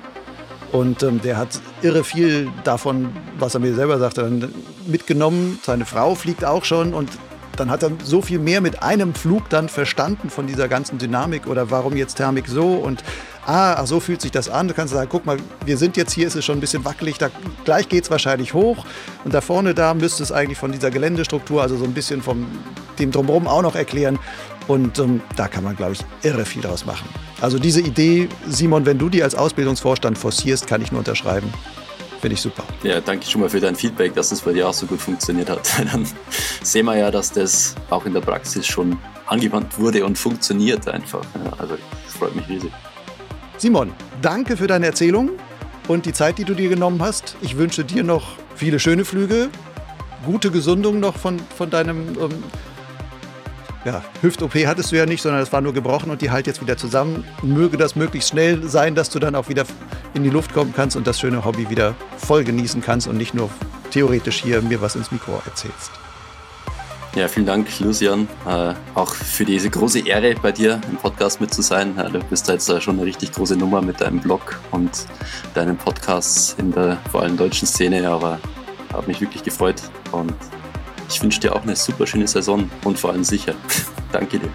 Und ähm, der hat irre viel davon, was er mir selber sagte, mitgenommen. Seine Frau fliegt auch schon und dann hat er so viel mehr mit einem Flug dann verstanden von dieser ganzen Dynamik oder warum jetzt Thermik so und ah, so fühlt sich das an. Du kannst sagen, guck mal, wir sind jetzt hier, ist es schon ein bisschen wackelig, da, gleich geht es wahrscheinlich hoch. Und da vorne da müsste es eigentlich von dieser Geländestruktur, also so ein bisschen vom dem drumherum auch noch erklären. Und ähm, da kann man, glaube ich, irre viel draus machen. Also diese Idee, Simon, wenn du die als Ausbildungsvorstand forcierst, kann ich nur unterschreiben. Finde ich super. Ja, danke schon mal für dein Feedback, dass das bei dir auch so gut funktioniert hat. Dann sehen wir ja, dass das auch in der Praxis schon angewandt wurde und funktioniert einfach. Also das freut mich riesig. Simon, danke für deine Erzählung und die Zeit, die du dir genommen hast. Ich wünsche dir noch viele schöne Flüge, gute Gesundung noch von, von deinem ähm, ja, Hüft-OP hattest du ja nicht, sondern es war nur gebrochen und die halt jetzt wieder zusammen. Möge das möglichst schnell sein, dass du dann auch wieder in die Luft kommen kannst und das schöne Hobby wieder voll genießen kannst und nicht nur theoretisch hier mir was ins Mikro erzählst. Ja, vielen Dank, Lucian, äh, auch für diese große Ehre bei dir im Podcast mit zu sein. Äh, du bist da jetzt äh, schon eine richtig große Nummer mit deinem Blog und deinen Podcasts in der vor allem deutschen Szene, aber habe mich wirklich gefreut und ich wünsche dir auch eine super schöne Saison und vor allem sicher. Danke dir.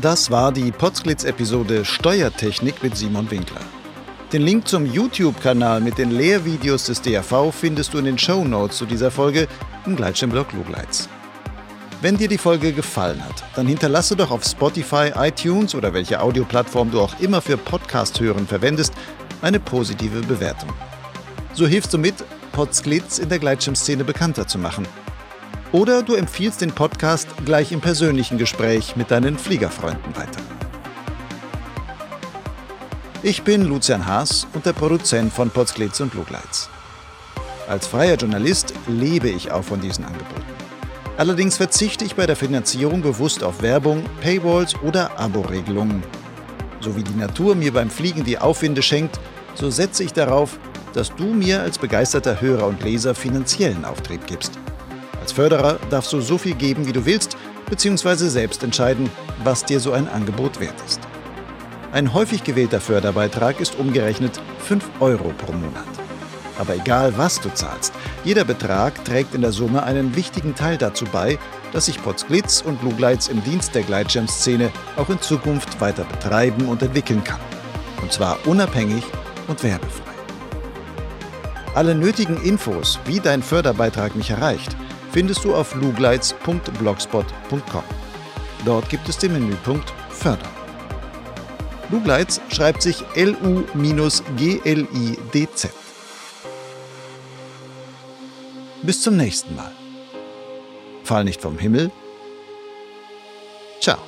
Das war die Potsglitz-Episode Steuertechnik mit Simon Winkler. Den Link zum YouTube-Kanal mit den Lehrvideos des DAV findest du in den Show Notes zu dieser Folge im Gleitschirmblog Lugleitz. Wenn dir die Folge gefallen hat, dann hinterlasse doch auf Spotify, iTunes oder welche Audioplattform du auch immer für Podcast hören verwendest, eine positive Bewertung. So hilfst du mit, Potsglitz in der Gleitschirmszene bekannter zu machen. Oder du empfiehlst den Podcast gleich im persönlichen Gespräch mit deinen Fliegerfreunden weiter. Ich bin Lucian Haas und der Produzent von Potsglitz und Lugleitz. Als freier Journalist lebe ich auch von diesen Angeboten. Allerdings verzichte ich bei der Finanzierung bewusst auf Werbung, Paywalls oder Abo-Regelungen. So wie die Natur mir beim Fliegen die Aufwinde schenkt, so setze ich darauf, dass du mir als begeisterter Hörer und Leser finanziellen Auftrieb gibst. Als Förderer darfst du so viel geben, wie du willst, beziehungsweise selbst entscheiden, was dir so ein Angebot wert ist. Ein häufig gewählter Förderbeitrag ist umgerechnet 5 Euro pro Monat. Aber egal, was du zahlst, jeder Betrag trägt in der Summe einen wichtigen Teil dazu bei, dass sich Potsglitz und Lugleitz im Dienst der Gleitschirmszene auch in Zukunft weiter betreiben und entwickeln kann. Und zwar unabhängig und werbefrei. Alle nötigen Infos, wie dein Förderbeitrag mich erreicht, findest du auf lugleitz.blogspot.com. Dort gibt es den Menüpunkt Fördern. Lugleitz schreibt sich L-U-G-L-I-D-Z. Bis zum nächsten Mal. Fall nicht vom Himmel. Ciao.